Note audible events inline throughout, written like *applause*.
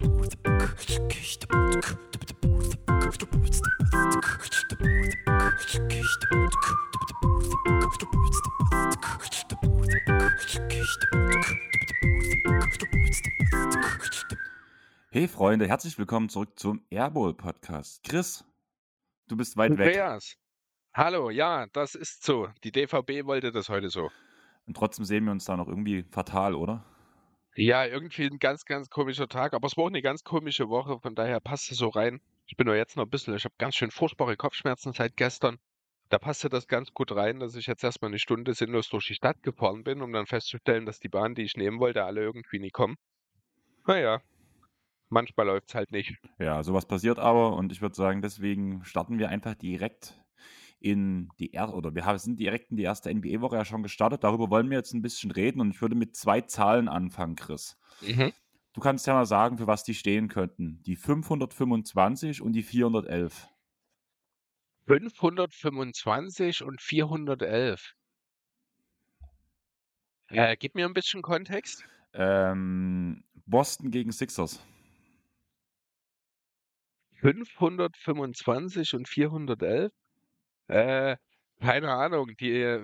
Hey Freunde, herzlich willkommen zurück zum Airbowl Podcast. Chris, du bist weit weg. Andreas, hallo, ja, das ist so. Die DVB wollte das heute so. Und trotzdem sehen wir uns da noch irgendwie fatal, oder? Ja, irgendwie ein ganz, ganz komischer Tag, aber es war auch eine ganz komische Woche, von daher passt es so rein. Ich bin nur jetzt noch ein bisschen, ich habe ganz schön furchtbare Kopfschmerzen seit gestern. Da passte das ganz gut rein, dass ich jetzt erstmal eine Stunde sinnlos durch die Stadt gefahren bin, um dann festzustellen, dass die Bahn, die ich nehmen wollte, alle irgendwie nie kommen. Naja, manchmal läuft es halt nicht. Ja, sowas passiert aber und ich würde sagen, deswegen starten wir einfach direkt in die erste, oder wir sind direkt in die erste NBA-Woche ja schon gestartet. Darüber wollen wir jetzt ein bisschen reden und ich würde mit zwei Zahlen anfangen, Chris. Mhm. Du kannst ja mal sagen, für was die stehen könnten. Die 525 und die 411. 525 und 411. Äh, gib mir ein bisschen Kontext. Ähm, Boston gegen Sixers. 525 und 411? Äh, keine Ahnung. Die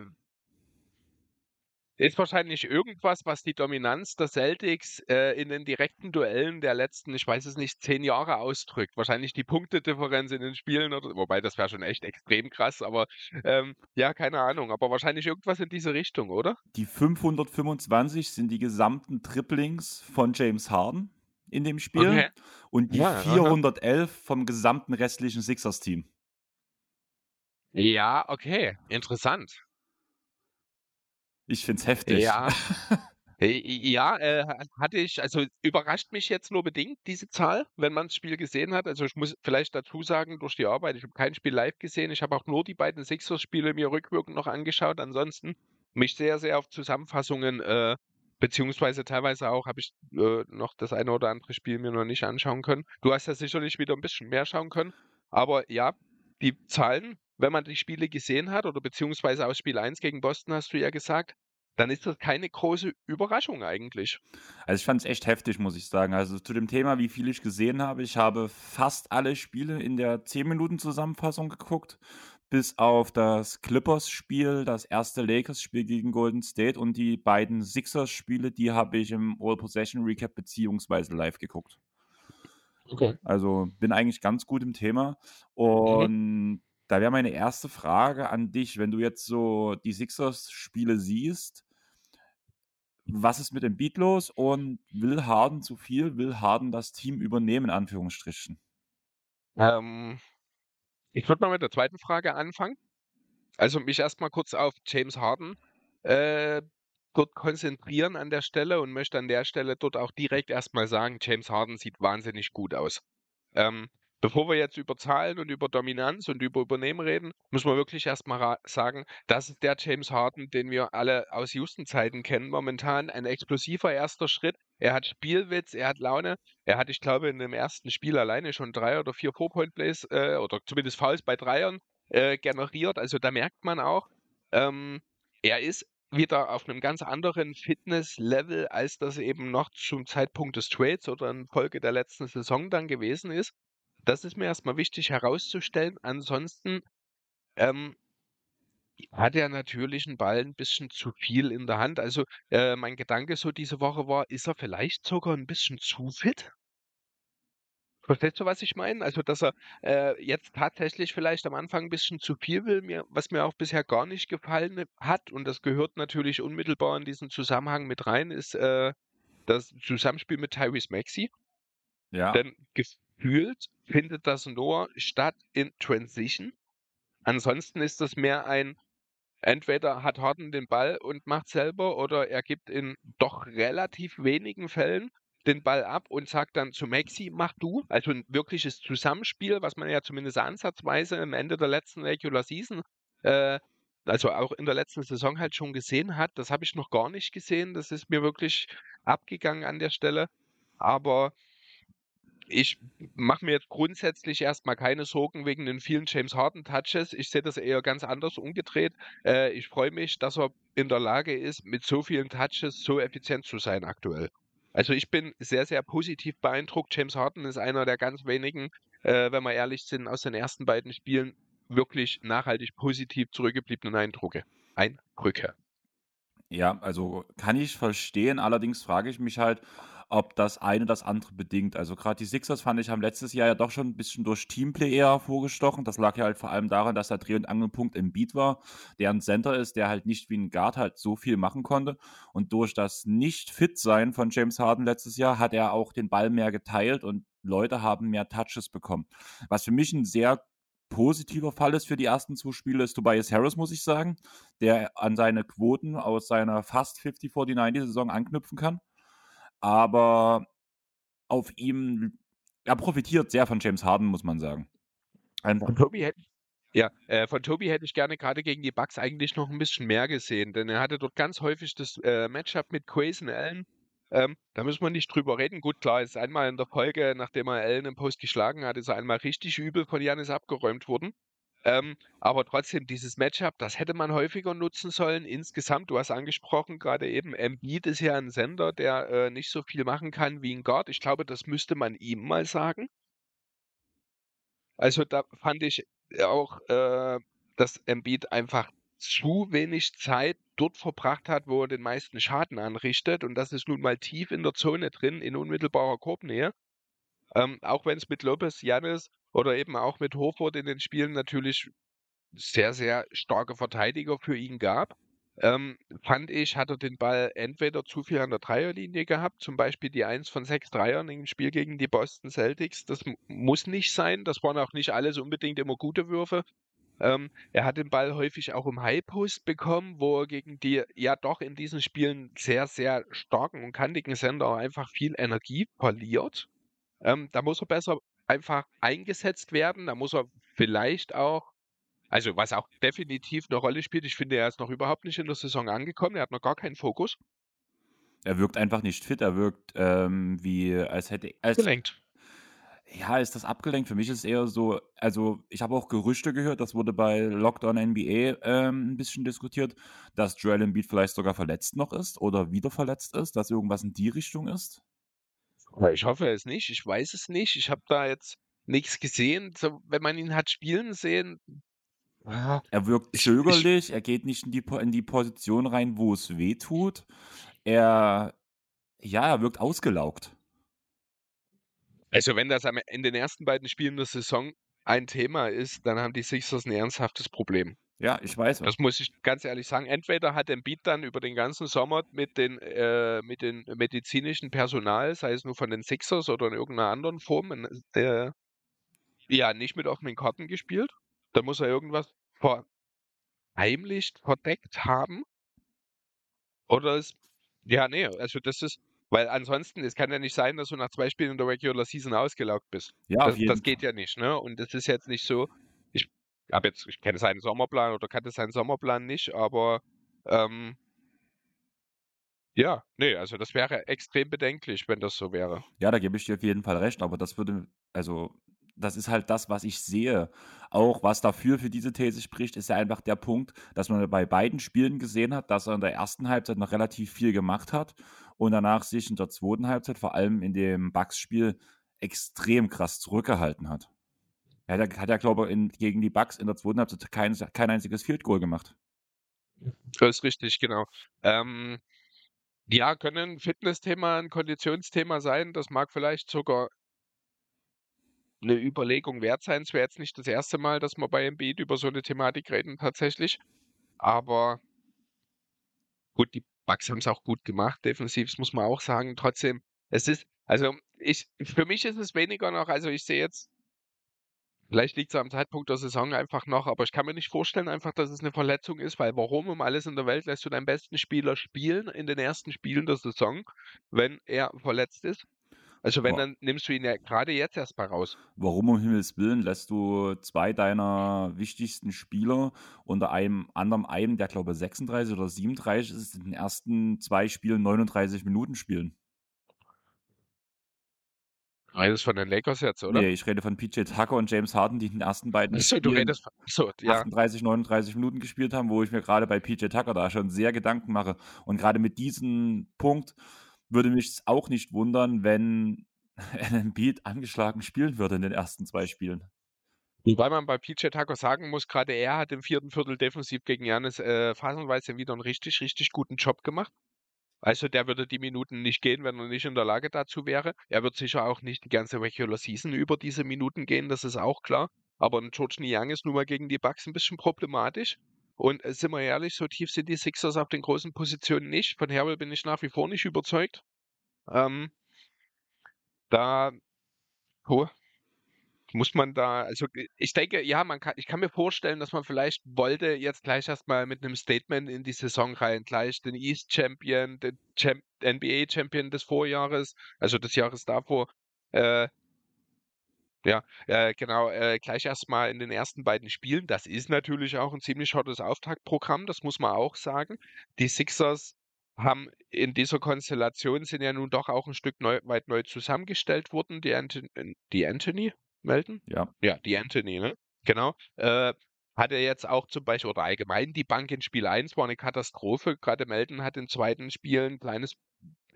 ist wahrscheinlich irgendwas, was die Dominanz der Celtics äh, in den direkten Duellen der letzten, ich weiß es nicht, zehn Jahre ausdrückt. Wahrscheinlich die Punktedifferenz in den Spielen, oder, wobei das wäre schon echt extrem krass, aber ähm, ja, keine Ahnung. Aber wahrscheinlich irgendwas in diese Richtung, oder? Die 525 sind die gesamten Triplings von James Harden in dem Spiel Okay. und die Ja, aha. 411 vom gesamten restlichen Sixers-Team. Ja, okay. Interessant. Ich find's heftig. Ja. *laughs* Äh, Ja, äh, ha- hatte ich, also überrascht mich jetzt nur bedingt diese Zahl, wenn man das Spiel gesehen hat. Also ich muss vielleicht dazu sagen, durch die Arbeit, ich habe kein Spiel live gesehen, ich habe auch nur die beiden Sixers-Spiele mir rückwirkend noch angeschaut. Ansonsten mich sehr, sehr auf Zusammenfassungen, äh, beziehungsweise teilweise auch habe ich äh, noch das eine oder andere Spiel mir noch nicht anschauen können. Du hast ja sicherlich wieder ein bisschen mehr schauen können. Aber ja, die Zahlen, wenn man die Spiele gesehen hat, oder beziehungsweise aus Spiel 1 gegen Boston hast du ja gesagt, dann ist das keine große Überraschung eigentlich. Also ich fand es echt heftig, muss ich sagen. Also zu dem Thema, wie viel ich gesehen habe, ich habe fast alle Spiele in der 10-Minuten-Zusammenfassung geguckt, bis auf das Clippers-Spiel, das erste Lakers-Spiel gegen Golden State und die beiden Sixers-Spiele, die habe ich im All-Possession-Recap beziehungsweise live geguckt. Okay. Also bin eigentlich ganz gut im Thema. Und da wäre meine erste Frage an dich, wenn du jetzt so die Sixers-Spiele siehst, was ist mit dem Beat los und will Harden zu viel? Will Harden das Team übernehmen, in Anführungsstrichen? Ähm, ich würde mal mit der zweiten Frage anfangen. Also mich erstmal kurz auf James Harden äh, dort konzentrieren an der Stelle und möchte an der Stelle dort auch direkt erstmal sagen, James Harden sieht wahnsinnig gut aus. Ähm, bevor wir jetzt über Zahlen und über Dominanz und über Übernehmen reden, müssen wir wirklich erstmal sagen, das ist der James Harden, den wir alle aus Houston-Zeiten kennen momentan. Ein explosiver erster Schritt. Er hat Spielwitz, er hat Laune. Er hat, ich glaube, in dem ersten Spiel alleine schon drei oder vier Four-Point-Plays äh, oder zumindest Fouls bei Dreiern äh, generiert. Also da merkt man auch, ähm, er ist wieder auf einem ganz anderen Fitness-Level, als das eben noch zum Zeitpunkt des Trades oder in Folge der letzten Saison dann gewesen ist. Das ist mir erstmal wichtig herauszustellen. Ansonsten ähm, hat er natürlich einen Ball ein bisschen zu viel in der Hand. Also äh, mein Gedanke so diese Woche war, ist er vielleicht sogar ein bisschen zu fit? Verstehst du, was ich meine? Also, dass er äh, jetzt tatsächlich vielleicht am Anfang ein bisschen zu viel will, mir, was mir auch bisher gar nicht gefallen hat, und das gehört natürlich unmittelbar in diesen Zusammenhang mit rein, ist äh, das Zusammenspiel mit Tyrese Maxey. Ja. Denn gefühlt findet das nur statt in Transition. Ansonsten ist das mehr ein, entweder hat Harden den Ball und macht selber oder er gibt in doch relativ wenigen Fällen den Ball ab und sagt dann zu Maxi, mach du. Also ein wirkliches Zusammenspiel, was man ja zumindest ansatzweise am Ende der letzten Regular Season, äh, also auch in der letzten Saison halt schon gesehen hat. Das habe ich noch gar nicht gesehen. Das ist mir wirklich abgegangen an der Stelle. Aber ich mache mir jetzt grundsätzlich erstmal keine Sorgen wegen den vielen James Harden Touches. Ich sehe das eher ganz anders umgedreht. Äh, ich freue mich, dass er in der Lage ist, mit so vielen Touches so effizient zu sein aktuell. Also ich bin sehr, sehr positiv beeindruckt. James Harden ist einer der ganz wenigen, äh, wenn wir ehrlich sind, aus den ersten beiden Spielen wirklich nachhaltig positiv zurückgebliebenen Eindrücke. Eindrücke. Ja, also kann ich verstehen. Allerdings frage ich mich halt, ob das eine das andere bedingt. Also gerade die Sixers fand ich haben letztes Jahr ja doch schon ein bisschen durch Teamplay eher hervorgestochen. Das lag ja halt vor allem daran, dass der Dreh- und Angelpunkt im Beat war, der ein Center ist, der halt nicht wie ein Guard halt so viel machen konnte. Und durch das Nicht-Fit-Sein von James Harden letztes Jahr hat er auch den Ball mehr geteilt und Leute haben mehr Touches bekommen. Was für mich ein sehr positiver Fall ist für die ersten zwei Spiele, ist Tobias Harris, muss ich sagen, der an seine Quoten aus seiner fast 50-49-Saison anknüpfen kann aber auf ihm, er profitiert sehr von James Harden, muss man sagen. Von Tobi hätte ja, äh, von Tobi hätte ich gerne gerade gegen die Bucks eigentlich noch ein bisschen mehr gesehen, denn er hatte dort ganz häufig das äh, Matchup mit Quason Allen. Ähm, da müssen wir nicht drüber reden. Gut, klar, ist einmal in der Folge, nachdem er Allen im Post geschlagen hat, ist er einmal richtig übel von Janis abgeräumt worden. Ähm, aber trotzdem, dieses Matchup, das hätte man häufiger nutzen sollen. Insgesamt, du hast angesprochen, gerade eben, Embiid ist ja ein Sender, der äh, nicht so viel machen kann wie ein Guard. Ich glaube, das müsste man ihm mal sagen. Also da fand ich auch, äh, dass Embiid einfach zu wenig Zeit dort verbracht hat, wo er den meisten Schaden anrichtet. Und das ist nun mal tief in der Zone drin, in unmittelbarer Korbnähe. Ähm, auch wenn es mit Lopez, Janis oder eben auch mit Hofort in den Spielen natürlich sehr, sehr starke Verteidiger für ihn gab. Ähm, fand ich, hat er den Ball entweder zu viel an der Dreierlinie gehabt, zum Beispiel die 1 von 6 Dreiern im Spiel gegen die Boston Celtics. Das muss nicht sein. Das waren auch nicht alles unbedingt immer gute Würfe. Ähm, er hat den Ball häufig auch im High Post bekommen, wo er gegen die ja doch in diesen Spielen sehr, sehr starken und kantigen Sender einfach viel Energie verliert. Ähm, da muss er besser einfach eingesetzt werden. Da muss er vielleicht auch, also was auch definitiv eine Rolle spielt, ich finde, er ist noch überhaupt nicht in der Saison angekommen, er hat noch gar keinen Fokus. Er wirkt einfach nicht fit, er wirkt ähm, wie, als hätte als, Gelenkt. Ja, ist das abgelenkt? Für mich ist es eher so, also ich habe auch Gerüchte gehört, das wurde bei Lockdown NBA ähm, ein bisschen diskutiert, dass Joel Embiid vielleicht sogar verletzt noch ist oder wieder verletzt ist, dass irgendwas in die Richtung ist. Ich hoffe es nicht. Ich weiß es nicht. Ich habe da jetzt nichts gesehen. So, wenn man ihn hat spielen sehen. Ah, er wirkt zögerlich, er geht nicht in die, in die Position rein, wo es weh tut. Er, ja, er wirkt ausgelaugt. Also, wenn das in den ersten beiden Spielen der Saison ein Thema ist, dann haben die Sixers ein ernsthaftes Problem. Ja, ich weiß. Das muss ich ganz ehrlich sagen. Entweder hat Embiid dann über den ganzen Sommer mit den, äh, mit den medizinischen Personal, sei es nur von den Sixers oder in irgendeiner anderen Form, äh, ja, nicht mit offenen Karten gespielt. Da muss er irgendwas verheimlicht, verdeckt haben. Oder es, ja, nee, also das ist, weil ansonsten, es kann ja nicht sein, dass du nach zwei Spielen in der Regular Season ausgelaugt bist. Ja, das, das geht ja nicht, ne? Und das ist jetzt nicht so, habe jetzt, ich kenne seinen Sommerplan oder kannte seinen Sommerplan nicht, aber ähm, ja, nee, also das wäre extrem bedenklich, wenn das so wäre. Ja, da gebe ich dir auf jeden Fall recht, aber das würde, also das ist halt das, was ich sehe. Auch was dafür für diese These spricht, ist ja einfach der Punkt, dass man bei beiden Spielen gesehen hat, dass er in der ersten Halbzeit noch relativ viel gemacht hat und danach sich in der zweiten Halbzeit, vor allem in dem Bucks-Spiel, extrem krass zurückgehalten hat. Er hat, hat ja, glaube ich, gegen die Bucks in der zweiten Halbzeit kein, kein einziges Field Goal gemacht. Das ist richtig, genau. Ähm, ja, können ein Fitnessthema, ein Konditionsthema sein. Das mag vielleicht sogar eine Überlegung wert sein. Es wäre jetzt nicht das erste Mal, dass wir bei Embiid über so eine Thematik reden, tatsächlich. Aber gut, die Bucks haben es auch gut gemacht. Defensiv, das muss man auch sagen. Trotzdem, es ist, also ich, für mich ist es weniger noch, also ich sehe jetzt Vielleicht liegt es am Zeitpunkt der Saison einfach noch, aber ich kann mir nicht vorstellen einfach, dass es eine Verletzung ist, weil warum um alles in der Welt lässt du deinen besten Spieler spielen in den ersten Spielen der Saison, wenn er verletzt ist? Also wenn, dann nimmst du ihn ja gerade jetzt erstmal raus. Warum um Himmels Willen lässt du zwei deiner wichtigsten Spieler unter einem anderen einen, der glaube 36 oder 37 ist, in den ersten zwei Spielen 39 Minuten spielen? Redest von den Lakers jetzt, oder? Nee, ich rede von PJ Tucker und James Harden, die in den ersten beiden Achso, du redest von, so, ja. 38, 39 Minuten gespielt haben, wo ich mir gerade bei PJ Tucker da schon sehr Gedanken mache. Und gerade mit diesem Punkt, würde mich auch nicht wundern, wenn *laughs* Embiid angeschlagen spielen würde in den ersten zwei Spielen. Wobei man bei PJ Tucker sagen muss, gerade er hat im vierten Viertel defensiv gegen Janis äh, phasenweise wieder einen richtig, richtig guten Job gemacht. Also der würde die Minuten nicht gehen, wenn er nicht in der Lage dazu wäre. Er wird sicher auch nicht die ganze Regular Season über diese Minuten gehen, das ist auch klar. Aber ein George Niang ist nun mal gegen die Bucks ein bisschen problematisch. Und äh, sind wir ehrlich, so tief sind die Sixers auf den großen Positionen nicht. Von Herbel bin ich nach wie vor nicht überzeugt. Ähm, da, oh, muss man da, also ich denke, ja, man kann, ich kann mir vorstellen, dass man vielleicht wollte jetzt gleich erstmal mit einem Statement in die Saison rein, gleich den East Champion, den Champ NBA Champion des Vorjahres, also des Jahres davor, äh, ja, äh, genau, äh, gleich erstmal in den ersten beiden Spielen. Das ist natürlich auch ein ziemlich hartes Auftaktprogramm, das muss man auch sagen. Die Sixers haben in dieser Konstellation sind ja nun doch auch ein Stück neu, weit neu zusammengestellt worden. Die, Anthony, die Anthony, Melton? Ja. Ja, die Anthony, ne? Genau. Äh, hatte jetzt auch zum Beispiel, oder allgemein die Bank in Spiel 1 war eine Katastrophe. Gerade Melton hat in zweiten Spielen ein kleines,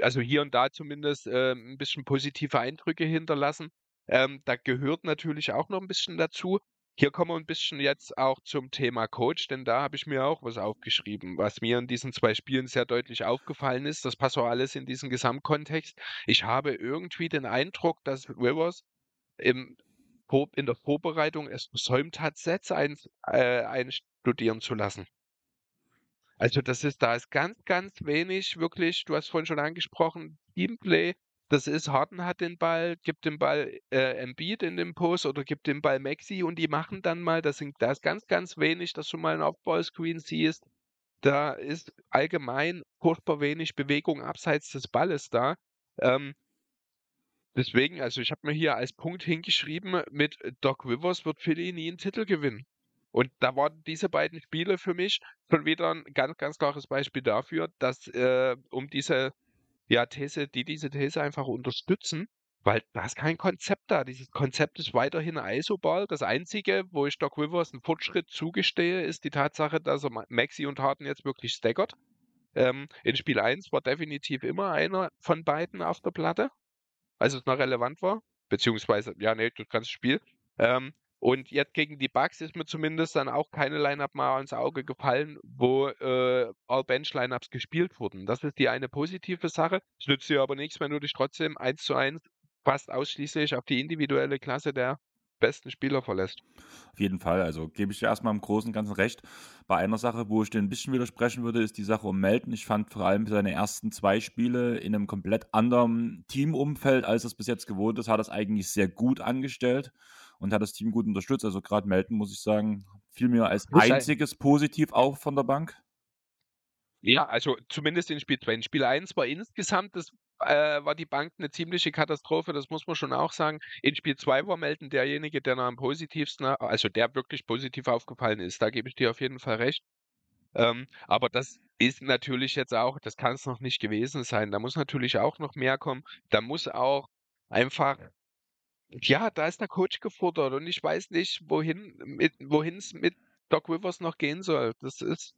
also hier und da zumindest äh, ein bisschen positive Eindrücke hinterlassen. Ähm, da gehört natürlich auch noch ein bisschen dazu. Hier kommen wir ein bisschen jetzt auch zum Thema Coach, denn da habe ich mir auch was aufgeschrieben, was mir in diesen zwei Spielen sehr deutlich aufgefallen ist. Das passt auch alles in diesen Gesamtkontext. Ich habe irgendwie den Eindruck, dass Rivers im in der Vorbereitung es versäumt hat, Sets ein, äh, einstudieren zu lassen. Also das ist, da ist ganz, ganz wenig wirklich, du hast vorhin schon angesprochen, Teamplay. Das ist, Harden hat den Ball, gibt den Ball äh, Embiid in den Post oder gibt den Ball Maxi und die machen dann mal, das sind, da ist ganz, ganz wenig, dass du mal einen Aufballscreen siehst. Da ist allgemein furchtbar wenig Bewegung abseits des Balles da. Ähm, Deswegen, also ich habe mir hier als Punkt hingeschrieben, mit Doc Rivers wird Philly nie einen Titel gewinnen. Und da waren diese beiden Spiele für mich schon wieder ein ganz, ganz klares Beispiel dafür, dass äh, um diese ja, These, die diese These einfach unterstützen, weil da ist kein Konzept da. Dieses Konzept ist weiterhin Isoball. Das Einzige, wo ich Doc Rivers einen Fortschritt zugestehe, ist die Tatsache, dass er Maxi und Harden jetzt wirklich staggert. Ähm, in Spiel 1 war definitiv immer einer von beiden auf der Platte als es noch relevant war. Beziehungsweise, ja, nee, das ganze Spiel. Ähm, und jetzt gegen die Bucks ist mir zumindest dann auch keine Line-Up mal ins Auge gefallen, wo äh, All-Bench-Line-Ups gespielt wurden. Das ist die eine positive Sache. Es nützt dir aber nichts, wenn du dich trotzdem eins zu eins fast ausschließlich auf die individuelle Klasse der besten Spieler verlässt. Auf jeden Fall, also gebe ich dir erstmal im Großen und Ganzen recht. Bei einer Sache, wo ich dir ein bisschen widersprechen würde, ist die Sache um Melton. Ich fand vor allem seine ersten zwei Spiele in einem komplett anderen Teamumfeld, als es bis jetzt gewohnt ist, hat es eigentlich sehr gut angestellt und hat das Team gut unterstützt. Also gerade Melton, muss ich sagen, fiel mir als einziges positiv auf von der Bank. Ja, also zumindest in Spiel 2. In Spiel 1 war insgesamt das äh, war die Bank eine ziemliche Katastrophe, das muss man schon auch sagen. In Spiel 2 war Melton derjenige, der noch am positivsten, also der wirklich positiv aufgefallen ist. Da gebe ich dir auf jeden Fall recht. Ähm, aber das ist natürlich jetzt auch, das kann es noch nicht gewesen sein. Da muss natürlich auch noch mehr kommen. Da muss auch einfach, ja, da ist der Coach gefordert und ich weiß nicht, wohin es mit Doc Rivers noch gehen soll. Das ist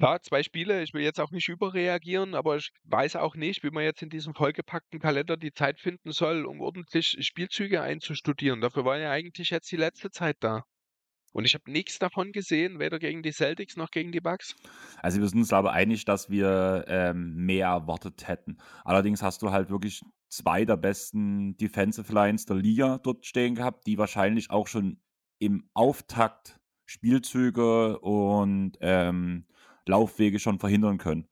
Klar, zwei Spiele, ich will jetzt auch nicht überreagieren, aber ich weiß auch nicht, wie man jetzt in diesem vollgepackten Kalender die Zeit finden soll, um ordentlich Spielzüge einzustudieren. Dafür war ja eigentlich jetzt die letzte Zeit da. Und ich habe nichts davon gesehen, weder gegen die Celtics noch gegen die Bucks. Also wir sind uns aber einig, dass wir ähm, mehr erwartet hätten. Allerdings hast du halt wirklich zwei der besten Defensive Lines der Liga dort stehen gehabt, die wahrscheinlich auch schon im Auftakt Spielzüge und ähm, Laufwege schon verhindern können.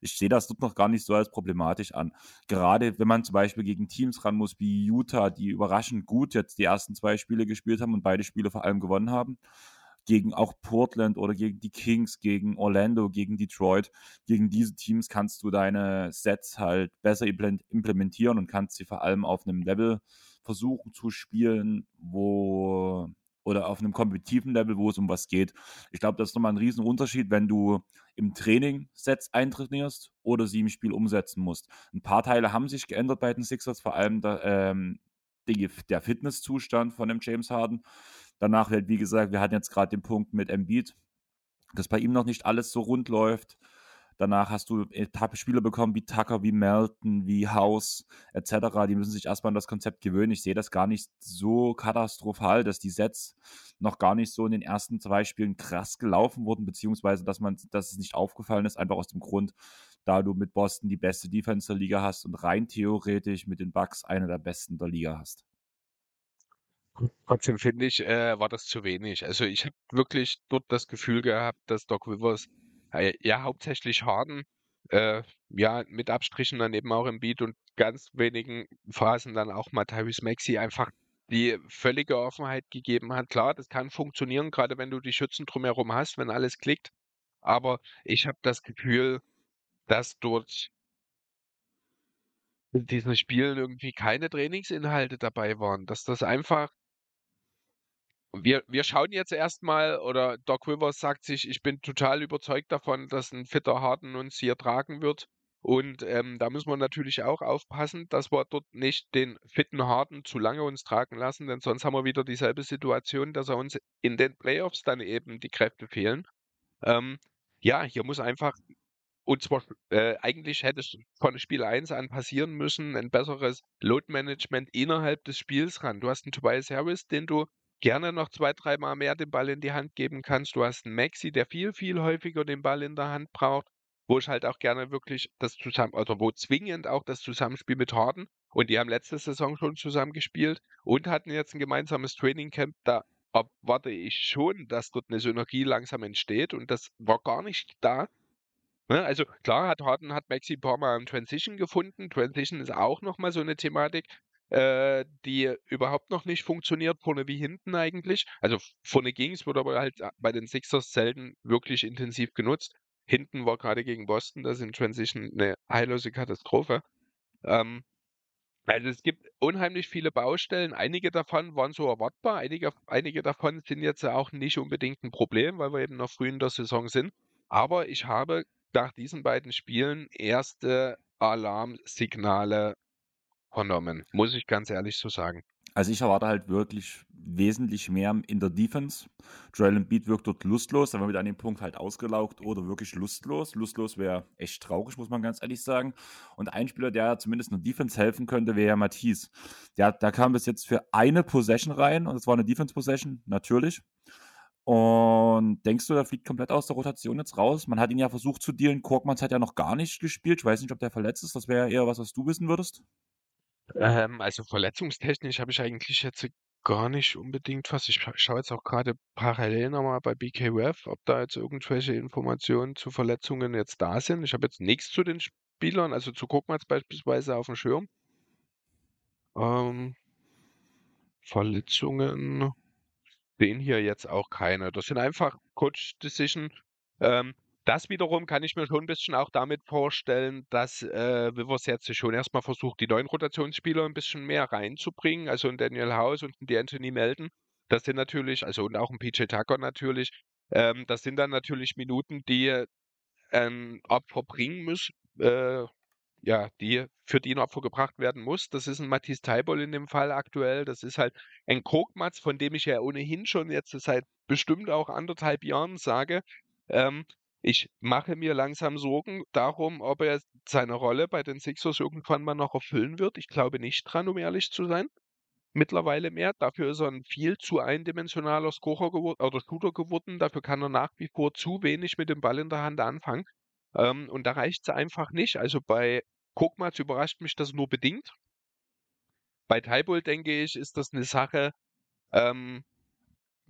Ich sehe das dort noch gar nicht so als problematisch an. Gerade wenn man zum Beispiel gegen Teams ran muss wie Utah, die überraschend gut jetzt die ersten zwei Spiele gespielt haben und beide Spiele vor allem gewonnen haben, gegen auch Portland oder gegen die Kings, gegen Orlando, gegen Detroit. Gegen diese Teams kannst du deine Sets halt besser implementieren und kannst sie vor allem auf einem Level versuchen zu spielen, wo oder auf einem kompetitiven Level, wo es um was geht. Ich glaube, das ist nochmal ein Riesenunterschied, wenn du im Training Sets eintrainierst oder sie im Spiel umsetzen musst. Ein paar Teile haben sich geändert bei den Sixers, vor allem der, ähm, die, der Fitnesszustand von dem James Harden. Danach wird, wie gesagt, wir hatten jetzt gerade den Punkt mit Embiid, dass bei ihm noch nicht alles so rund läuft. Danach hast du Spieler bekommen wie Tucker, wie Melton, wie House etc. Die müssen sich erstmal an das Konzept gewöhnen. Ich sehe das gar nicht so katastrophal, dass die Sets noch gar nicht so in den ersten zwei Spielen krass gelaufen wurden, beziehungsweise dass man, dass es nicht aufgefallen ist, einfach aus dem Grund, da du mit Boston die beste Defense der Liga hast und rein theoretisch mit den Bucks eine der besten der Liga hast. Trotzdem finde ich, äh, war das zu wenig. Also ich habe wirklich dort das Gefühl gehabt, dass Doc Rivers ja hauptsächlich Harden, äh, ja mit Abstrichen dann eben auch im Beat und ganz wenigen Phasen dann auch mal Maxi einfach die völlige Offenheit gegeben hat. Klar, das kann funktionieren, gerade wenn du die Schützen drumherum hast, wenn alles klickt. Aber ich habe das Gefühl, dass dort in diesen Spielen irgendwie keine Trainingsinhalte dabei waren, dass das einfach wir, wir schauen jetzt erstmal, oder Doc Rivers sagt sich, ich bin total überzeugt davon, dass ein fitter Harden uns hier tragen wird. Und ähm, da müssen wir natürlich auch aufpassen, dass wir dort nicht den fitten Harden zu lange uns tragen lassen, denn sonst haben wir wieder dieselbe Situation, dass er uns in den Playoffs dann eben die Kräfte fehlen. Ähm, ja, hier muss einfach und zwar äh, eigentlich hätte es von Spiel 1 an passieren müssen, ein besseres Load-Management innerhalb des Spiels ran. Du hast einen Tobias Harris, den du gerne noch zwei, dreimal mehr den Ball in die Hand geben kannst. Du hast einen Maxi, der viel, viel häufiger den Ball in der Hand braucht, wo ich halt auch gerne wirklich das zusammen, oder wo zwingend auch das Zusammenspiel mit Harden. Und die haben letzte Saison schon zusammen gespielt und hatten jetzt ein gemeinsames Trainingcamp. Da erwarte ich schon, dass dort eine Synergie langsam entsteht und das war gar nicht da. Ne, also klar hat Harden hat Maxi ein paar Mal im Transition gefunden. Transition ist auch nochmal so eine Thematik, äh, die überhaupt noch nicht funktioniert, vorne wie hinten eigentlich. Also vorne ging es, wurde aber halt äh, bei den Sixers selten wirklich intensiv genutzt. Hinten war gerade gegen Boston das in Transition eine heillose Katastrophe. Ähm, also es gibt unheimlich viele Baustellen. Einige davon waren so erwartbar, einige, einige davon sind jetzt auch nicht unbedingt ein Problem, weil wir eben noch früh in der Saison sind. Aber ich habe nach diesen beiden Spielen erste Alarmsignale vernommen, muss ich ganz ehrlich so sagen. Also ich erwarte halt wirklich wesentlich mehr in der Defense. Joel Embiid wirkt dort lustlos, dann wird an dem Punkt halt ausgelaugt oder wirklich lustlos. Lustlos wäre echt traurig, muss man ganz ehrlich sagen. Und ein Spieler, der zumindest in der Defense helfen könnte, wäre ja Matisse. Der, der kam bis jetzt für eine Possession rein und es war eine Defense-Possession, natürlich. Und denkst du, der fliegt komplett aus der Rotation jetzt raus? Man hat ihn ja versucht zu dealen. Korkmans hat ja noch gar nicht gespielt. Ich weiß nicht, ob der verletzt ist. Das wäre eher was, was du wissen würdest. Ähm, also verletzungstechnisch habe ich eigentlich jetzt gar nicht unbedingt was. Ich schaue jetzt auch gerade parallel nochmal bei BKWF, ob da jetzt irgendwelche Informationen zu Verletzungen jetzt da sind. Ich habe jetzt nichts zu den Spielern, also zu Korkmaz beispielsweise auf dem Schirm. Ähm, Verletzungen sehen hier jetzt auch keine. Das sind einfach Coach Decision. Ähm, das wiederum kann ich mir schon ein bisschen auch damit vorstellen, dass äh, Wivers jetzt schon erstmal versucht, die neuen Rotationsspieler ein bisschen mehr reinzubringen. Also ein Daniel House und ein D'Anthony Melton. Das sind natürlich, also und auch ein PJ Tucker natürlich. Ähm, das sind dann natürlich Minuten, die ein Opfer bringen müssen, äh, ja, die für die ein Opfer gebracht werden muss. Das ist ein Matthias Teibol in dem Fall aktuell. Das ist halt ein Krogmatz, von dem ich ja ohnehin schon jetzt seit bestimmt auch anderthalb Jahren sage, ähm, ich mache mir langsam Sorgen darum, ob er seine Rolle bei den Sixers irgendwann mal noch erfüllen wird. Ich glaube nicht dran, um ehrlich zu sein. Mittlerweile mehr. Dafür ist er ein viel zu eindimensionaler Scorer geworden oder Shooter geworden. Dafür kann er nach wie vor zu wenig mit dem Ball in der Hand anfangen. Ähm, und da reicht es einfach nicht. Also bei Kokmaz überrascht mich das nur bedingt. Bei Taibull, denke ich, ist das eine Sache, ähm,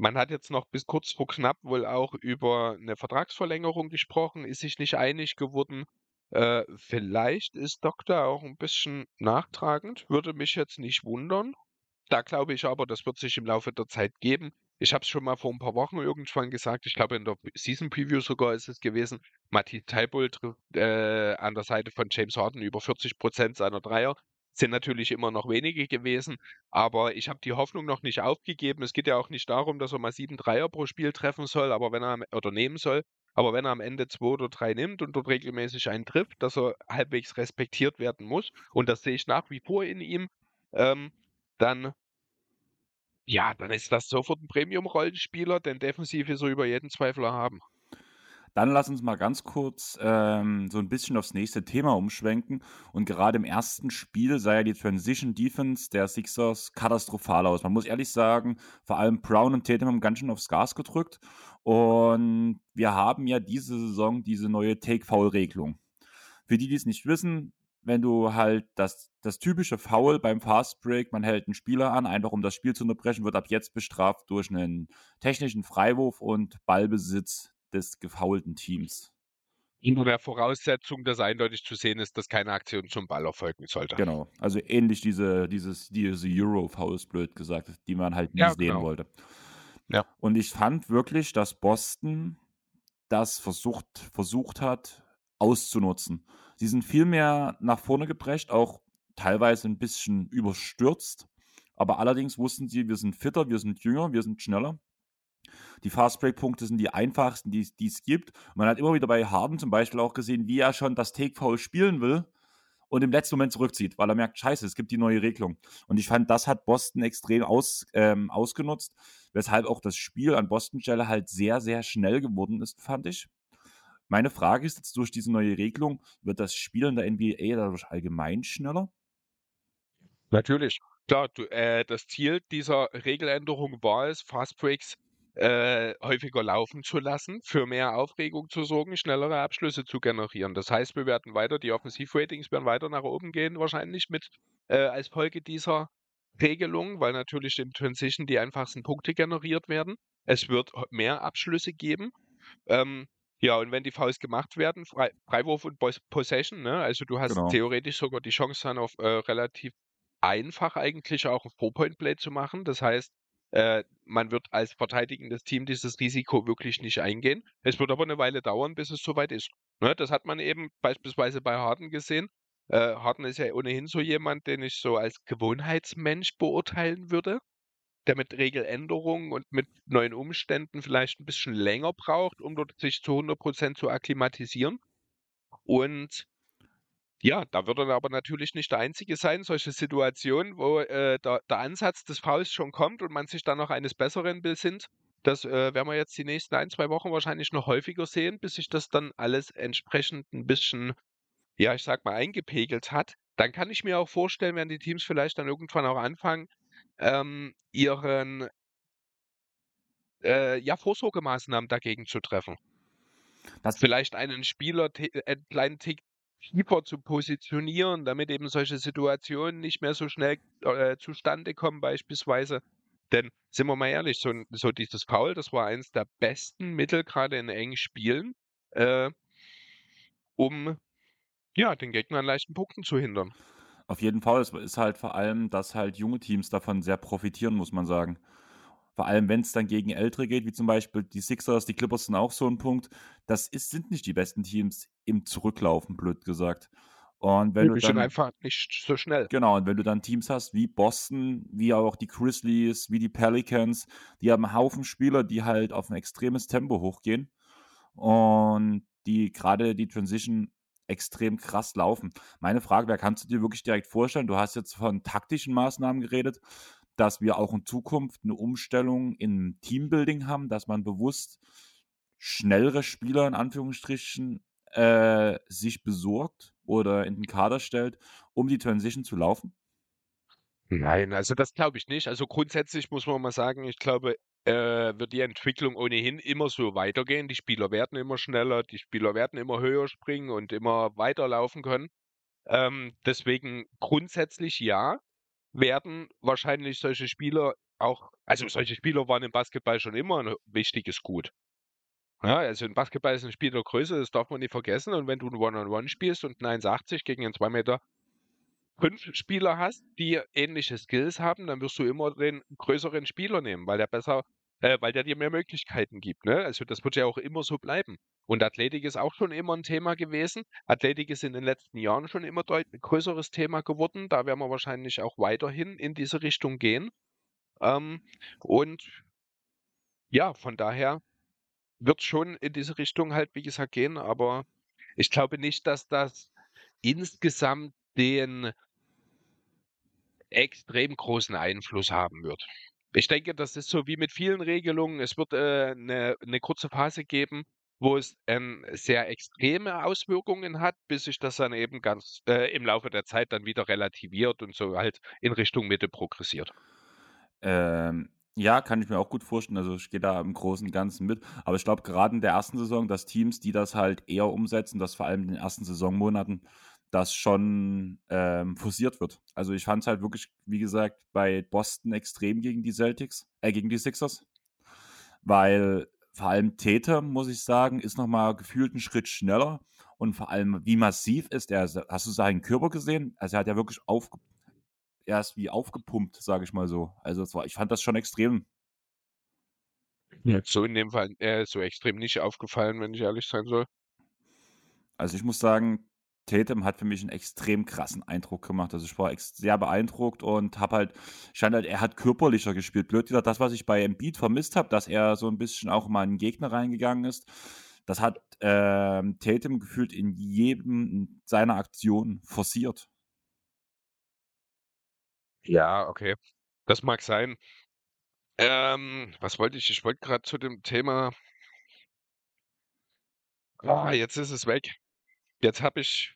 man hat jetzt noch bis kurz vor knapp wohl auch über eine Vertragsverlängerung gesprochen, ist sich nicht einig geworden. Äh, vielleicht ist Doktor auch ein bisschen nachtragend, würde mich jetzt nicht wundern. Da glaube ich aber, das wird sich im Laufe der Zeit geben. Ich habe es schon mal vor ein paar Wochen irgendwann gesagt, ich glaube in der Season Preview sogar ist es gewesen, Taibull trifft äh, an der Seite von James Harden über 40 Prozent seiner Dreier sind natürlich immer noch wenige gewesen, aber ich habe die Hoffnung noch nicht aufgegeben. Es geht ja auch nicht darum, dass er mal sieben Dreier pro Spiel treffen soll, aber wenn er oder nehmen soll, aber wenn er am Ende zwei oder drei nimmt und dort regelmäßig einen trifft, dass er halbwegs respektiert werden muss, und das sehe ich nach wie vor in ihm, ähm, dann ja, dann ist das sofort ein Premium-Rollenspieler, denn defensiv ist er über jeden Zweifel haben. Dann lass uns mal ganz kurz ähm, so ein bisschen aufs nächste Thema umschwenken. Und gerade im ersten Spiel sah ja die Transition Defense der Sixers katastrophal aus. Man muss ehrlich sagen, vor allem Brown und Tatum haben ganz schön aufs Gas gedrückt. Und wir haben ja diese Saison diese neue Take-Foul-Regelung. Für die, die es nicht wissen, wenn du halt das, das typische Foul beim Fast Break, man hält einen Spieler an, einfach um das Spiel zu unterbrechen, wird ab jetzt bestraft durch einen technischen Freiwurf und Ballbesitz des gefoulten Teams. Unter der Voraussetzung, dass eindeutig zu sehen ist, dass keine Aktion zum Ball erfolgen sollte. Genau, also ähnlich diese, dieses, diese Euro-Fouls, blöd gesagt, die man halt nie ja, sehen genau. wollte. Ja. Und ich fand wirklich, dass Boston das versucht, versucht hat, auszunutzen. Sie sind viel mehr nach vorne geprescht, auch teilweise ein bisschen überstürzt. Aber allerdings wussten sie, wir sind fitter, wir sind jünger, wir sind schneller. Die Fast-Break-Punkte sind die einfachsten, die, es gibt. Man hat immer wieder bei Harden zum Beispiel auch gesehen, wie er schon das Take-Foul spielen will und im letzten Moment zurückzieht, weil er merkt, scheiße, es gibt die neue Regelung. Und ich fand, das hat Boston extrem aus, ähm, ausgenutzt, weshalb auch das Spiel an Boston-Stelle halt sehr, sehr schnell geworden ist, fand ich. Meine Frage ist jetzt, durch diese neue Regelung, wird das Spiel in der NBA dadurch allgemein schneller? Natürlich. Klar, du, äh, das Ziel dieser Regeländerung war es, Fastbreaks äh, häufiger laufen zu lassen, für mehr Aufregung zu sorgen, schnellere Abschlüsse zu generieren. Das heißt, wir werden weiter, die Offensivratings werden weiter nach oben gehen, wahrscheinlich mit äh, als Folge dieser Regelung, weil natürlich in Transition die einfachsten Punkte generiert werden. Es wird mehr Abschlüsse geben. Ähm, ja, und wenn die Fouls gemacht werden, Frei Freiwurf und Possession, ne? Also du hast genau. theoretisch sogar die Chance dann auf äh, relativ einfach eigentlich auch ein Four-Point-Play zu machen. Das heißt, äh, man wird als verteidigendes Team dieses Risiko wirklich nicht eingehen. Es wird aber eine Weile dauern, bis es soweit ist. Ne? Das hat man eben beispielsweise bei Harden gesehen. Äh, Harden ist ja ohnehin so jemand, den ich so als Gewohnheitsmensch beurteilen würde, der mit Regeländerungen und mit neuen Umständen vielleicht ein bisschen länger braucht, um sich zu 100% zu akklimatisieren. Und ja, da wird er aber natürlich nicht der Einzige sein. Solche Situationen, wo äh, der, der, Ansatz des Fouls schon kommt und man sich dann noch eines Besseren besinnt, das äh, werden wir jetzt die nächsten ein, zwei Wochen wahrscheinlich noch häufiger sehen, bis sich das dann alles entsprechend ein bisschen, ja, ich sag mal, eingepegelt hat. Dann kann ich mir auch vorstellen, werden die Teams vielleicht dann irgendwann auch anfangen, ähm, ihren äh, ja, Vorsorgemaßnahmen dagegen zu treffen. Das vielleicht einen Spieler äh, einen kleinen Tick tiefer zu positionieren, damit eben solche Situationen nicht mehr so schnell äh, zustande kommen beispielsweise. Denn sind wir mal ehrlich, so, so, dieses Foul, das war eines der besten Mittel gerade in engen Spielen, äh, um ja, den Gegner an leichten Punkten zu hindern. Auf jeden Fall. Es ist halt vor allem, dass halt junge Teams davon sehr profitieren, muss man sagen. Vor allem, wenn es dann gegen Ältere geht, wie zum Beispiel die Sixers, die Clippers sind auch so ein Punkt. Das ist, sind nicht die besten Teams im Zurücklaufen, blöd gesagt. Und wenn die du dann, einfach nicht so schnell. Genau, und wenn du dann Teams hast wie Boston, wie auch die Grizzlies, wie die Pelicans, die haben einen Haufen Spieler, die halt auf ein extremes Tempo hochgehen und die gerade die Transition extrem krass laufen. Meine Frage wäre, kannst du dir wirklich direkt vorstellen, du hast jetzt von taktischen Maßnahmen geredet, dass wir auch in Zukunft eine Umstellung im Teambuilding haben, dass man bewusst schnellere Spieler in Anführungsstrichen äh, sich besorgt oder in den Kader stellt, um die Transition zu laufen? Nein, also das glaube ich nicht. Also grundsätzlich muss man mal sagen, ich glaube, äh, wird die Entwicklung ohnehin immer so weitergehen. Die Spieler werden immer schneller, die Spieler werden immer höher springen und immer weiterlaufen können. Ähm, deswegen grundsätzlich ja, werden wahrscheinlich solche Spieler auch, also solche Spieler waren im Basketball schon immer ein wichtiges Gut. Ja, also im Basketball ist ein Spiel der Größe, das darf man nicht vergessen. Und wenn du ein One-on-One -on -One spielst und ein 1,80 gegen einen 2 Meter fünf Spieler hast, die ähnliche Skills haben, dann wirst du immer den größeren Spieler nehmen, weil der besser, äh, weil der dir mehr Möglichkeiten gibt. Ne? Also das wird ja auch immer so bleiben. Und Athletik ist auch schon immer ein Thema gewesen. Athletik ist in den letzten Jahren schon immer ein größeres Thema geworden. Da werden wir wahrscheinlich auch weiterhin in diese Richtung gehen. Ähm, und ja, von daher wird schon in diese Richtung halt, wie gesagt, gehen. Aber ich glaube nicht, dass das insgesamt den extrem großen Einfluss haben wird. Ich denke, das ist so wie mit vielen Regelungen. Es wird äh, eine, eine kurze Phase geben, wo es ähm, sehr extreme Auswirkungen hat, bis sich das dann eben ganz äh, im Laufe der Zeit dann wieder relativiert und so halt in Richtung Mitte progressiert. Ähm, ja, kann ich mir auch gut vorstellen. Also ich gehe da im Großen und Ganzen mit. Aber ich glaube, gerade in der ersten Saison, dass Teams, die das halt eher umsetzen, dass vor allem in den ersten Saisonmonaten das schon ähm, forciert wird. Also ich fand es halt wirklich, wie gesagt, bei Boston extrem gegen die Celtics, äh, gegen die Sixers. Weil vor allem Täter, muss ich sagen, ist nochmal gefühlt einen Schritt schneller. Und vor allem, wie massiv ist er? Hast du seinen Körper gesehen? Also er hat ja wirklich aufge er ist wie aufgepumpt, sage ich mal so. Also war, ich fand das schon extrem. Ja. So in dem Fall äh, so extrem nicht aufgefallen, wenn ich ehrlich sein soll. Also ich muss sagen, Tatum hat für mich einen extrem krassen Eindruck gemacht. Also ich war sehr beeindruckt und habe halt, stand halt, er hat körperlicher gespielt. Blöd gesagt, das, was ich bei Embiid vermisst habe, dass er so ein bisschen auch mal in Gegner reingegangen ist, das hat ähm, Tatum gefühlt in jedem seiner Aktionen forciert. Ja, okay. Das mag sein. Ähm, was wollte ich? Ich wollte gerade zu dem Thema. Ah, jetzt ist es weg. Jetzt habe ich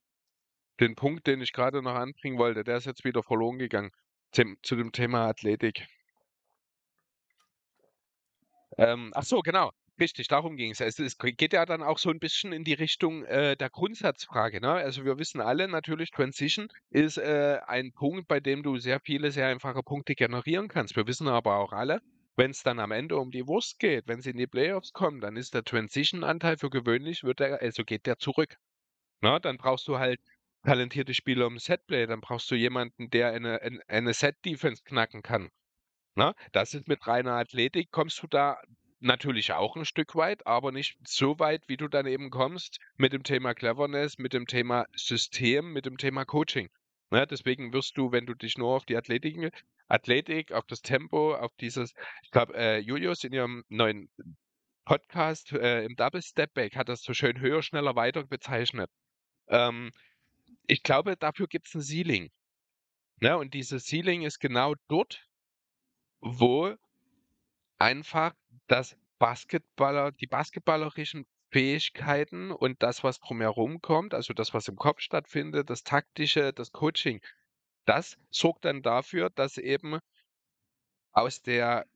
den Punkt, den ich gerade noch anbringen wollte, der ist jetzt wieder verloren gegangen. Zu dem Thema Athletik. Ähm, ach so, genau. Richtig, darum ging es. Also, es geht ja dann auch so ein bisschen in die Richtung äh, der Grundsatzfrage. Ne? Also wir wissen alle natürlich, Transition ist äh, ein Punkt, bei dem du sehr viele, sehr einfache Punkte generieren kannst. Wir wissen aber auch alle, wenn es dann am Ende um die Wurst geht, wenn sie in die Playoffs kommen, dann ist der Transition-Anteil für gewöhnlich, wird der, also geht der zurück. Ne? Dann brauchst du halt talentierte Spieler im Setplay, dann brauchst du jemanden, der eine, eine, Set-Defense knacken kann. Ne? Das ist mit reiner Athletik, kommst du da natürlich auch ein Stück weit, aber nicht so weit, wie du dann eben kommst mit dem Thema Cleverness, mit dem Thema System, mit dem Thema Coaching. Ja, deswegen wirst du, wenn du dich nur auf die Athletik, Athletik, auf das Tempo, auf dieses, ich glaube, äh, Julius in ihrem neuen Podcast äh, im Double Step Back hat das so schön höher, schneller, weiter bezeichnet. Ähm, ich glaube, dafür gibt es ein Ceiling. Ja, und dieses Ceiling ist genau dort, wo einfach das Basketballer, die basketballerischen Fähigkeiten und das, was drumherum kommt, also das, was im Kopf stattfindet, das Taktische, das Coaching, das sorgt dann dafür, dass eben aus der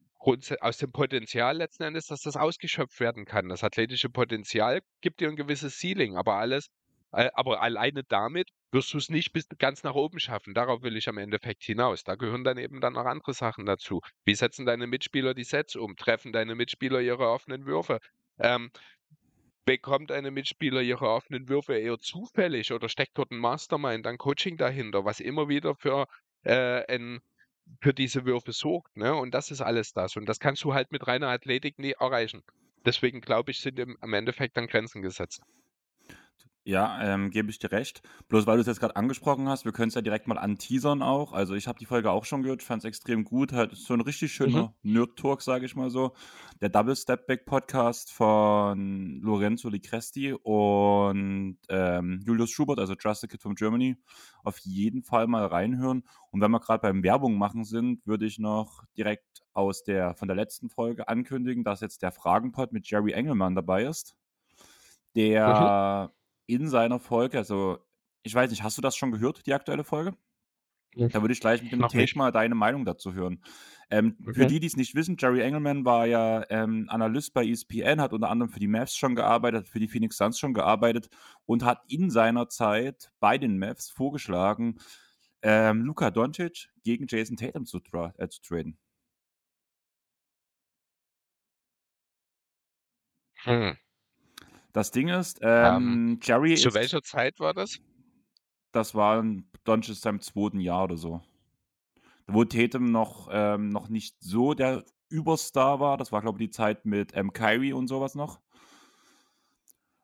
aus dem Potenzial letzten Endes, dass das ausgeschöpft werden kann. Das athletische Potenzial gibt dir ein gewisses Ceiling, aber alles, aber alleine damit wirst du es nicht bis ganz nach oben schaffen. Darauf will ich am Endeffekt hinaus. Da gehören dann eben dann noch andere Sachen dazu. Wie setzen deine Mitspieler die Sets um? Treffen deine Mitspieler ihre offenen Würfe? Ähm, bekommt eine Mitspieler ihre offenen Würfe eher zufällig oder steckt dort ein Mastermind, ein Coaching dahinter, was immer wieder für, äh, ein, für diese Würfe sorgt. Ne? Und das ist alles das. Und das kannst du halt mit reiner Athletik nie erreichen. Deswegen glaube ich, sind im, im Endeffekt dann Grenzen gesetzt. Ja, ähm, gebe ich dir recht. Bloß weil du es jetzt gerade angesprochen hast, wir können es ja direkt mal anteasern auch. Also ich habe die Folge auch schon gehört, fand es extrem gut. Halt so ein richtig schöner mhm. Nerd-Talk, sage ich mal so. Der Double Step Back Podcast von Lorenzo Licresti und ähm, Julius Schubert, also Just a Kid from Germany. Auf jeden Fall mal reinhören. Und wenn wir gerade beim Werbung machen sind, würde ich noch direkt aus der von der letzten Folge ankündigen, dass jetzt der Fragenpod mit Jerry Engelmann dabei ist. Der mhm in seiner Folge, also ich weiß nicht, hast du das schon gehört, die aktuelle Folge? Ja. Da würde ich gleich mit dem Thema mal deine Meinung dazu hören. Ähm, okay. Für die, die es nicht wissen, Jerry Engelman war ja ähm, Analyst bei ESPN, hat unter anderem für die Mavs schon gearbeitet, für die Phoenix Suns schon gearbeitet und hat in seiner Zeit bei den Mavs vorgeschlagen, ähm, Luka Doncic gegen Jason Tatum zu, tra äh, zu traden. Hm. Das Ding ist, ähm, ähm, Jerry. Zu ist, welcher Zeit war das? Das war Doncic seinem zweiten Jahr oder so. Wo Tatum noch, ähm, noch nicht so der Überstar war. Das war, glaube ich, die Zeit mit ähm, Kyrie und sowas noch.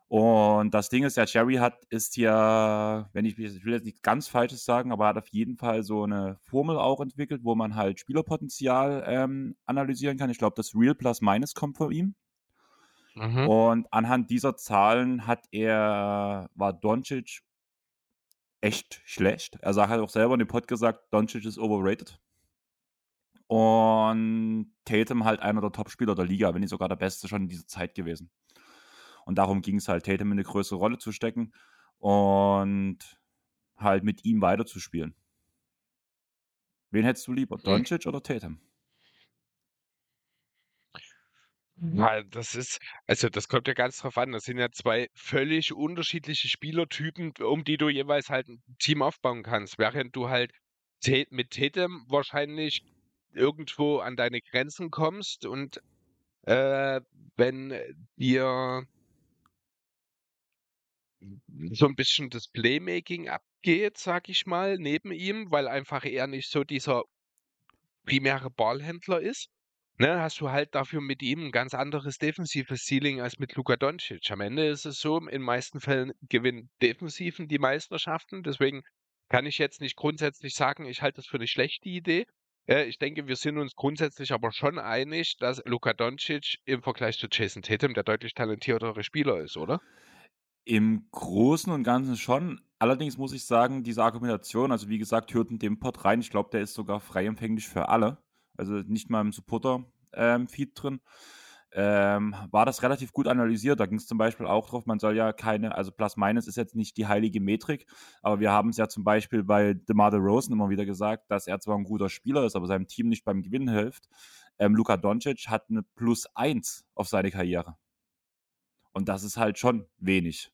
Und das Ding ist, ja, Jerry hat, ist ja, wenn ich, ich will jetzt nicht ganz Falsches sagen, aber hat auf jeden Fall so eine Formel auch entwickelt, wo man halt Spielerpotenzial ähm, analysieren kann. Ich glaube, das Real Plus Minus kommt von ihm. Mhm. Und anhand dieser Zahlen hat er, war Doncic echt schlecht. Er hat auch selber in dem Pod gesagt, Doncic ist overrated. Und Tatum halt einer der Top-Spieler der Liga, wenn nicht sogar der Beste schon in dieser Zeit gewesen. Und darum ging es halt, Tatum in eine größere Rolle zu stecken und halt mit ihm weiterzuspielen. Wen hättest du lieber, Mhm. Doncic oder Tatum? Ja, das ist, also das kommt ja ganz drauf an. Das sind ja zwei völlig unterschiedliche Spielertypen, um die du jeweils halt ein Team aufbauen kannst. Während du halt mit Tatum wahrscheinlich irgendwo an deine Grenzen kommst und äh, wenn dir so ein bisschen das Playmaking abgeht, sag ich mal, neben ihm, weil einfach er nicht so dieser primäre Ballhändler ist, ne, hast du halt dafür mit ihm ein ganz anderes defensives Ceiling als mit Luka Doncic. Am Ende ist es so, in den meisten Fällen gewinnen Defensiven die Meisterschaften. Deswegen kann ich jetzt nicht grundsätzlich sagen, ich halte das für eine schlechte Idee. Äh, ich denke, wir sind uns grundsätzlich aber schon einig, dass Luka Doncic im Vergleich zu Jason Tatum der deutlich talentiertere Spieler ist, oder? Im Großen und Ganzen schon. Allerdings muss ich sagen, diese Argumentation, also wie gesagt, hört in den Pod rein. Ich glaube, der ist sogar frei empfänglich für alle. Also nicht mal im Supporter-Feed drin. Ähm, war das relativ gut analysiert. Da ging es zum Beispiel auch drauf, man soll ja keine, also Plus Minus ist jetzt nicht die heilige Metrik, aber wir haben es ja zum Beispiel bei DeMar DeRozan immer wieder gesagt, dass er zwar ein guter Spieler ist, aber seinem Team nicht beim Gewinnen hilft. Ähm, Luka Doncic hat eine Plus 1 auf seine Karriere. Und das ist halt schon wenig.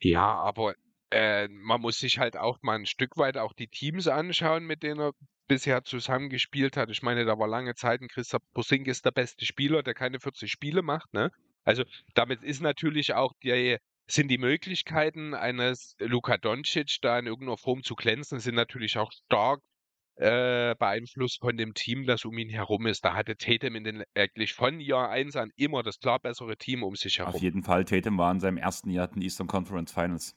Ja, aber äh, man muss sich halt auch mal ein Stück weit auch die Teams anschauen, mit denen er bisher zusammengespielt hat. Ich meine, da war lange Zeit ein Christoph Porzingis der beste Spieler, der keine 40 Spiele macht, ne? Also damit ist natürlich auch die, sind die Möglichkeiten eines Luka Doncic da in irgendeiner Form zu glänzen, sind natürlich auch stark äh, beeinflusst von dem Team, das um ihn herum ist. Da hatte Tatum in den eigentlich von Jahr 1 an immer das klar bessere Team um sich Auf herum. jeden Fall, Tatum war in seinem ersten Jahr in den Eastern Conference Finals.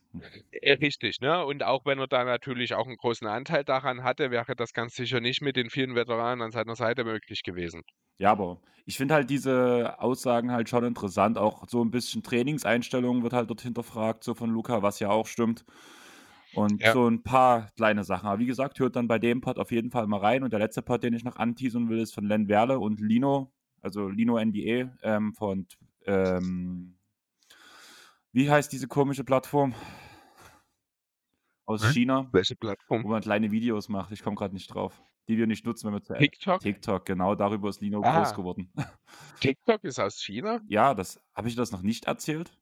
Äh, Richtig, ne? Und auch wenn er da natürlich auch einen großen Anteil daran hatte, wäre das ganz sicher nicht mit den vielen Veteranen an seiner Seite möglich gewesen. Ja, aber ich finde halt diese Aussagen halt schon interessant. Auch so ein bisschen Trainingseinstellungen wird halt dort hinterfragt, so von Luca, was ja auch stimmt. Und Ja. so ein paar kleine Sachen. Aber wie gesagt, hört dann bei dem Pod auf jeden Fall mal rein. Und der letzte Pod, den ich noch anteasern will, ist von Len Werle und Lino, also Lino NBA ähm, von, ähm, wie heißt diese komische Plattform? Aus Hä? China, Welche wo Plattform? man kleine Videos macht. Ich komme gerade nicht drauf. Die wir nicht nutzen, wenn wir zu TikTok? TikTok, genau, darüber ist Lino groß Ah. geworden. *laughs* TikTok ist aus China? Ja, das habe ich das noch nicht erzählt.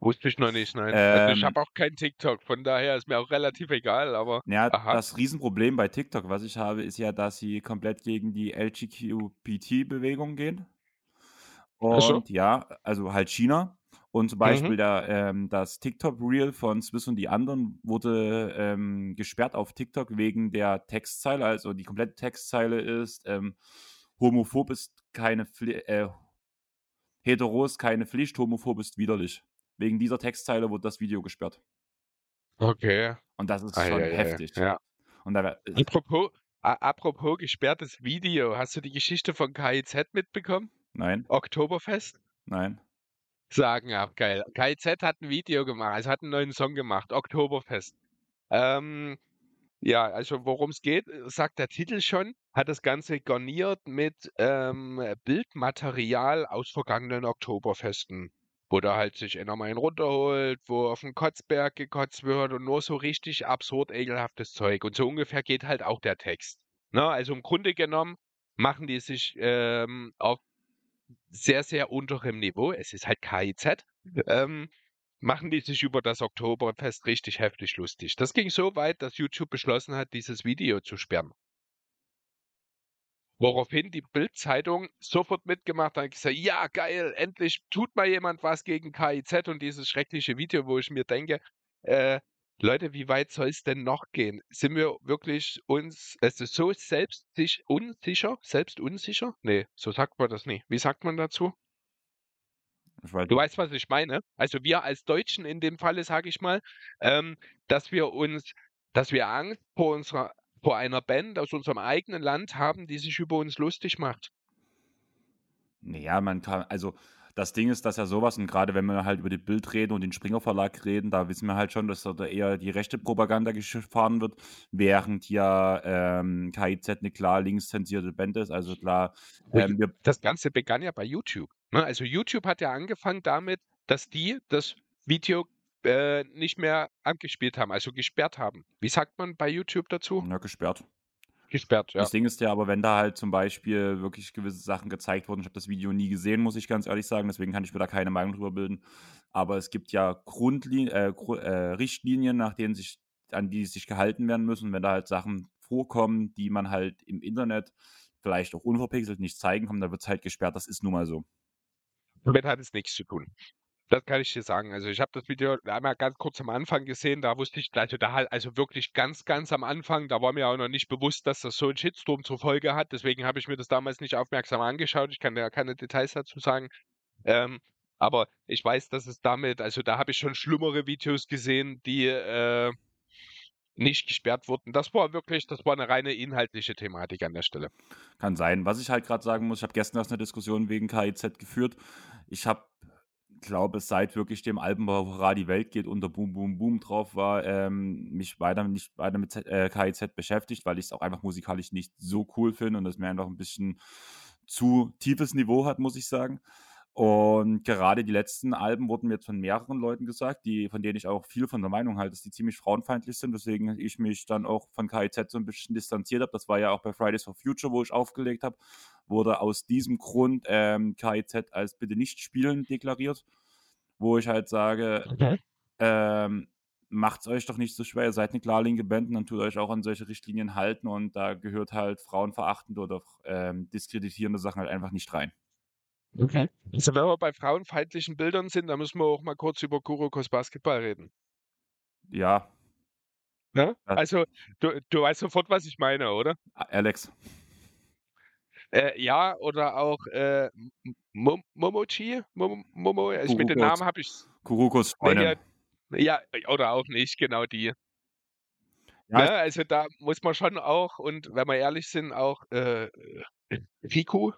Wusste ich noch nicht, nein. Also ich Ähm, habe auch kein TikTok, von daher ist mir auch relativ egal, aber ja, aha. das Riesenproblem bei TikTok, was ich habe, ist ja, dass sie komplett gegen die LGBTQ-Bewegung gehen. Ach so. Und ja, also halt China. Und zum Mhm. Beispiel der, ähm, das TikTok-Reel von Swiss und die anderen wurde ähm, gesperrt auf TikTok wegen der Textzeile. Also die komplette Textzeile ist, ähm, homophob ist keine Pflicht, äh, hetero ist keine Pflicht, homophob ist widerlich. Wegen dieser Textzeile wurde das Video gesperrt. Okay. Und das ist Ah, schon ja, heftig. ja. Und da wär, Apropos, apropos gesperrtes Video, hast du die Geschichte von KIZ mitbekommen? nein, Oktoberfest? nein. Sagen ab, geil. KIZ hat ein Video gemacht, also hat einen neuen Song gemacht, Oktoberfest. Ähm, ja, also worum es geht, äh, sagt der Titel schon, hat das Ganze garniert mit ähm, Bildmaterial aus vergangenen Oktoberfesten, wo da halt sich einer mal einen runterholt, wo auf den Kotzberg gekotzt wird und nur so richtig absurd ekelhaftes Zeug. Und so ungefähr geht halt auch der Text. Ne? Also im Grunde genommen machen die sich ähm, auf sehr, sehr unterem Niveau, es ist halt KIZ, ähm, machen die sich über das Oktoberfest richtig heftig lustig. Das ging so weit, dass YouTube beschlossen hat, dieses Video zu sperren. Woraufhin die Bild-Zeitung sofort mitgemacht hat und gesagt, ja, geil, endlich tut mal jemand was gegen KIZ und dieses schreckliche Video, wo ich mir denke, äh, Leute, wie weit soll es denn noch gehen? Sind wir wirklich uns, es ist so selbst sich unsicher, selbst unsicher? Nee, so sagt man das nicht. Wie sagt man dazu? Ich weiß Du weißt, was ich meine. Also wir als Deutschen in dem Falle, sage ich mal, ähm, dass wir uns, dass wir Angst vor unserer, vor einer Band aus unserem eigenen Land haben, die sich über uns lustig macht. Naja, man kann, also das Ding ist, dass ja sowas, und gerade wenn wir halt über die Bild reden und den Springer Verlag reden, da wissen wir halt schon, dass da eher die rechte Propaganda gefahren wird, während ja ähm, KIZ eine klar linkszensierte Band ist. Also klar, Ui, ähm, Das Ganze begann ja bei YouTube. Ne? Also YouTube hat ja angefangen damit, dass die das Video äh, nicht mehr abgespielt haben, also gesperrt haben. Wie sagt man bei YouTube dazu? Ja, gesperrt. Gesperrt, ja. Das Ding ist ja aber, wenn da halt zum Beispiel wirklich gewisse Sachen gezeigt wurden, ich habe das Video nie gesehen, muss ich ganz ehrlich sagen, deswegen kann ich mir da keine Meinung drüber bilden. Aber es gibt ja Grundlin äh, äh, Richtlinien, nach denen sich, an die sich gehalten werden müssen. Wenn da halt Sachen vorkommen, die man halt im Internet vielleicht auch unverpixelt nicht zeigen kann, dann wird es halt gesperrt. Das ist nun mal so. Damit hat es nichts zu tun. Das kann ich dir sagen. Also ich habe das Video einmal ganz kurz am Anfang gesehen, da wusste ich, also da halt, also wirklich ganz, ganz am Anfang, da war mir auch noch nicht bewusst, dass das so einen Shitstorm zur Folge hat. Deswegen habe ich mir das damals nicht aufmerksam angeschaut. Ich kann ja keine Details dazu sagen. Ähm, aber ich weiß, dass es damit, also da habe ich schon schlimmere Videos gesehen, die äh, nicht gesperrt wurden. Das war wirklich, das war eine reine inhaltliche Thematik an der Stelle. Kann sein. Was ich halt gerade sagen muss, ich habe gestern erst eine Diskussion wegen KIZ geführt. Ich habe glaube, seit wirklich dem Album Hurra, die Welt geht unter Boom Boom Boom drauf war, ähm, mich weiter nicht weiter mit Z äh, KIZ beschäftigt, weil ich es auch einfach musikalisch nicht so cool finde und es mir einfach ein bisschen zu tiefes Niveau hat, muss ich sagen. Und gerade die letzten Alben wurden mir jetzt von mehreren Leuten gesagt, die, von denen ich auch viel von der Meinung halte, dass die ziemlich frauenfeindlich sind, weswegen ich mich dann auch von KIZ so ein bisschen distanziert habe. Das war ja auch bei Fridays for Future, wo ich aufgelegt habe, wurde aus diesem Grund ähm, KIZ als bitte nicht spielen deklariert, wo ich halt sage, okay. ähm, macht es euch doch nicht so schwer, ihr seid eine klar linke Band und dann tut euch auch an solche Richtlinien halten und da gehört halt frauenverachtende oder ähm, diskreditierende Sachen halt einfach nicht rein. Okay. Also wenn wir bei frauenfeindlichen Bildern sind, dann müssen wir auch mal kurz über Kurokos Basketball reden. Ja. Ne? Also, du, du weißt sofort, was ich meine, oder? Alex. Äh, ja, oder auch äh, Momochi? Momo, also mit dem Namen habe ich. Kurokos Freundin. Ja, oder auch nicht, genau die. Ja, ne? Also da muss man schon auch, und wenn wir ehrlich sind, auch äh, Riku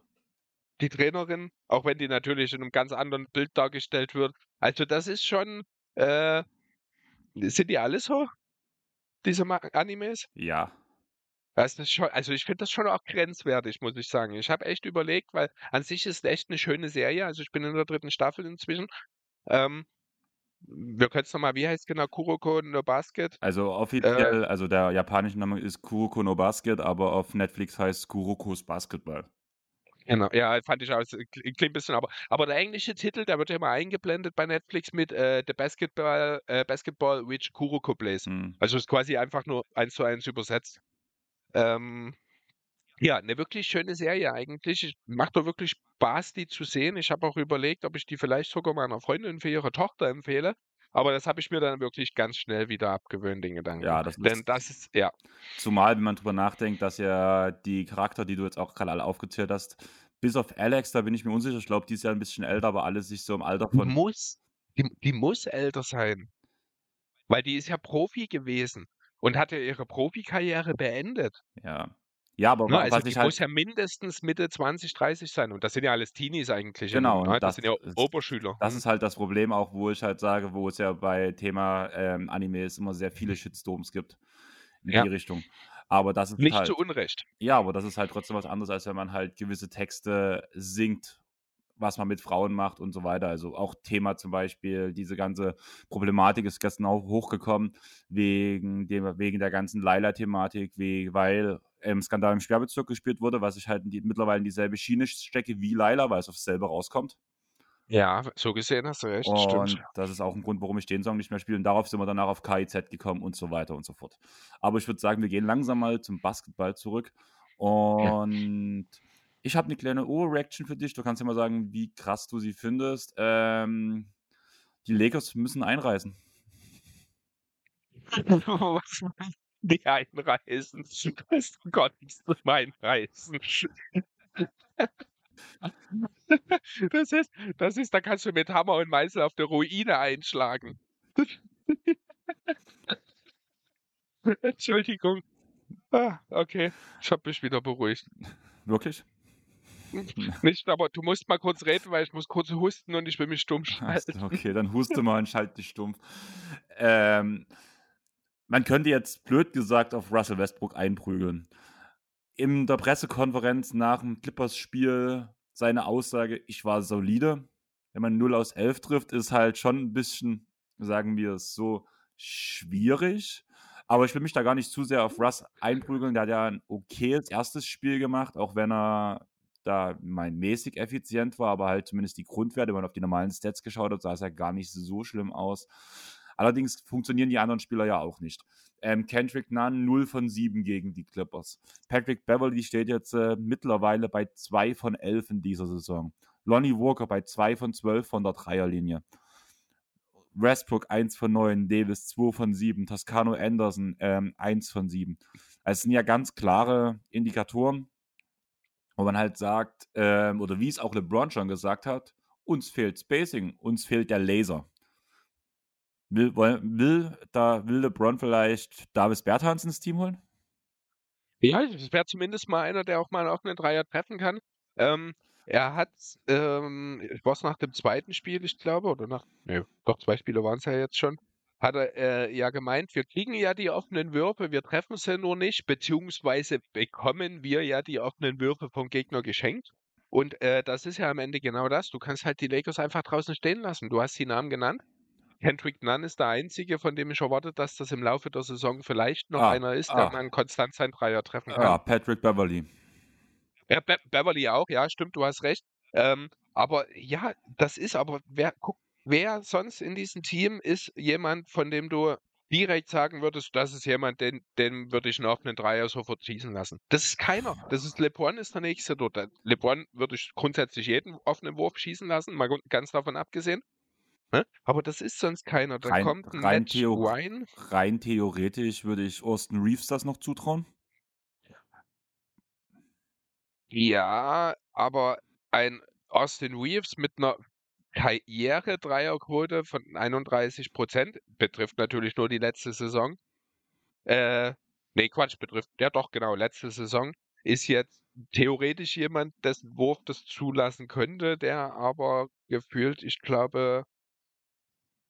die Trainerin, auch wenn die natürlich in einem ganz anderen Bild dargestellt wird. Also das ist schon, äh, sind die alle so, diese Animes? Ja. Ist schon, also ich finde das schon auch grenzwertig, muss ich sagen. Ich habe echt überlegt, weil an sich ist es echt eine schöne Serie. Also ich bin in der dritten Staffel inzwischen. Ähm, wir können es nochmal, wie heißt genau Kuroko no Basket? Also offiziell, äh, also der japanische Name ist Kuroko no Basket, aber auf Netflix heißt Kurokos Basketball. Genau, ja, fand ich auch, klingt ein bisschen, aber, aber der englische Titel, der wird ja immer eingeblendet bei Netflix mit äh, The Basketball, äh, Basketball which Kuroko plays. Mhm. Also ist quasi einfach nur eins zu eins übersetzt. Ähm, ja, eine wirklich schöne Serie eigentlich. Macht doch wirklich Spaß, die zu sehen. Ich habe auch überlegt, ob ich die vielleicht sogar meiner Freundin für ihre Tochter empfehle. Aber das habe ich mir dann wirklich ganz schnell wieder abgewöhnt, den Gedanken. Ja, das Denn das ist, ja. Zumal, wenn man drüber nachdenkt, dass ja die Charakter, die du jetzt auch gerade alle aufgezählt hast, bis auf Alex, da bin ich mir unsicher, ich glaube, die ist ja ein bisschen älter, aber alle sich so im Alter von. Die muss, die, die muss älter sein. Weil die ist ja Profi gewesen und hat ja ihre Profikarriere beendet. Ja. Ja, aber ne, also was die ich muss halt. ja mindestens Mitte 20, 30 sein. Und das sind ja alles Teenies eigentlich. Genau, Ne? Das, das sind ja ist- Oberschüler. Das Hm. ist halt das Problem auch, wo ich halt sage, wo es ja bei Thema ähm, Anime immer sehr viele Shitstorms gibt in Ja. die Richtung. Aber das ist Nicht halt. zu Unrecht. Ja, aber das ist halt trotzdem was anderes, als wenn man halt gewisse Texte singt, was man mit Frauen macht und so weiter. Also auch Thema zum Beispiel, diese ganze Problematik ist gestern auch hochgekommen, wegen, dem, wegen der ganzen Laila-Thematik, weil im Skandal im Sperrbezirk gespielt wurde, was ich halt in die, mittlerweile in dieselbe Schiene stecke wie Laila, weil es auf dasselbe rauskommt. Ja, so gesehen hast du recht. Und Stimmt. das ist auch ein Grund, warum ich den Song nicht mehr spiele. Und darauf sind wir danach auf KIZ gekommen und so weiter und so fort. Aber ich würde sagen, wir gehen langsam mal zum Basketball zurück. Und ich habe eine kleine Overreaction für dich. Du kannst ja mal sagen, wie krass du sie findest. Ähm, die Lakers müssen einreisen. *laughs* Was die einreißen? Weißt du zum Einreißen. *laughs* Das ist, das ist, da kannst du mit Hammer und Meißel auf der Ruine einschlagen. *laughs* Entschuldigung. Ah, okay, ich habe mich wieder beruhigt. Wirklich? *laughs* Nicht, aber du musst mal kurz reden, weil ich muss kurz husten und ich will mich Ach so, schalten. Okay, dann huste *laughs* mal und schalte dich stumpf. Ähm, man könnte jetzt blöd gesagt auf Russell Westbrook einprügeln. In der Pressekonferenz nach dem Clippers-Spiel seine Aussage, ich war solide. Wenn man 0 aus 11 trifft, ist halt schon ein bisschen, sagen wir es so, schwierig. Aber ich will mich da gar nicht zu sehr auf Russ einprügeln. Der hat ja ein okayes erstes Spiel gemacht, auch wenn er da mein mäßig effizient war, aber halt zumindest die Grundwerte, wenn man auf die normalen Stats geschaut hat, sah es ja gar nicht so schlimm aus. Allerdings funktionieren die anderen Spieler ja auch nicht. Ähm, Kendrick Nunn 0 von 7 gegen die Clippers. Patrick Beverly steht jetzt äh, mittlerweile bei 2 von 11 in dieser Saison. Lonnie Walker bei 2 von 12 von der Dreierlinie. Westbrook 1 von 9, Davis 2 von 7, Toscano Anderson ähm, 1 von 7. Also es sind ja ganz klare Indikatoren, wo man halt sagt, ähm, oder wie es auch LeBron schon gesagt hat, uns fehlt Spacing, uns fehlt der Laser. Will, will, da, will LeBron vielleicht Davis Bertans ins Team holen? Ja, es wäre zumindest mal einer, der auch mal einen offenen Dreier treffen kann. Ähm, er hat, ähm, was nach dem zweiten Spiel, ich glaube, oder nach, nee, doch zwei Spiele waren es ja jetzt schon, hat er äh, ja gemeint, wir kriegen ja die offenen Würfe, wir treffen sie nur nicht, beziehungsweise bekommen wir ja die offenen Würfe vom Gegner geschenkt. Und äh, das ist ja am Ende genau das. Du kannst halt die Lakers einfach draußen stehen lassen. Du hast die Namen genannt. Kendrick Nunn ist der einzige, von dem ich erwarte, dass das im Laufe der Saison vielleicht noch ah, einer ist, ah. der man konstant sein Dreier treffen kann. Ja, Patrick Beverly. Ja, Be Beverly auch, ja, stimmt, du hast recht. Ähm, aber ja, das ist aber, wer, guck, wer sonst in diesem Team ist jemand, von dem du direkt sagen würdest, das ist jemand, den, den würde ich noch einen Dreier sofort schießen lassen. Das ist keiner. Das ist LeBron ist der nächste dort. LeBron würde ich grundsätzlich jeden offenen Wurf schießen lassen, mal ganz davon abgesehen. Ne? Aber das ist sonst keiner. Da rein, kommt ein rein, Theo rein. rein theoretisch würde ich Austin Reeves das noch zutrauen. Ja, aber ein Austin Reeves mit einer Karriere-Dreierquote von 31 Prozent betrifft natürlich nur die letzte Saison. Äh, nee, Quatsch, betrifft, ja doch, genau, letzte Saison ist jetzt theoretisch jemand, dessen Wurf das zulassen könnte, der aber gefühlt, ich glaube,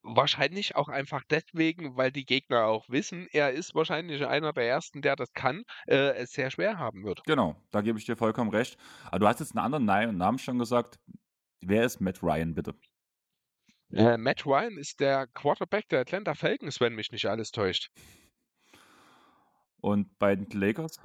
wahrscheinlich auch einfach deswegen, weil die Gegner auch wissen, er ist wahrscheinlich einer der ersten, der das kann, äh, es sehr schwer haben wird. Genau, da gebe ich dir vollkommen recht. Aber du hast jetzt einen anderen Namen schon gesagt. Wer ist Matt Ryan, bitte? Äh, Matt Ryan ist der Quarterback der Atlanta Falcons, wenn mich nicht alles täuscht. Und bei den Lakers?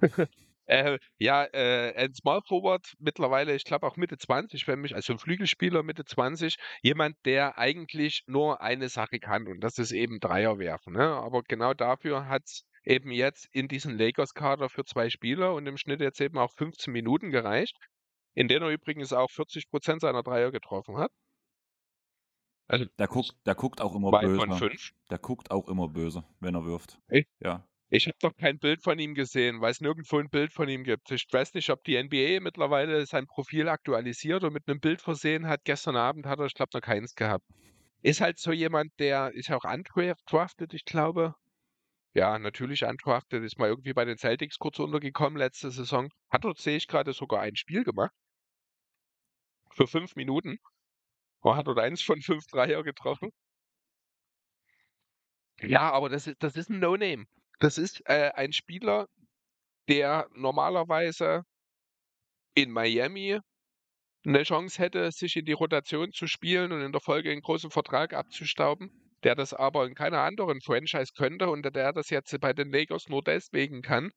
*laughs* Äh, ja, äh, ein Small Forward mittlerweile, ich glaube auch Mitte 20, wenn mich, also ein Flügelspieler Mitte 20, jemand, der eigentlich nur eine Sache kann und das ist eben Dreier werfen. Ne? Aber genau dafür hat es eben jetzt in diesen Lakers-Kader für zwei Spieler und im Schnitt jetzt eben auch 15 Minuten gereicht, in denen er übrigens auch 40 Prozent seiner Dreier getroffen hat. Also der guckt, der guckt auch immer böse. Der guckt auch immer böse, wenn er wirft. Echt? Ja. Ich habe doch kein Bild von ihm gesehen, weil es nirgendwo ein Bild von ihm gibt. Ich weiß nicht, ob die NBA mittlerweile sein Profil aktualisiert und mit einem Bild versehen hat. Gestern Abend hat er, ich glaube, noch keins gehabt. Ist halt so jemand, der ist auch undrafted, ich glaube. Ja, natürlich undrafted, ist mal irgendwie bei den Celtics kurz untergekommen letzte Saison. Hat dort, sehe ich gerade, sogar ein Spiel gemacht. Für fünf Minuten. Und hat dort eins von fünf Dreier getroffen. Ja, aber das ist, das ist ein No-Name. Das ist äh, ein Spieler, der normalerweise in Miami eine Chance hätte, sich in die Rotation zu spielen und in der Folge einen großen Vertrag abzustauben, der das aber in keiner anderen Franchise könnte und der das jetzt bei den Lakers nur deswegen kann,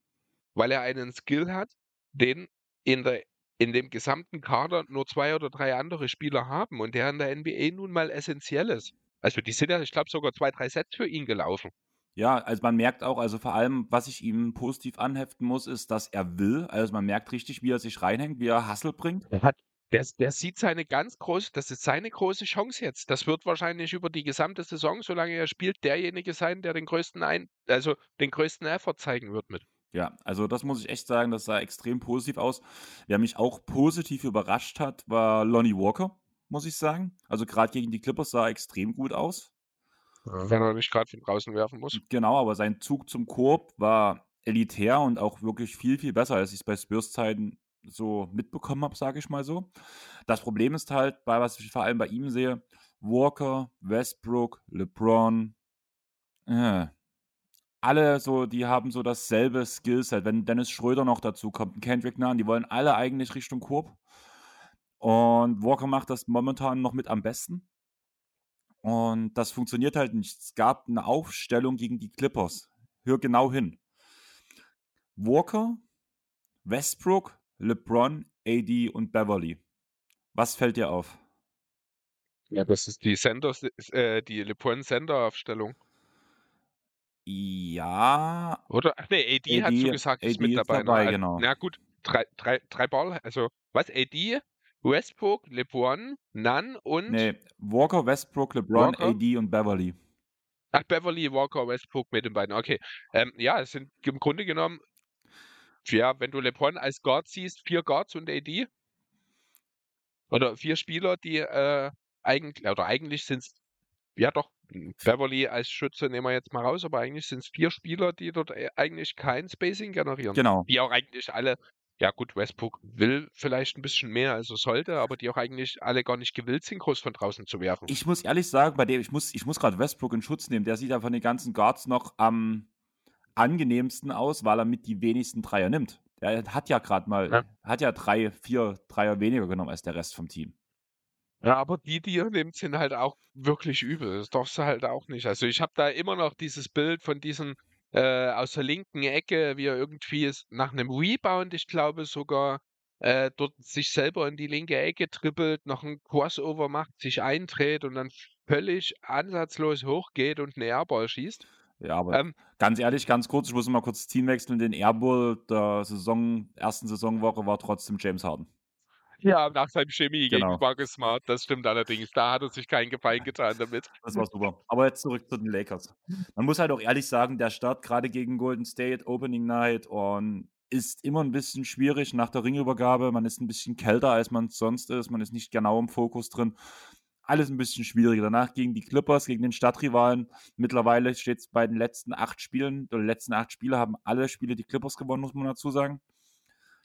weil er einen Skill hat, den in, der, in dem gesamten Kader nur zwei oder drei andere Spieler haben und der in der NBA nun mal essentiell ist. Also die sind ja, ich glaube, sogar zwei, drei Sets für ihn gelaufen. Ja, also man merkt auch, also vor allem, was ich ihm positiv anheften muss, ist, dass er will. Also man merkt richtig, wie er sich reinhängt, wie er Hassel bringt. Er hat, der, der sieht seine ganz große, das ist seine große Chance jetzt. Das wird wahrscheinlich über die gesamte Saison, solange er spielt, derjenige sein, der den größten ein, also den größten Effort zeigen wird mit. Ja, also das muss ich echt sagen, das sah extrem positiv aus. Wer mich auch positiv überrascht hat, war Lonnie Walker, muss ich sagen. Also gerade gegen die Clippers sah er extrem gut aus. Wenn er nicht gerade von draußen werfen muss. Genau, aber sein Zug zum Korb war elitär und auch wirklich viel, viel besser, als ich es bei Spurs-Zeiten so mitbekommen habe, sage ich mal so. Das Problem ist halt, bei was ich vor allem bei ihm sehe, Walker, Westbrook, LeBron, äh, alle so, die haben so dasselbe Skillset. Wenn Dennis Schröder noch dazu kommt, Kendrick Nunn, die wollen alle eigentlich Richtung Korb. Und Walker macht das momentan noch mit am besten. Und das funktioniert halt nicht. Es gab eine Aufstellung gegen die Clippers. Hör genau hin. Walker, Westbrook, LeBron, AD und Beverly. Was fällt dir auf? Ja, das ist die Sender, äh, die LeBron Sender Aufstellung. Ja. Oder? Ach nee, AD, hat so gesagt, ist AD mit ist dabei. dabei, Na, genau. na gut, drei, drei, drei Ball, also was? AD, Westbrook, LeBron, Nunn und Nee, Walker, Westbrook, LeBron, Walker? AD und Beverly. ach, Beverly, Walker, Westbrook mit den beiden. Okay. Ähm, ja, es sind im Grunde genommen, ja, wenn du LeBron als Guard siehst, vier Guards und AD. Oder vier Spieler, die äh, eigentlich, oder eigentlich sind es, ja doch, Beverly als Schütze nehmen wir jetzt mal raus, aber eigentlich sind es vier Spieler, die dort äh, eigentlich kein Spacing generieren. Genau. Die auch eigentlich alle, ja gut, Westbrook will vielleicht ein bisschen mehr, als er sollte, aber die auch eigentlich alle gar nicht gewillt sind, groß von draußen zu werfen. Ich muss ehrlich sagen, bei dem, ich muss, ich muss gerade Westbrook in Schutz nehmen. Der sieht ja von den ganzen Guards noch am angenehmsten aus, weil er mit die wenigsten Dreier nimmt. Der hat ja gerade mal, Ja. hat ja drei, vier Dreier weniger genommen als der Rest vom Team. Ja, aber die, die er nimmt, sind halt auch wirklich übel. Das darfst du halt auch nicht. Also ich habe da immer noch dieses Bild von diesem äh, aus der linken Ecke, wie er irgendwie ist, nach einem Rebound, ich glaube sogar, äh, dort sich selber in die linke Ecke trippelt, noch ein Crossover macht, sich eindreht und dann völlig ansatzlos hochgeht und einen Airball schießt. Ja, aber Ähm, ganz ehrlich, ganz kurz, ich muss mal kurz das Team wechseln. Den Airball der Saison, ersten Saisonwoche war trotzdem James Harden. Ja, nach seinem Chemie Genau. gegen Marcus Smart, das stimmt allerdings. Da hat er sich keinen Gefallen getan damit. Das war super. Aber jetzt zurück zu den Lakers. Man muss halt auch ehrlich sagen, der Start gerade gegen Golden State, Opening Night und ist immer ein bisschen schwierig nach der Ringübergabe. Man ist ein bisschen kälter, als man sonst ist. Man ist nicht genau im Fokus drin. Alles ein bisschen schwieriger. Danach gegen die Clippers, gegen den Stadtrivalen. Mittlerweile steht es bei den letzten acht Spielen, die letzten acht Spiele haben alle Spiele die Clippers gewonnen, muss man dazu sagen.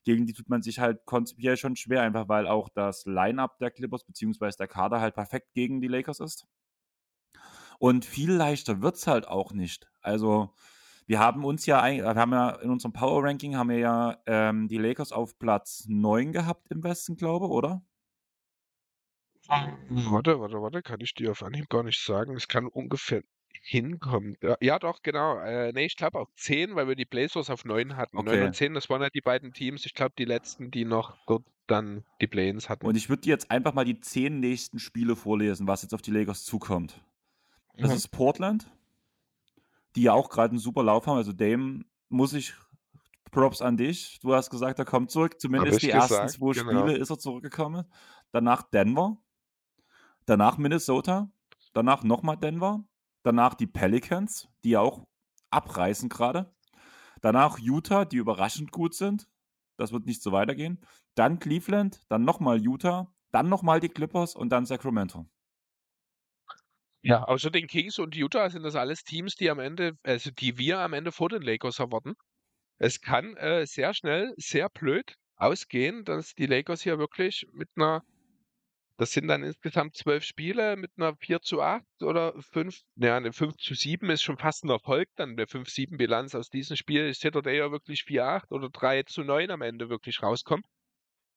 Gegen die tut man sich halt konzipiell schon schwer, einfach weil auch das Line-Up der Clippers beziehungsweise der Kader halt perfekt gegen die Lakers ist. Und viel leichter wird es halt auch nicht. Also, wir haben uns ja, wir haben ja in unserem Power Ranking haben wir ja ähm, die Lakers auf Platz 9 gehabt im Westen, glaube ich, oder? Warte, warte, warte, kann ich dir auf Anhieb gar nicht sagen. Es kann ungefähr hinkommen. Ja, doch, genau. Äh, nee, ich glaube auf 10, weil wir die Blazers auf 9 hatten. 9 Okay. und 10, das waren ja die beiden Teams. Ich glaube, die letzten, die noch dort dann die Play-ins hatten. Und ich würde dir jetzt einfach mal die zehn nächsten Spiele vorlesen, was jetzt auf die Lakers zukommt. Das Mhm. ist Portland, die ja auch gerade einen super Lauf haben. Also Dame muss ich Props an dich. Du hast gesagt, er kommt zurück. Zumindest die ersten gesagt, zwei genau. Spiele ist er zurückgekommen. Danach Denver, danach Minnesota, danach nochmal Denver, danach die Pelicans, die auch abreißen gerade. Danach Utah, die überraschend gut sind. Das wird nicht so weitergehen. Dann Cleveland, dann nochmal Utah, dann nochmal die Clippers und dann Sacramento. Ja, außer den Kings und Utah sind das alles Teams, die am Ende, also die wir am Ende vor den Lakers erwarten. Es kann äh, sehr schnell, sehr blöd ausgehen, dass die Lakers hier wirklich mit einer, das sind dann insgesamt zwölf Spiele mit einer 4 zu 8 oder 5, naja, eine 5 zu 7 ist schon fast ein Erfolg, dann eine 5-7-Bilanz aus diesem Spiel. Hätte da ja wirklich 4-8 oder 3 zu 9 am Ende wirklich rauskommen.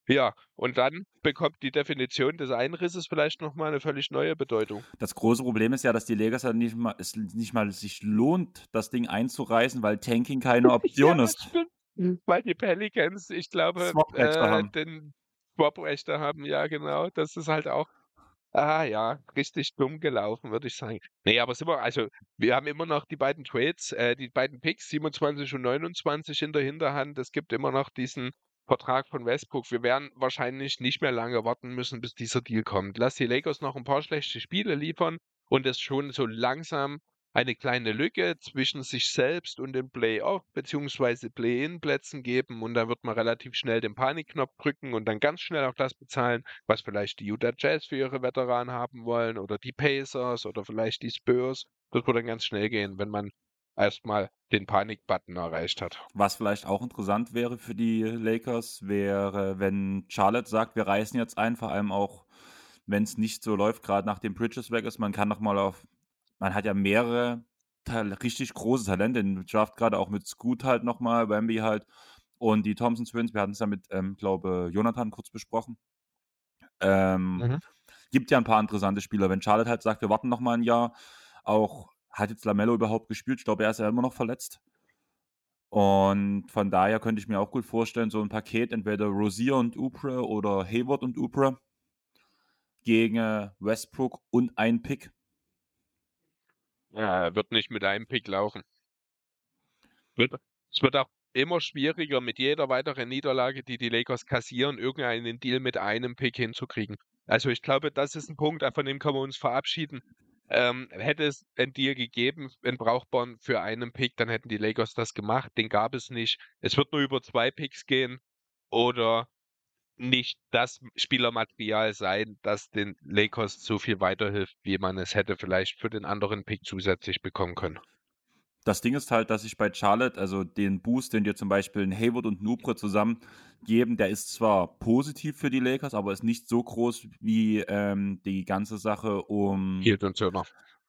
Ja, und dann bekommt die Definition des Einrisses vielleicht nochmal eine völlig neue Bedeutung. Das große Problem ist ja, dass die Lakers ja nicht mal, es nicht mal sich lohnt, das Ding einzureißen, weil Tanking keine *laughs* Option Ja, ist. stimmt. Weil die Pelicans, ich glaube, äh, den Swap-Rechte haben, ja genau. Das ist halt auch, ah ja, richtig dumm gelaufen, würde ich sagen. Nee, aber sind wir, also wir haben immer noch die beiden Trades, äh, die beiden Picks, 27 und 29 in der Hinterhand. Es gibt immer noch diesen Vertrag von Westbrook. Wir werden wahrscheinlich nicht mehr lange warten müssen, bis dieser Deal kommt. Lass die Lakers noch ein paar schlechte Spiele liefern und es schon so langsam eine kleine Lücke zwischen sich selbst und den Playoff- bzw. Play-In-Plätzen geben und dann wird man relativ schnell den Panikknopf drücken und dann ganz schnell auch das bezahlen, was vielleicht die Utah Jazz für ihre Veteranen haben wollen oder die Pacers oder vielleicht die Spurs. Das wird dann ganz schnell gehen, wenn man erstmal den Panik-Button erreicht hat. Was vielleicht auch interessant wäre für die Lakers, wäre, wenn Charlotte sagt, wir reißen jetzt ein, vor allem auch, wenn es nicht so läuft, gerade nachdem Bridges weg ist, man kann noch mal auf, man hat ja mehrere richtig große Talente im Draft, gerade auch mit Scoot halt nochmal, Wemby halt und die Thompson Twins, wir hatten es ja mit, ähm, glaube Jonathan kurz besprochen. Ähm, Mhm. Gibt ja ein paar interessante Spieler. Wenn Charlotte halt sagt, wir warten noch mal ein Jahr, auch hat jetzt Lamello überhaupt gespielt? Ich glaube, er ist ja immer noch verletzt. Und von daher könnte ich mir auch gut vorstellen, so ein Paket, entweder Rosier und Upre oder Hayward und Upre gegen Westbrook und ein Pick. Ja, wird nicht mit einem Pick laufen. Wird, es wird auch immer schwieriger, mit jeder weiteren Niederlage, die die Lakers kassieren, irgendeinen Deal mit einem Pick hinzukriegen. Also ich glaube, das ist ein Punkt, von dem können wir uns verabschieden. Ähm, hätte es einen Deal gegeben, einen brauchbaren für einen Pick, dann hätten die Lakers das gemacht. Den gab es nicht. Es wird nur über zwei Picks gehen oder nicht das Spielermaterial sein, das den Lakers so viel weiterhilft, wie man es hätte vielleicht für den anderen Pick zusätzlich bekommen können. Das Ding ist halt, dass ich bei Charlotte, also den Boost, den dir zum Beispiel ein Hayward und Nubre zusammen geben, der ist zwar positiv für die Lakers, aber ist nicht so groß wie ähm, die ganze Sache um Hield und Turner.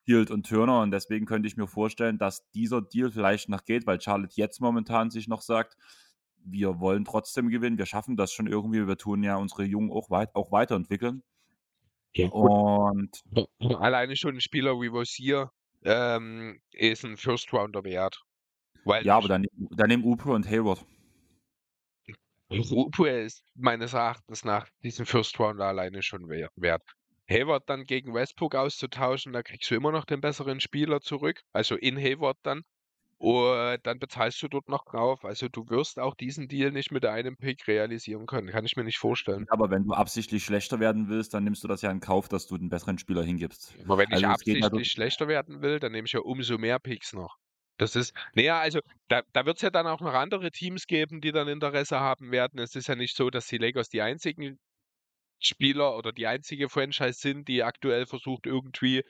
Hield und Turner. Und deswegen könnte ich mir vorstellen, dass dieser Deal vielleicht noch geht, weil Charlotte jetzt momentan sich noch sagt, wir wollen trotzdem gewinnen, wir schaffen das schon irgendwie, wir tun ja unsere Jungen auch, weit, auch weiterentwickeln. Ja, Und Alleine schon ein Spieler wie Rosier ähm, ist ein First Rounder wert. Weil ja, aber dann, dann nehmen Upre und Hayward. Upue ist meines Erachtens nach diesen First Rounder alleine schon we- wert. Hayward dann gegen Westbrook auszutauschen, da kriegst du immer noch den besseren Spieler zurück, also in Hayward dann. Und dann bezahlst du dort noch drauf. Also du wirst auch diesen Deal nicht mit einem Pick realisieren können. Kann ich mir nicht vorstellen. Aber wenn du absichtlich schlechter werden willst, dann nimmst du das ja in Kauf, dass du den besseren Spieler hingibst. Aber wenn ich Also es geht absichtlich halt- schlechter werden will, dann nehme ich ja umso mehr Picks noch. Das ist, naja, also da, da wird es ja dann auch noch andere Teams geben, die dann Interesse haben werden. Es ist ja nicht so, dass die Lakers die einzigen Spieler oder die einzige Franchise sind, die aktuell versucht, irgendwie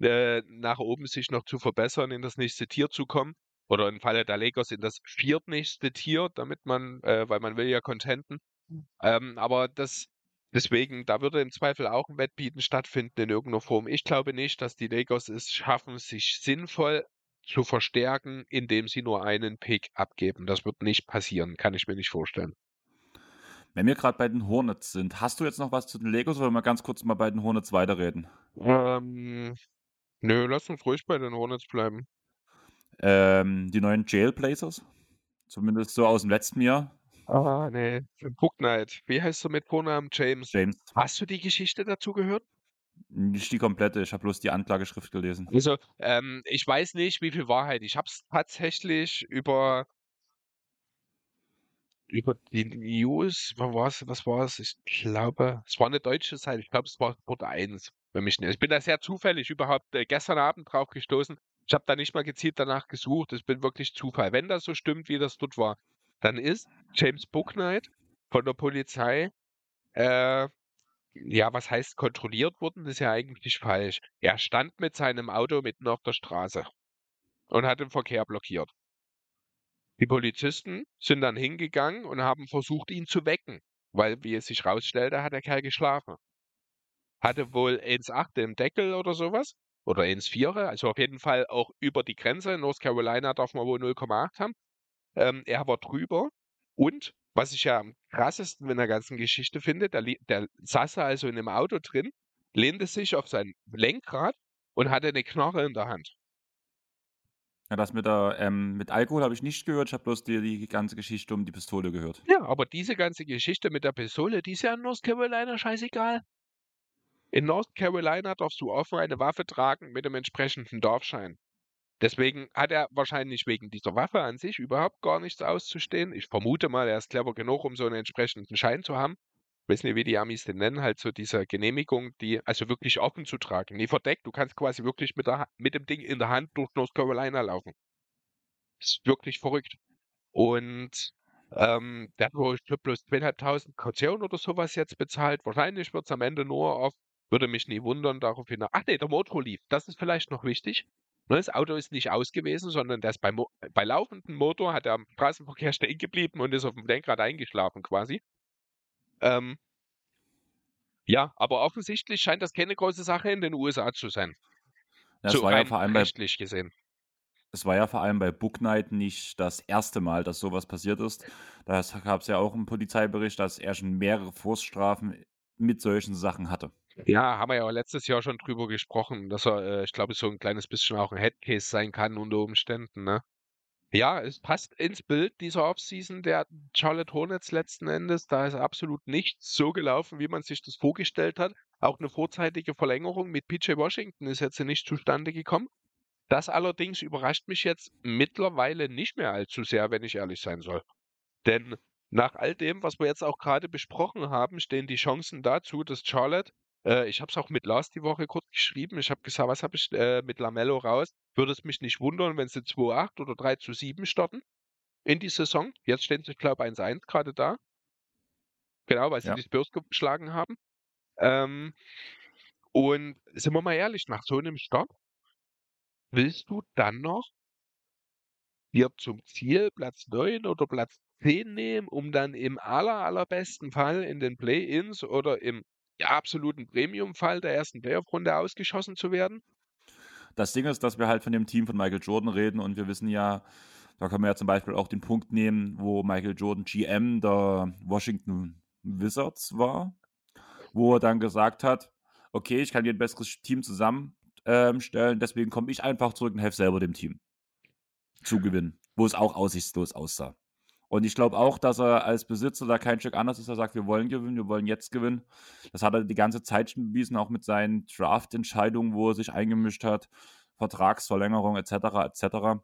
äh, nach oben sich noch zu verbessern, in das nächste Tier zu kommen. Oder im Falle der Lakers in das viertnächste Tier, damit man, äh, weil man will ja contenten. Ähm, aber das, deswegen, da würde im Zweifel auch ein Wettbieten stattfinden in irgendeiner Form. Ich glaube nicht, dass die Lakers es schaffen, sich sinnvoll zu verstärken, indem sie nur einen Pick abgeben. Das wird nicht passieren, kann ich mir nicht vorstellen. Wenn wir gerade bei den Hornets sind, hast du jetzt noch was zu den Legos oder wollen wir ganz kurz mal bei den Hornets weiterreden? Ähm, nö, lass uns ruhig bei den Hornets bleiben. Ähm, die neuen Jailblazers? Zumindest so aus dem letzten Jahr. Ah, nee. Book Knight. Wie heißt du mit Vornamen? James. James. Hast du die Geschichte dazu gehört? Nicht die komplette, ich habe bloß die Anklageschrift gelesen. Also, ähm, ich weiß nicht, wie viel Wahrheit. Ich habe es tatsächlich über über die News, was was war es? Ich glaube, es war eine deutsche Seite. Ich glaube, es war Sport 1, wenn mich nicht. Ich bin da sehr zufällig überhaupt äh, gestern Abend drauf gestoßen. Ich habe da nicht mal gezielt danach gesucht. Es bin wirklich Zufall. Wenn das so stimmt, wie das dort war, dann ist James Booknight von der Polizei äh, ja, was heißt kontrolliert worden? Ist ja eigentlich falsch. Er stand mit seinem Auto mitten auf der Straße und hat den Verkehr blockiert. Die Polizisten sind dann hingegangen und haben versucht, ihn zu wecken, weil, wie es sich rausstellte, hat der Kerl geschlafen. Hatte wohl 1,8 im Deckel oder sowas. Oder 1,4, also auf jeden Fall auch über die Grenze. In North Carolina darf man wohl 0,8 haben. Ähm, er war drüber und was ich ja am krassesten in der ganzen Geschichte finde, der, der saß er also in einem Auto drin, lehnte sich auf sein Lenkrad und hatte eine Knarre in der Hand. Ja, das mit, der, ähm, mit Alkohol habe ich nicht gehört, ich habe bloß die, die ganze Geschichte um die Pistole gehört. Ja, aber diese ganze Geschichte mit der Pistole, die ist ja in North Carolina scheißegal. In North Carolina darfst du offen eine Waffe tragen mit dem entsprechenden Dorfschein. Deswegen hat er wahrscheinlich wegen dieser Waffe an sich überhaupt gar nichts auszustehen. Ich vermute mal, er ist clever genug, um so einen entsprechenden Schein zu haben. Ich weiß nicht, wie die Amis den nennen, halt so diese Genehmigung, die also wirklich offen zu tragen. Nie verdeckt, du kannst quasi wirklich mit, der, mit dem Ding in der Hand durch North Carolina laufen. Das ist wirklich verrückt. Und ähm, der hat wohl bloß 2.500 Kaution oder sowas jetzt bezahlt. Wahrscheinlich wird es am Ende nur auf, würde mich nie wundern, darauf hin. Ach nee, der Motor lief. Das ist vielleicht noch wichtig. Ne, Das Auto ist nicht aus gewesen, sondern der ist bei, Mo bei laufendem Motor hat er am Straßenverkehr *laughs* stehen geblieben und ist auf dem Lenkrad eingeschlafen quasi. Ähm, ja, aber offensichtlich scheint das keine große Sache in den USA zu sein. Ja, so war ja vor allem bei, gesehen. es war ja vor allem bei Book Night nicht das erste Mal, dass sowas passiert ist. Da gab es ja auch einen Polizeibericht, dass er schon mehrere Vorstrafen mit solchen Sachen hatte. Ja, haben wir ja auch letztes Jahr schon drüber gesprochen, dass er, äh, ich glaube, so ein kleines bisschen auch ein Headcase sein kann unter Umständen, ne? Ja, es passt ins Bild dieser Offseason der Charlotte Hornets letzten Endes. Da ist absolut nichts so gelaufen, wie man sich das vorgestellt hat. Auch eine vorzeitige Verlängerung mit PJ Washington ist jetzt nicht zustande gekommen. Das allerdings überrascht mich jetzt mittlerweile nicht mehr allzu sehr, wenn ich ehrlich sein soll. Denn nach all dem, was wir jetzt auch gerade besprochen haben, stehen die Chancen dazu, dass Charlotte, äh, ich habe es auch mit Lars die Woche kurz geschrieben, ich habe gesagt, was habe ich äh, mit Lamello raus? Würde es mich nicht wundern, wenn sie 2-8 oder 3 zu 7 starten in die Saison. Jetzt stehen sie, ich glaube, 1-1 gerade da. Genau, weil sie Ja. die Spurs geschlagen haben. Ähm, und sind wir mal ehrlich, nach so einem Start willst du dann noch dir zum Ziel Platz 9 oder Platz 10 nehmen, um dann im aller, allerbesten Fall in den Play-Ins oder im ja, absoluten Premium-Fall der ersten Playoff-Runde ausgeschossen zu werden? Das Ding ist, dass wir halt von dem Team von Michael Jordan reden und wir wissen ja, da können wir ja zum Beispiel auch den Punkt nehmen, wo Michael Jordan GM der Washington Wizards war, wo er dann gesagt hat, okay, ich kann dir ein besseres Team zusammenstellen, deswegen komme ich einfach zurück und helfe selber dem Team zu gewinnen, wo es auch aussichtslos aussah. Und ich glaube auch, dass er als Besitzer da kein Stück anders ist. Er sagt, wir wollen gewinnen, wir wollen jetzt gewinnen. Das hat er die ganze Zeit schon bewiesen, auch mit seinen Draft-Entscheidungen, wo er sich eingemischt hat, Vertragsverlängerung etc. etc.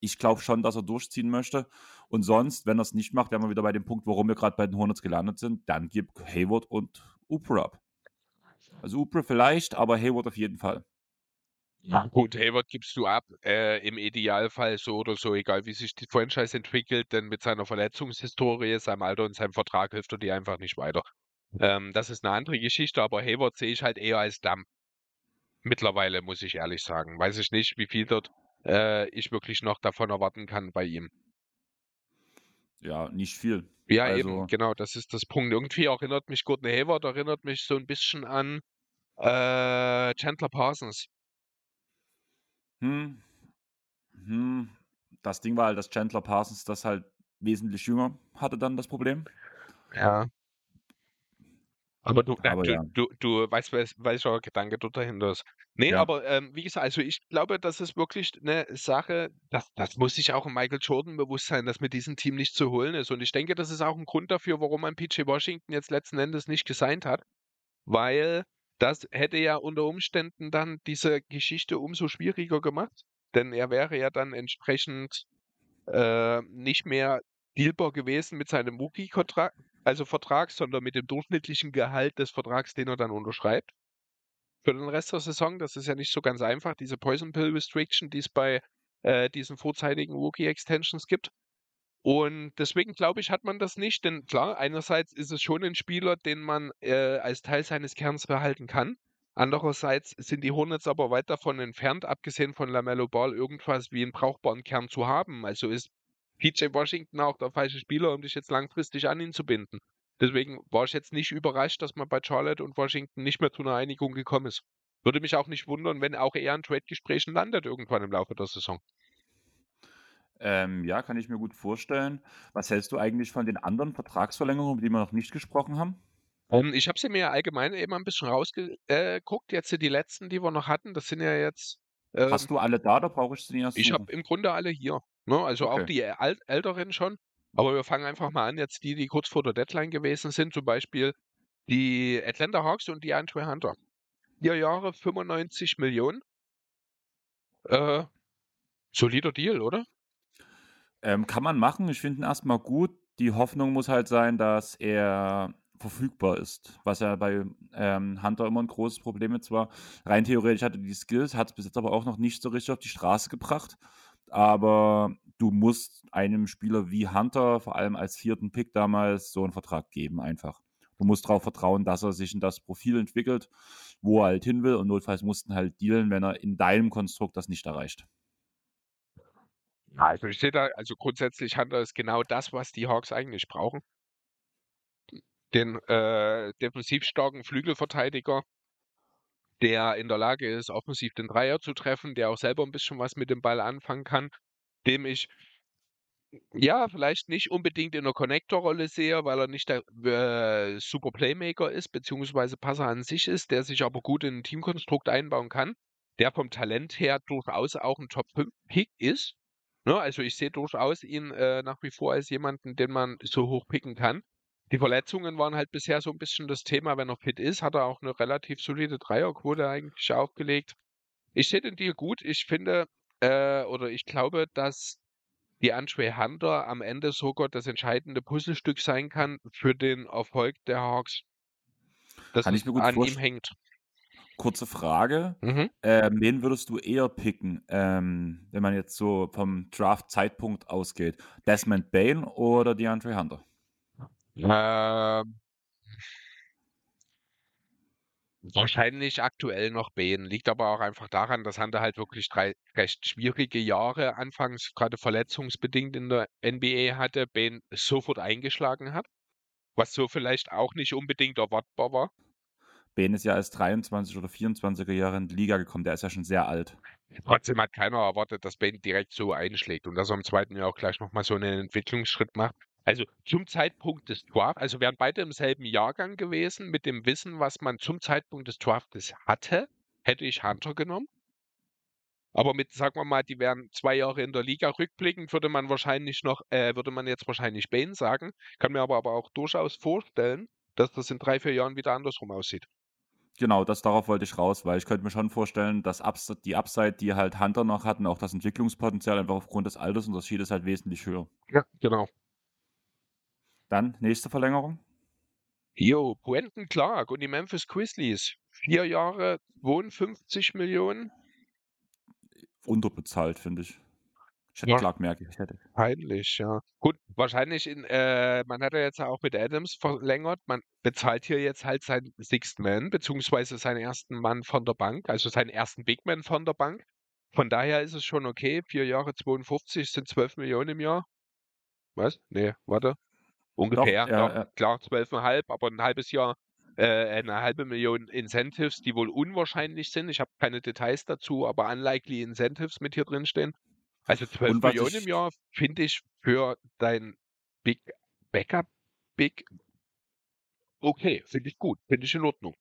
Ich glaube schon, dass er durchziehen möchte. Und sonst, wenn er es nicht macht, wären wir wieder bei dem Punkt, warum wir gerade bei den Hornets gelandet sind. Dann gibt Hayward und Upra ab. Also Upra vielleicht, aber Hayward auf jeden Fall. Ja, gut, Hayward gibst du ab, äh, im Idealfall so oder so, egal wie sich die Franchise entwickelt, denn mit seiner Verletzungshistorie, seinem Alter und seinem Vertrag hilft er dir einfach nicht weiter. Ähm, das ist eine andere Geschichte, aber Hayward sehe ich halt eher als Damm. Mittlerweile, muss ich ehrlich sagen. Weiß ich nicht, wie viel dort äh, ich wirklich noch davon erwarten kann bei ihm. Ja, nicht viel. Ja, Also- eben, genau, das ist das Punkt. Irgendwie erinnert mich Gordon Hayward, erinnert mich so ein bisschen an äh, Chandler Parsons. Hm. Hm. Das Ding war halt, dass Chandler Parsons das halt wesentlich jünger hatte dann das Problem. Ja. Aber du, Aber du, ja. du, du weißt, wel- welcher Gedanke dort dahinter ist. Nee, Ja. aber ähm, wie gesagt, also ich glaube, das ist wirklich eine Sache, das, das muss sich auch Michael Jordan bewusst sein, dass mit diesem Team nicht zu holen ist. Und ich denke, das ist auch ein Grund dafür, warum man PJ Washington jetzt letzten Endes nicht gesigned hat. Weil das hätte ja unter Umständen dann diese Geschichte umso schwieriger gemacht. Denn er wäre ja dann entsprechend äh, nicht mehr dealbar gewesen mit seinem Rookie-Vertrag, also Vertrag, sondern mit dem durchschnittlichen Gehalt des Vertrags, den er dann unterschreibt. Für den Rest der Saison, das ist ja nicht so ganz einfach, diese Poison Pill Restriction, die es bei äh, diesen vorzeitigen Rookie-Extensions gibt. Und deswegen glaube ich, hat man das nicht, denn klar, einerseits ist es schon ein Spieler, den man äh, als Teil seines Kerns behalten kann. Andererseits sind die Hornets aber weit davon entfernt, abgesehen von LaMelo Ball, irgendwas wie einen brauchbaren Kern zu haben. Also ist PJ Washington auch der falsche Spieler, um dich jetzt langfristig an ihn zu binden. Deswegen war ich jetzt nicht überrascht, dass man bei Charlotte und Washington nicht mehr zu einer Einigung gekommen ist. Würde mich auch nicht wundern, wenn auch er an Trade-Gesprächen landet irgendwann im Laufe der Saison. Ähm, ja, kann ich mir gut vorstellen. Was hältst du eigentlich von den anderen Vertragsverlängerungen, über die wir noch nicht gesprochen haben? Ähm, ich habe sie mir allgemein eben ein bisschen rausgeguckt. Jetzt die letzten, die wir noch hatten, das sind ja jetzt. Ähm, Hast du alle da, oder brauche ich sie erst ich habe im Grunde alle hier. Ne? Also auch Okay. die äl älteren schon. Aber wir fangen einfach mal an, jetzt die, die kurz vor der Deadline gewesen sind. Zum Beispiel die Atlanta Hawks und die Andre Hunter. Vier Jahre, 95 Millionen. Äh, solider Deal, oder? Ähm, kann man machen. Ich finde ihn erstmal gut. Die Hoffnung muss halt sein, dass er verfügbar ist, was ja bei ähm, Hunter immer ein großes Problem jetzt war. Rein theoretisch hatte die Skills, hat es bis jetzt aber auch noch nicht so richtig auf die Straße gebracht. Aber du musst einem Spieler wie Hunter, vor allem als vierten Pick damals, so einen Vertrag geben einfach. Du musst darauf vertrauen, dass er sich in das Profil entwickelt, wo er halt hin will und notfalls mussten halt dealen, wenn er in deinem Konstrukt das nicht erreicht. Also ich sehe da, also grundsätzlich Hunter ist genau das, was die Hawks eigentlich brauchen. Den äh, defensiv starken Flügelverteidiger, der in der Lage ist, offensiv den Dreier zu treffen, der auch selber ein bisschen was mit dem Ball anfangen kann, dem ich ja, vielleicht nicht unbedingt in der Connector-Rolle sehe, weil er nicht der äh, super Playmaker ist, beziehungsweise Passer an sich ist, der sich aber gut in ein Teamkonstrukt einbauen kann, der vom Talent her durchaus auch ein Top-5-Pick ist. Ne? Also ich sehe durchaus ihn äh, nach wie vor als jemanden, den man so hoch picken kann. Die Verletzungen waren halt bisher so ein bisschen das Thema. Wenn er fit ist, hat er auch eine relativ solide Dreierquote eigentlich aufgelegt. Ich sehe den Deal gut. Ich finde äh, oder ich glaube, dass die Andre Hunter am Ende sogar das entscheidende Puzzlestück sein kann für den Erfolg der Hawks. Das kann ich mir gut an ihm hängt. Kurze Frage. Mhm. Ähm, wen würdest du eher picken, ähm, wenn man jetzt so vom Draft-Zeitpunkt ausgeht? Desmond Bain oder DeAndre Hunter? Ähm, Wahrscheinlich aktuell noch Bain. Liegt aber auch einfach daran, dass Hunter halt wirklich drei recht schwierige Jahre anfangs, gerade verletzungsbedingt in der NBA hatte, Bain sofort eingeschlagen hat. Was so vielleicht auch nicht unbedingt erwartbar war. Bain ist ja als 23 oder 24er Jahre in die Liga gekommen, der ist ja schon sehr alt. Trotzdem hat keiner erwartet, dass Bain direkt so einschlägt und dass er im zweiten Jahr auch gleich nochmal so einen Entwicklungsschritt macht. Also zum Zeitpunkt des Drafts, also wären beide im selben Jahrgang gewesen, mit dem Wissen, was man zum Zeitpunkt des Draftes hatte, hätte ich Hunter genommen. Aber mit, sagen wir mal, die wären zwei Jahre in der Liga rückblickend, würde man wahrscheinlich noch, äh, würde man jetzt wahrscheinlich Bane sagen. Kann mir aber, aber auch durchaus vorstellen, dass das in drei, vier Jahren wieder andersrum aussieht. Genau, das darauf wollte ich raus, weil ich könnte mir schon vorstellen, dass Ups die Upside, die halt Hunter noch hatten, auch das Entwicklungspotenzial einfach aufgrund des Altersunterschieds halt wesentlich höher. Ja, genau. Dann nächste Verlängerung. Jo, Quentin Clark und die Memphis Grizzlies. Vier Jahre, 52 Millionen. Unterbezahlt, finde ich. Ich hätte ja. Clark mehr ich hätte. Peinlich, ja. Gut, wahrscheinlich in, äh, man hat ja jetzt auch mit Adams verlängert. Man bezahlt hier jetzt halt seinen Sixth Man, beziehungsweise seinen ersten Mann von der Bank, also seinen ersten Big Man von der Bank. Von daher ist es schon okay. Vier Jahre 52 sind 12 Millionen im Jahr. Was? Nee, warte. Ungefähr, Doch, ja, ja. klar, 12,5, aber ein halbes Jahr, äh, eine halbe Million Incentives, die wohl unwahrscheinlich sind. Ich habe keine Details dazu, aber unlikely Incentives mit hier drin stehen. Also 12 Millionen im Jahr finde ich für dein Big Backup Big okay, finde ich gut, finde ich in Ordnung.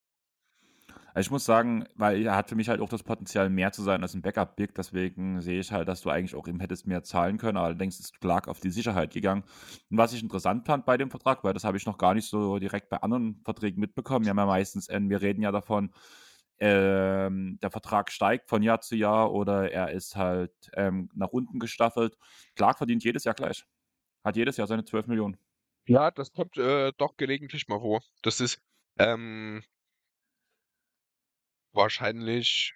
Also ich muss sagen, weil er hat für mich halt auch das Potenzial, mehr zu sein als ein Backup-Big. Deswegen sehe ich halt, dass du eigentlich auch ihm hättest mehr zahlen können. Allerdings ist Clark auf die Sicherheit gegangen. Und was ich interessant fand bei dem Vertrag, weil das habe ich noch gar nicht so direkt bei anderen Verträgen mitbekommen. Wir haben ja meistens, äh, wir reden ja davon, ähm, der Vertrag steigt von Jahr zu Jahr oder er ist halt ähm, nach unten gestaffelt. Clark verdient jedes Jahr gleich. Hat jedes Jahr seine 12 Millionen. Ja, das kommt äh, doch gelegentlich mal vor. Das ist, ähm, wahrscheinlich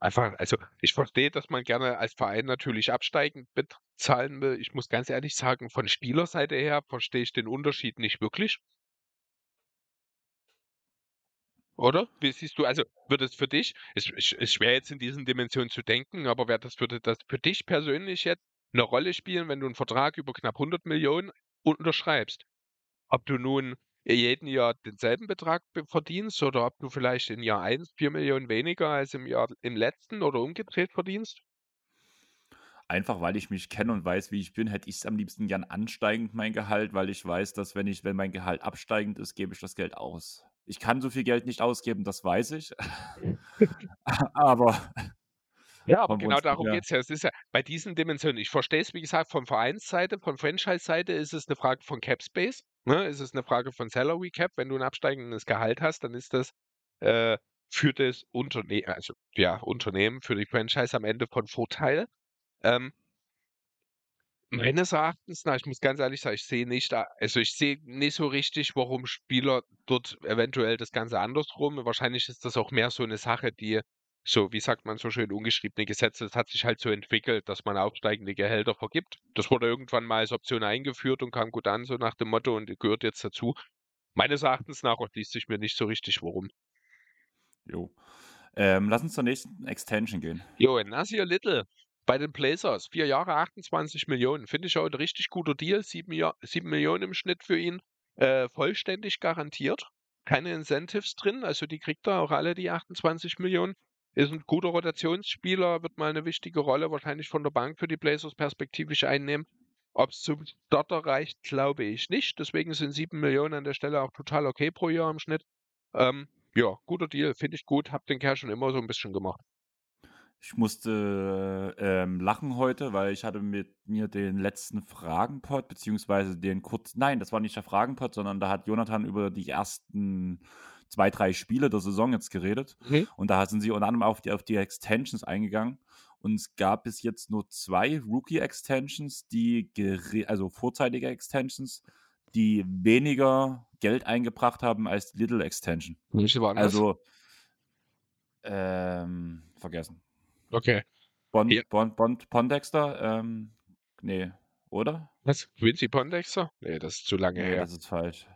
einfach, also ich verstehe, dass man gerne als Verein natürlich absteigend bezahlen will. Ich muss ganz ehrlich sagen, von Spielerseite her verstehe ich den Unterschied nicht wirklich. Oder? Wie siehst du, also wird es für dich, es ist schwer jetzt in diesen Dimensionen zu denken, aber wäre das, würde das für dich persönlich jetzt eine Rolle spielen, wenn du einen Vertrag über knapp 100 Millionen unterschreibst? Ob du nun jeden Jahr denselben Betrag verdienst oder ob du vielleicht in Jahr 1 4 Millionen weniger als im Jahr im letzten oder umgedreht verdienst? Einfach weil ich mich kenne und weiß, wie ich bin, hätte ich es am liebsten gern ansteigend, mein Gehalt, weil ich weiß, dass wenn ich, wenn mein Gehalt absteigend ist, gebe ich das Geld aus. Ich kann so viel Geld nicht ausgeben, das weiß ich. *laughs* Aber ja, aber genau darum ja. geht es ja. Es ist ja bei diesen Dimensionen, ich verstehe es, wie gesagt, von Vereinsseite, von Franchise-Seite ist es eine Frage von Cap Space. Ne? Ist es eine Frage von Salary Cap. Wenn du ein absteigendes Gehalt hast, dann ist das äh, für das Unternehmen, also ja, Unternehmen, für die Franchise am Ende von Vorteil. Ähm, meines Erachtens, na, ich muss ganz ehrlich sagen, ich sehe nicht, also ich sehe nicht so richtig, warum Spieler dort eventuell das Ganze andersrum. Wahrscheinlich ist das auch mehr so eine Sache, die so, wie sagt man so schön, ungeschriebene Gesetze, das hat sich halt so entwickelt, dass man aufsteigende Gehälter vergibt. Das wurde irgendwann mal als Option eingeführt und kam gut an, so nach dem Motto, und gehört jetzt dazu. Meines Erachtens nach erschließt sich mir nicht so richtig, warum. Jo. Ähm, lass uns zur nächsten Extension gehen. Jo, Nasir Little bei den Blazers. Vier Jahre, 28 Millionen. Finde ich auch ein richtig guter Deal. Sieben, Jahr, sieben Millionen im Schnitt für ihn. Äh, vollständig garantiert. Keine Incentives drin. Also die kriegt er auch alle, die 28 Millionen. Ist ein guter Rotationsspieler, wird mal eine wichtige Rolle wahrscheinlich von der Bank für die Blazers perspektivisch einnehmen. Ob es zum Starter reicht, glaube ich nicht. Deswegen sind 7 Millionen an der Stelle auch total okay pro Jahr im Schnitt. Ähm, ja, guter Deal, finde ich gut. Hab den Kerl schon immer so ein bisschen gemacht. Ich musste ähm, lachen heute, weil ich hatte mit mir den letzten Fragenpod, beziehungsweise den kurz, nein, das war nicht der Fragenpod, sondern da hat Jonathan über die ersten zwei, drei Spiele der Saison jetzt geredet. Mhm. Und da sind sie unter anderem auf die, auf die Extensions eingegangen. Und es gab bis jetzt nur zwei Rookie-Extensions, die, also vorzeitige Extensions, die weniger Geld eingebracht haben als die Little Extension. Also, ähm, vergessen. Okay. Bond, Ja. Bond, Bond, Pondexter, ähm, nee, oder? Was? Quincy Pondexter? Nee, das ist zu lange Nee, her. das ist falsch.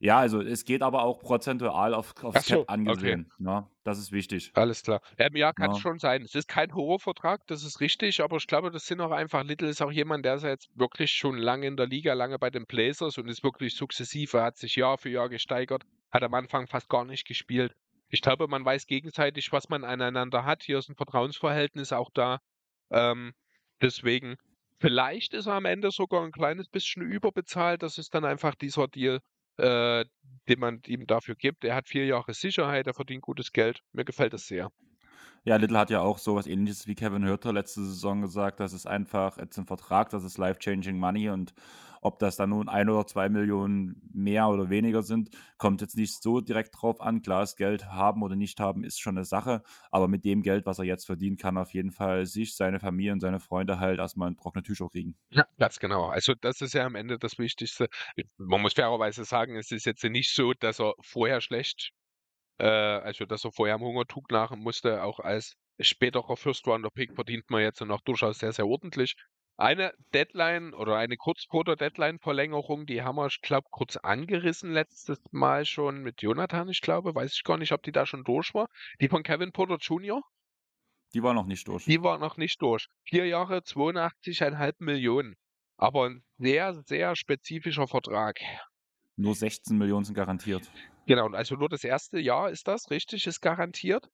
Ja, also es geht aber auch prozentual auf, aufs so, Cap angesehen. Ne? Das ist wichtig. Alles klar. Ähm, ja, kann es Ja. schon sein. Es ist kein Horrorvertrag, das ist richtig, aber ich glaube, das sind auch einfach, Little ist auch jemand, der ist ja jetzt wirklich schon lange in der Liga, lange bei den Blazers und ist wirklich sukzessive, hat sich Jahr für Jahr gesteigert, hat am Anfang fast gar nicht gespielt. Ich glaube, man weiß gegenseitig, was man aneinander hat. Hier ist ein Vertrauensverhältnis auch da. Ähm, deswegen, vielleicht ist er am Ende sogar ein kleines bisschen überbezahlt. Das ist dann einfach dieser Deal, äh, den man ihm dafür gibt. Er hat vier Jahre Sicherheit, er verdient gutes Geld. Mir gefällt es sehr. Ja, Little hat ja auch sowas ähnliches wie Kevin Hürter letzte Saison gesagt, das ist einfach jetzt ein Vertrag, das ist life-changing money und ob das dann nun ein oder zwei Millionen mehr oder weniger sind, kommt jetzt nicht so direkt drauf an. Klar, das Geld haben oder nicht haben ist schon eine Sache, aber mit dem Geld, was er jetzt verdient, kann er auf jeden Fall sich, seine Familie und seine Freunde halt erstmal in trockene Tücher kriegen. Ja, ganz genau. Also das ist ja am Ende das Wichtigste. Man muss fairerweise sagen, es ist jetzt nicht so, dass er vorher schlecht, äh, also dass er vorher am Hungertuch nachen musste. Auch als späterer First-Rounder-Pick verdient man jetzt noch durchaus sehr, sehr ordentlich. Eine Deadline oder eine kurz vor der Deadline-Verlängerung, die haben wir, ich glaube, kurz angerissen letztes Mal schon mit Jonathan, ich glaube. Weiß ich gar nicht, ob die da schon durch war. Die von Kevin Porter Jr., Die war noch nicht durch. die war noch nicht durch. Vier Jahre, 82,5 Millionen. Aber ein sehr, sehr spezifischer Vertrag. Nur 16 Millionen sind garantiert. Genau, also nur das erste Jahr ist das, richtig, ist garantiert.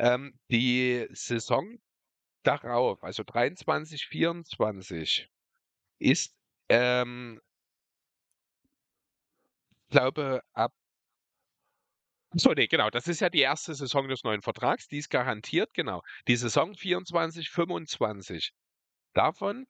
Ähm, die Saison darauf, also 23, 24, ist, ähm, glaube, ab. So, nee, genau, das ist ja die erste Saison des neuen Vertrags, die ist garantiert, genau. Die Saison 24, 25. Davon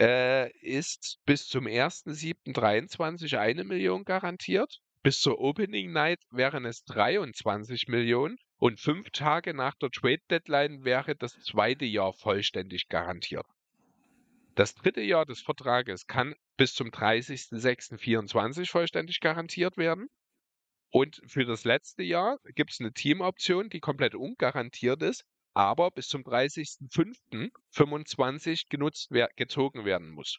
äh, ist bis zum 1.7.23 eine Million garantiert. Bis zur Opening Night wären es 23 Millionen und fünf Tage nach der Trade Deadline wäre das zweite Jahr vollständig garantiert. Das dritte Jahr des Vertrages kann bis zum 30.06.24 vollständig garantiert werden. Und für das letzte Jahr gibt es eine Teamoption, die komplett ungarantiert ist, aber bis zum 30.05.25 genutzt wer gezogen werden muss.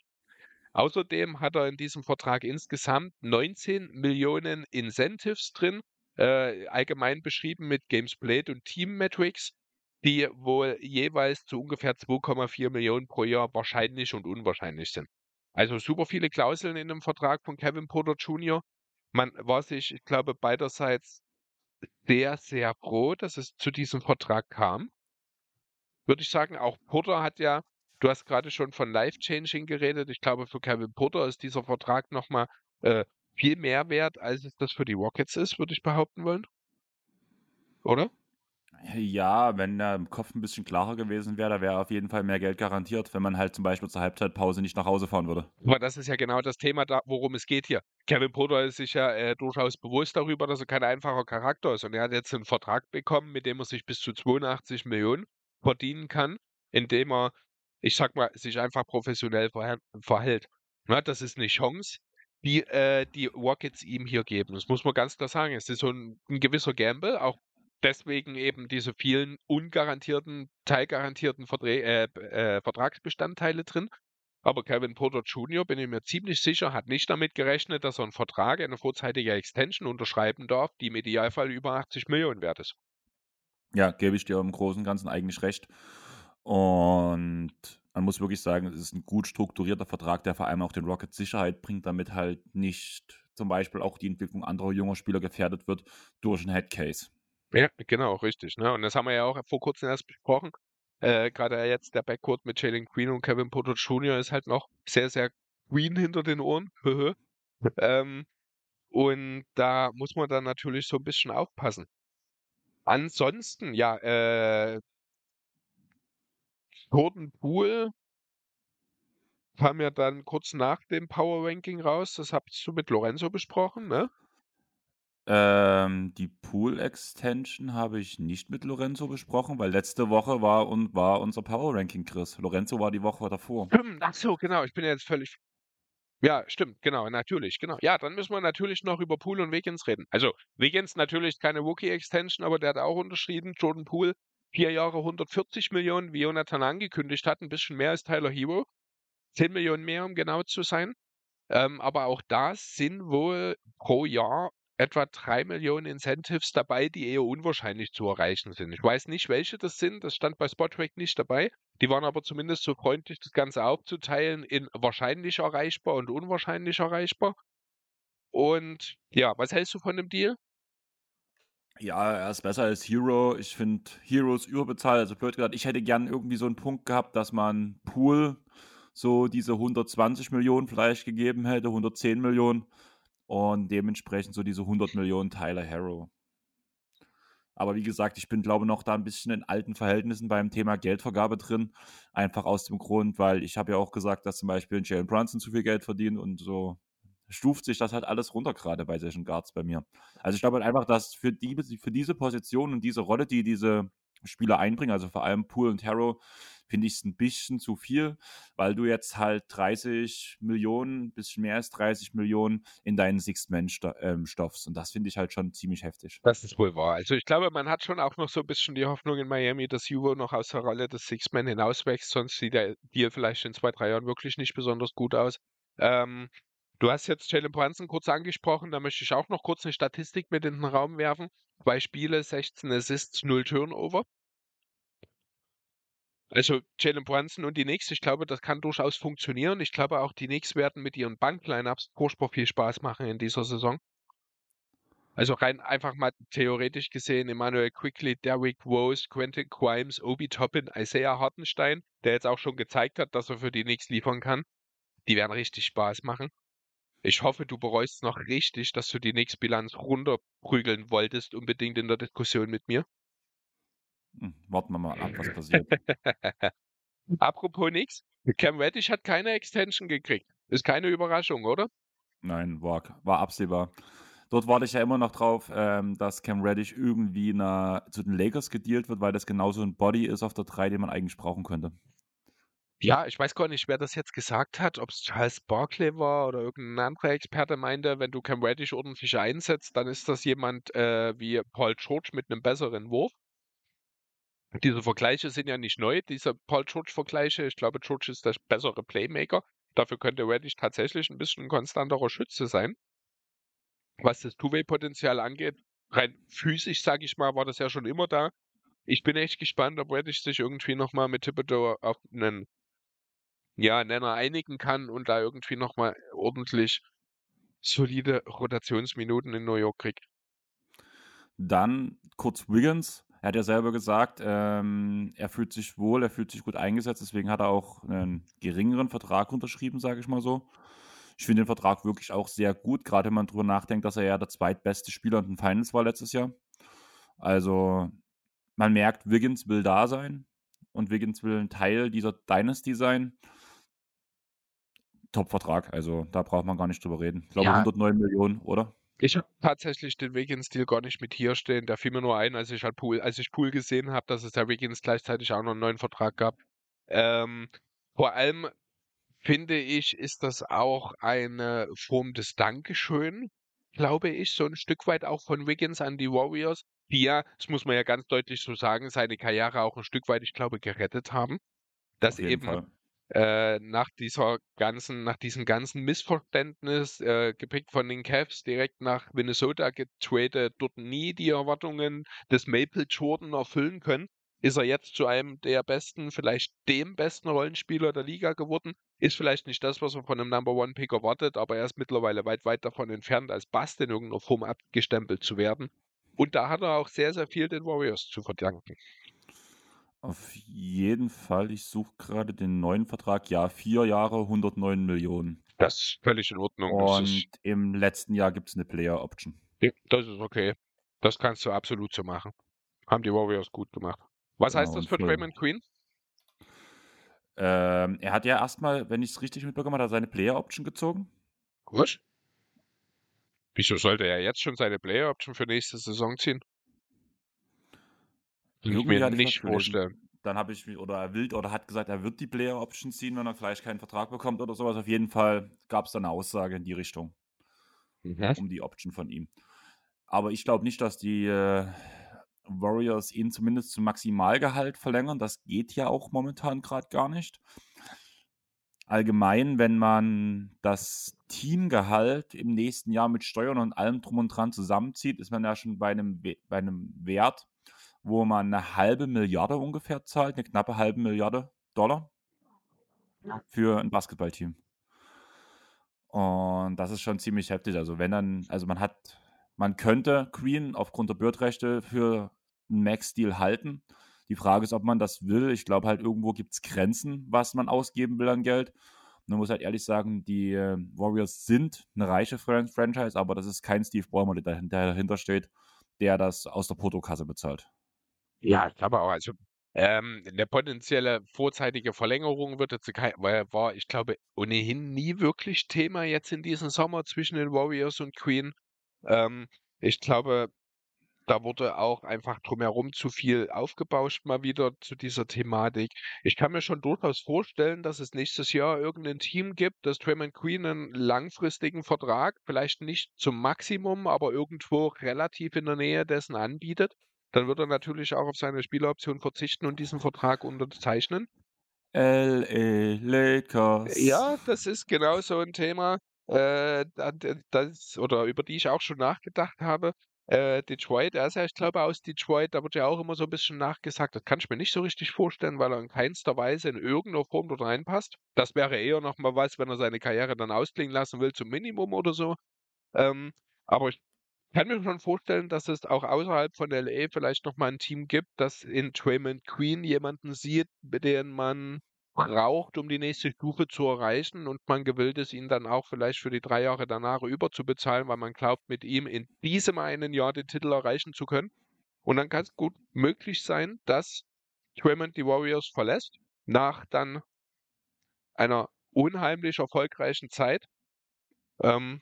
Außerdem hat er in diesem Vertrag insgesamt 19 Millionen Incentives drin, äh, allgemein beschrieben mit Games Played und Team Metrics, die wohl jeweils zu ungefähr 2,4 Millionen pro Jahr wahrscheinlich und unwahrscheinlich sind. Also super viele Klauseln in dem Vertrag von Kevin Porter Jr. Man war sich, ich glaube, beiderseits sehr, sehr froh, dass es zu diesem Vertrag kam. Würde ich sagen, auch Porter hat ja, du hast gerade schon von Life-Changing geredet. Ich glaube, für Kevin Porter ist dieser Vertrag nochmal äh, viel mehr wert, als es das für die Rockets ist, würde ich behaupten wollen. Oder? Ja, wenn er im Kopf ein bisschen klarer gewesen wäre, da wäre auf jeden Fall mehr Geld garantiert, wenn man halt zum Beispiel zur Halbzeitpause nicht nach Hause fahren würde. Aber das ist ja genau das Thema, da, worum es geht hier. Kevin Porter ist sich ja äh, durchaus bewusst darüber, dass er kein einfacher Charakter ist. Und er hat jetzt einen Vertrag bekommen, mit dem er sich bis zu 82 Millionen verdienen kann, indem er, ich sag mal, sich einfach professionell verhält. Na, das ist eine Chance, die äh, die Rockets ihm hier geben. Das muss man ganz klar sagen. Es ist so ein, ein gewisser Gamble, auch deswegen eben diese vielen ungarantierten, teilgarantierten Verträ äh, äh, Vertragsbestandteile drin. Aber Kevin Porter Jr., bin ich mir ziemlich sicher, hat nicht damit gerechnet, dass er einen Vertrag, eine vorzeitige Extension unterschreiben darf, die im Idealfall über 80 Millionen wert ist. Ja, gebe ich dir im Großen und Ganzen eigentlich recht. Und man muss wirklich sagen, es ist ein gut strukturierter Vertrag, der vor allem auch den Rockets Sicherheit bringt, damit halt nicht zum Beispiel auch die Entwicklung anderer junger Spieler gefährdet wird durch einen Headcase. Ja, genau, richtig. Ne? Und das haben wir ja auch vor kurzem erst besprochen. Äh, Gerade jetzt der Backcourt mit Jalen Green und Kevin Porter Jr. ist halt noch sehr, sehr green hinter den Ohren. *laughs* ähm, und da muss man dann natürlich so ein bisschen aufpassen. Ansonsten, ja, äh, Jordan Poole kam ja dann kurz nach dem Power Ranking raus. Das hast du mit Lorenzo besprochen, ne? Ähm, die Pool Extension habe ich nicht mit Lorenzo besprochen, weil letzte Woche war und war unser Power Ranking Chris. Lorenzo war die Woche davor. Stimmt, ach so, genau. Ich bin jetzt völlig. Ja, stimmt, genau, natürlich, genau. Ja, dann müssen wir natürlich noch über Pool und Wiggins reden. Also, Wiggins natürlich keine Rookie Extension, aber der hat auch unterschrieben. Jordan Pool, vier Jahre 140 Millionen, wie Jonathan angekündigt hat, ein bisschen mehr als Tyler Hero. 10 Millionen mehr, um genau zu sein. Ähm, aber auch da sind wohl pro Jahr etwa 3 Millionen Incentives dabei, die eher unwahrscheinlich zu erreichen sind. Ich weiß nicht, welche das sind, das stand bei Spottrack nicht dabei. Die waren aber zumindest so freundlich, das Ganze aufzuteilen in wahrscheinlich erreichbar und unwahrscheinlich erreichbar. Und ja, was hältst du von dem Deal? Ja, er ist besser als Hero. Ich finde Heroes überbezahlt. Also blöd gesagt, ich hätte gern irgendwie so einen Punkt gehabt, dass man Pool so diese 120 Millionen vielleicht gegeben hätte, 110 Millionen und dementsprechend so diese 100 Millionen Tyler Harrow. Aber wie gesagt, ich bin, glaube noch da ein bisschen in alten Verhältnissen beim Thema Geldvergabe drin. Einfach aus dem Grund, weil ich habe ja auch gesagt, dass zum Beispiel Jalen Brunson zu viel Geld verdient und so stuft sich das halt alles runter gerade bei solchen Guards bei mir. Also ich glaube halt einfach, dass für, die, für diese Position und diese Rolle, die diese Spieler einbringen, also vor allem Poole und Harrow, finde ich es ein bisschen zu viel, weil du jetzt halt 30 Millionen, ein bisschen mehr als 30 Millionen in deinen Six-Man ähm. Und das finde ich halt schon ziemlich heftig. Das ist wohl wahr. Also ich glaube, man hat schon auch noch so ein bisschen die Hoffnung in Miami, dass Juvo noch aus der Rolle des Six-Man hinauswächst, sonst sieht der Deal vielleicht in zwei, drei Jahren wirklich nicht besonders gut aus. Ähm, Du hast jetzt Jalen Brunson kurz angesprochen, da möchte ich auch noch kurz eine Statistik mit in den Raum werfen. Zwei Spiele, 16 Assists, 0 Turnover. Also Jalen Brunson und die Knicks, ich glaube, das kann durchaus funktionieren. Ich glaube auch, die Knicks werden mit ihren Bank-Lineups furchtbar viel Spaß machen in dieser Saison. Also rein einfach mal theoretisch gesehen, Emmanuel Quickly, Derrick Rose, Quentin Grimes, Obi Toppin, Isaiah Hartenstein, der jetzt auch schon gezeigt hat, dass er für die Knicks liefern kann. Die werden richtig Spaß machen. Ich hoffe, du bereust noch richtig, dass du die Knicks-Bilanz runterprügeln wolltest, unbedingt in der Diskussion mit mir. Hm, warten wir mal ab, was passiert. *laughs* Apropos nix, Cam Reddish hat keine Extension gekriegt. Ist keine Überraschung, oder? Nein, war, war absehbar. Dort warte ich ja immer noch drauf, ähm, dass Cam Reddish irgendwie na, zu den Lakers gedealt wird, weil das genauso ein Body ist auf der 3, den man eigentlich brauchen könnte. Ja, ich weiß gar nicht, wer das jetzt gesagt hat, ob es Charles Barkley war oder irgendein anderer Experte meinte, wenn du Cam Reddish ordentlich einsetzt, dann ist das jemand äh, wie Paul George mit einem besseren Wurf. Diese Vergleiche sind ja nicht neu, diese Paul George-Vergleiche. Ich glaube, George ist der bessere Playmaker. Dafür könnte Reddish tatsächlich ein bisschen konstanterer Schütze sein. Was das Two-Way-Potenzial angeht, rein physisch, sage ich mal, war das ja schon immer da. Ich bin echt gespannt, ob Reddish sich irgendwie nochmal mit Thibodeau auf einen ja, Nenner einigen kann und da irgendwie nochmal ordentlich solide Rotationsminuten in New York kriegt. Dann kurz Wiggins. Er hat ja selber gesagt, ähm, er fühlt sich wohl, er fühlt sich gut eingesetzt, deswegen hat er auch einen geringeren Vertrag unterschrieben, sage ich mal so. Ich finde den Vertrag wirklich auch sehr gut, gerade wenn man darüber nachdenkt, dass er ja der zweitbeste Spieler in den Finals war letztes Jahr. Also man merkt, Wiggins will da sein und Wiggins will ein Teil dieser Dynasty sein. Top-Vertrag, also da braucht man gar nicht drüber reden. Ich glaube ja. 109 Millionen, oder? Ich habe tatsächlich den Wiggins-Deal gar nicht mit hier stehen. Der fiel mir nur ein, als ich halt Pool, als ich Pool gesehen habe, dass es der Wiggins gleichzeitig auch noch einen neuen Vertrag gab. Ähm, vor allem finde ich, ist das auch eine Form des Dankeschön, glaube ich, so ein Stück weit auch von Wiggins an die Warriors, die ja, das muss man ja ganz deutlich so sagen, seine Karriere auch ein Stück weit, ich glaube, gerettet haben. Dass eben Fall äh, nach dieser ganzen, nach diesem ganzen Missverständnis, äh, gepickt von den Cavs, direkt nach Minnesota getradet, dort nie die Erwartungen des Maple Jordan erfüllen können, ist er jetzt zu einem der besten, vielleicht dem besten Rollenspieler der Liga geworden. Ist vielleicht nicht das, was man von einem Number One Pick erwartet, aber er ist mittlerweile weit, weit davon entfernt, als Bast in irgendeiner Form abgestempelt zu werden. Und da hat er auch sehr, sehr viel den Warriors zu verdanken. Auf jeden Fall. Ich suche gerade den neuen Vertrag. Ja, vier Jahre, 109 Millionen. Das ist völlig in Ordnung. Und im letzten Jahr gibt es eine Player Option. das ist okay. Das kannst du absolut so machen. Haben die Warriors gut gemacht. Was genau, heißt das für Draymond Queen? Ähm, er hat ja erstmal, wenn ich es richtig mitbekommen habe, seine Player Option gezogen. Was? Wieso sollte er jetzt schon seine Player Option für nächste Saison ziehen? Kann ich mir nicht vorstellen. Dann habe ich, oder er will, oder hat gesagt, er wird die Player Option ziehen, wenn er vielleicht keinen Vertrag bekommt oder sowas. Auf jeden Fall gab es da eine Aussage in die Richtung. Mhm. Um die Option von ihm. Aber ich glaube nicht, dass die äh, Warriors ihn zumindest zum Maximalgehalt verlängern. Das geht ja auch momentan gerade gar nicht. Allgemein, wenn man das Teamgehalt im nächsten Jahr mit Steuern und allem drum und dran zusammenzieht, ist man ja schon bei einem, bei einem Wert, wo man eine halbe Milliarde ungefähr zahlt, eine knappe halbe Milliarde Dollar für ein Basketballteam. Und das ist schon ziemlich heftig. Also wenn dann, also man hat, man könnte Queen aufgrund der Bird-Rechte für einen Max-Deal halten. Die Frage ist, ob man das will. Ich glaube halt, irgendwo gibt es Grenzen, was man ausgeben will an Geld. Und man muss halt ehrlich sagen, die äh, Warriors sind eine reiche Fran Franchise, aber das ist kein Steve Ballmer, der dahinter steht, der das aus der Portokasse bezahlt. Ja, ich glaube auch. Also ähm, eine potenzielle vorzeitige Verlängerung wird jetzt kein, weil war, ich glaube, ohnehin nie wirklich Thema jetzt in diesem Sommer zwischen den Warriors und Queen. Ähm, ich glaube, da wurde auch einfach drumherum zu viel aufgebauscht mal wieder zu dieser Thematik. Ich kann mir schon durchaus vorstellen, dass es nächstes Jahr irgendein Team gibt, das Draymond Queen einen langfristigen Vertrag, vielleicht nicht zum Maximum, aber irgendwo relativ in der Nähe dessen anbietet. Dann wird er natürlich auch auf seine Spieleroption verzichten und diesen Vertrag unterzeichnen. L.A. Lakers. Ja, das ist genau so ein Thema, äh, das, oder über die ich auch schon nachgedacht habe. Äh, Detroit, er ist ja, ich glaube, aus Detroit, da wird ja auch immer so ein bisschen nachgesagt. Das kann ich mir nicht so richtig vorstellen, weil er in keinster Weise in irgendeiner Form dort reinpasst. Das wäre eher nochmal was, wenn er seine Karriere dann ausklingen lassen will, zum Minimum oder so. Ähm, aber ich kann mir schon vorstellen, dass es auch außerhalb von LA vielleicht nochmal ein Team gibt, das in Draymond Queen jemanden sieht, den man braucht, um die nächste Stufe zu erreichen und man gewillt ist, ihn dann auch vielleicht für die drei Jahre danach überzubezahlen, weil man glaubt, mit ihm in diesem einen Jahr den Titel erreichen zu können. Und dann kann es gut möglich sein, dass Draymond die Warriors verlässt, nach dann einer unheimlich erfolgreichen Zeit. Ähm,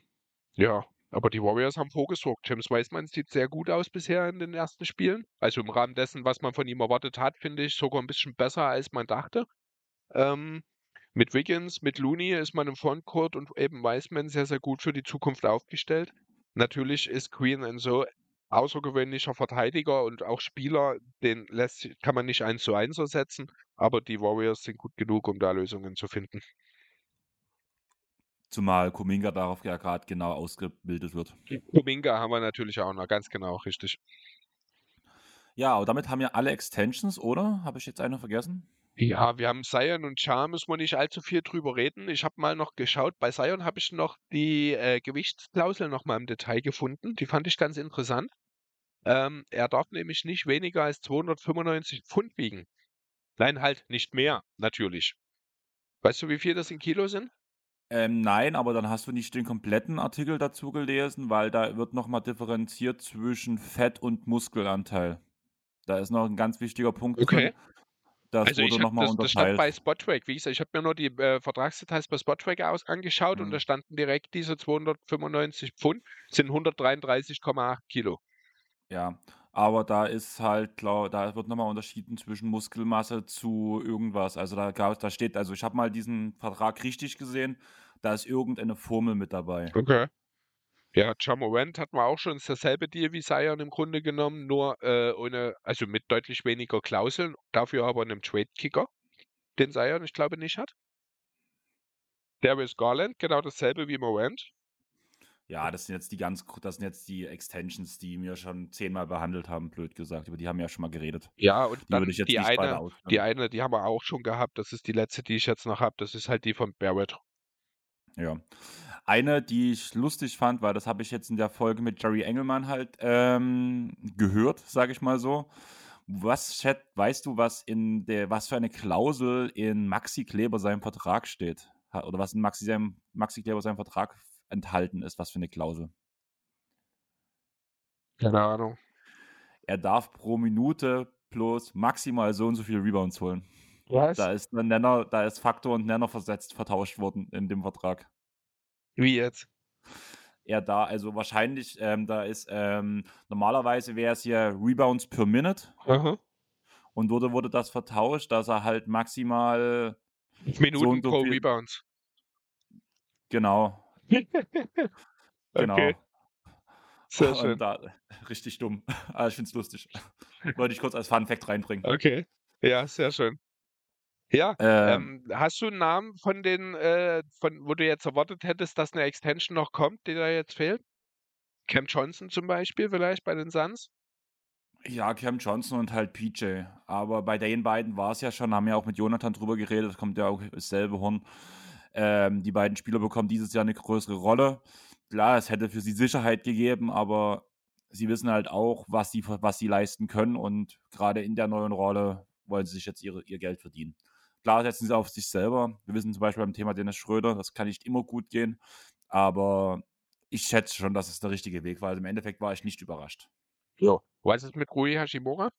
ja, aber die Warriors haben vorgesorgt. James Wiseman sieht sehr gut aus bisher in den ersten Spielen. Also im Rahmen dessen, was man von ihm erwartet hat, finde ich sogar ein bisschen besser, als man dachte. Ähm, mit Wiggins, mit Looney ist man im Frontcourt und eben Wiseman sehr, sehr gut für die Zukunft aufgestellt. Natürlich ist Queen ein so außergewöhnlicher Verteidiger und auch Spieler, den lässt, kann man nicht eins zu eins ersetzen, aber die Warriors sind gut genug, um da Lösungen zu finden. Zumal Kuminga darauf ja gerade genau ausgebildet wird. Kuminga haben wir natürlich auch noch, ganz genau, richtig. Ja, aber damit haben wir alle Extensions, oder? Habe ich jetzt eine vergessen? Ja, wir haben Sion und Char, müssen wir nicht allzu viel drüber reden. Ich habe mal noch geschaut, bei Sion habe ich noch die äh, Gewichtsklausel noch mal im Detail gefunden. Die fand ich ganz interessant. Ähm, er darf nämlich nicht weniger als 295 Pfund wiegen. Nein, halt nicht mehr, natürlich. Weißt du, wie viel das in Kilo sind? Ähm, nein, aber dann hast du nicht den kompletten Artikel dazu gelesen, weil da wird nochmal differenziert zwischen Fett und Muskelanteil. Da ist noch ein ganz wichtiger Punkt okay. drin. Das also wurde nochmal unterteilt. Das stand bei Spottrack. Wie gesagt, ich habe mir nur die äh, Vertragsdetails bei Spottrack aus, angeschaut mhm. und da standen direkt diese 295 Pfund, sind 133,8 Kilo. Ja, aber da ist halt, glaub, da wird nochmal unterschieden zwischen Muskelmasse zu irgendwas. Also da, da steht, also ich habe mal diesen Vertrag richtig gesehen, da ist irgendeine Formel mit dabei. Okay. Ja, Jamorant hat man auch schon dasselbe Deal wie Zion im Grunde genommen, nur äh, ohne, also mit deutlich weniger Klauseln, dafür aber einem Trade-Kicker, den Zion, ich glaube, nicht hat. Darius Garland, genau dasselbe wie Morant. Ja, das sind jetzt die ganz, das sind jetzt die Extensions, die wir schon zehnmal behandelt haben, blöd gesagt. Über die haben wir ja schon mal geredet. Ja, und die dann die eine, die eine, die haben wir auch schon gehabt. Das ist die letzte, die ich jetzt noch habe. Das ist halt die von Barrett. Ja. Eine, die ich lustig fand, weil das habe ich jetzt in der Folge mit Jerry Engelmann halt ähm, gehört, sage ich mal so, Was, Chat, weißt du, was in der, was für eine Klausel in Maxi Kleber seinem Vertrag steht? Oder was in Maxi, seinem, Maxi Kleber seinem Vertrag enthalten ist? Was für eine Klausel? Keine Ahnung. Er darf pro Minute plus maximal so und so viele Rebounds holen. Was? Da ist ein Nenner, da ist Faktor und Nenner versetzt, vertauscht worden in dem Vertrag. Wie jetzt? Er da, also wahrscheinlich, ähm, da ist, ähm, normalerweise wäre es hier Rebounds per Minute. Aha. Und wurde, wurde das vertauscht, dass er halt maximal Minuten so so pro Rebounds. Genau, *laughs* genau. Okay. Sehr Und schön. da, richtig dumm. Aber *laughs* ich finde es lustig. *laughs* Wollte ich kurz als Fun Fact reinbringen. Okay. Ja, sehr schön. Ja, Ähm, ähm, hast du einen Namen von den, äh, von wo du jetzt erwartet hättest, dass eine Extension noch kommt, die da jetzt fehlt? Cam Johnson zum Beispiel vielleicht bei den Suns? ja, Cam Johnson und halt PJ. Aber bei den beiden war es ja schon, haben ja auch mit Jonathan drüber geredet, kommt ja auch dasselbe Horn. Ähm, die beiden Spieler bekommen dieses Jahr eine größere Rolle. Klar, es hätte für sie Sicherheit gegeben, aber sie wissen halt auch, was sie, was sie leisten können und gerade in der neuen Rolle wollen sie sich jetzt ihre, ihr Geld verdienen. Klar setzen sie auf sich selber. Wir wissen zum Beispiel beim Thema Dennis Schröder, das kann nicht immer gut gehen, aber ich schätze schon, dass es der richtige Weg war. Also im Endeffekt war ich nicht überrascht. Ja. Was ist mit Rui Hashimura?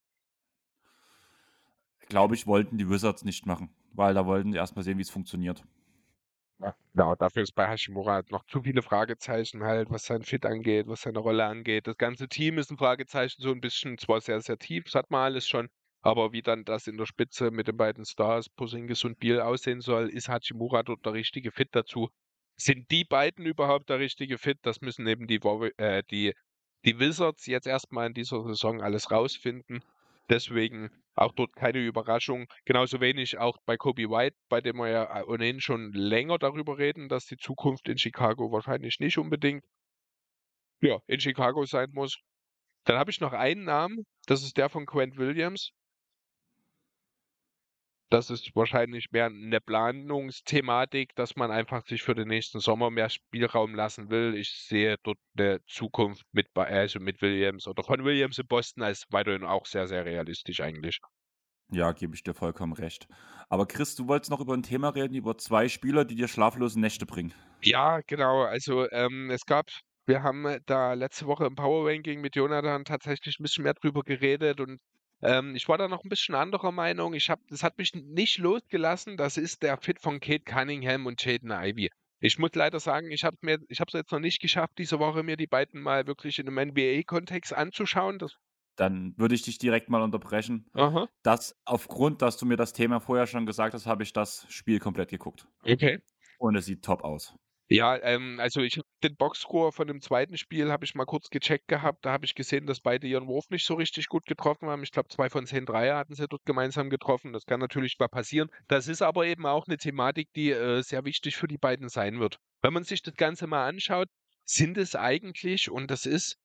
Glaube ich, wollten die Wizards nicht machen, weil da wollten sie erstmal sehen, wie es funktioniert. Genau, dafür ist bei Hashimura halt noch zu viele Fragezeichen halt, was sein Fit angeht, was seine Rolle angeht. Das ganze Team ist ein Fragezeichen, so ein bisschen, zwar sehr, sehr tief, das hat man alles schon, aber wie dann das in der Spitze mit den beiden Stars, Porzingis und Biel aussehen soll, ist Hachimura dort der richtige Fit dazu? Sind die beiden überhaupt der richtige Fit? Das müssen eben die, äh, die, die Wizards jetzt erstmal in dieser Saison alles rausfinden. Deswegen auch dort keine Überraschung. Genauso wenig auch bei Kobe White, bei dem wir ja ohnehin schon länger darüber reden, dass die Zukunft in Chicago wahrscheinlich nicht unbedingt ja, in Chicago sein muss. Dann habe ich noch einen Namen, das ist der von Quent Williams. Das ist wahrscheinlich mehr eine Planungsthematik, dass man einfach sich für den nächsten Sommer mehr Spielraum lassen will. Ich sehe dort eine Zukunft mit, Ba- also mit Williams oder von Williams in Boston als weiterhin auch sehr, sehr realistisch eigentlich. Ja, gebe ich dir vollkommen recht. Aber Chris, du wolltest noch über ein Thema reden, über zwei Spieler, die dir schlaflose Nächte bringen. Ja, genau. Also ähm, es gab, wir haben äh, da letzte Woche im Power Ranking mit Jonathan tatsächlich ein bisschen mehr drüber geredet und ähm, ich war da noch ein bisschen anderer Meinung. Ich habe, das hat mich nicht losgelassen. Das ist der Fit von Kate Cunningham und Jaden Ivey. Ich muss leider sagen, ich habe mir, ich habe es jetzt noch nicht geschafft, diese Woche mir die beiden mal wirklich in einem NBA-Kontext anzuschauen. Das, Dann würde ich dich direkt mal unterbrechen. aha, Das, aufgrund, dass du mir das Thema vorher schon gesagt hast, habe ich das Spiel komplett geguckt. okay. Und es sieht top aus. Ja, ähm, also ich den Boxscore von dem zweiten Spiel habe ich mal kurz gecheckt gehabt. Da habe ich gesehen, dass beide ihren Wurf nicht so richtig gut getroffen haben. Ich glaube, zwei von zehn Dreier hatten sie dort gemeinsam getroffen. Das kann natürlich mal passieren. Das ist aber eben auch eine Thematik, die äh, sehr wichtig für die beiden sein wird. Wenn man sich das Ganze mal anschaut, sind es eigentlich, und das ist,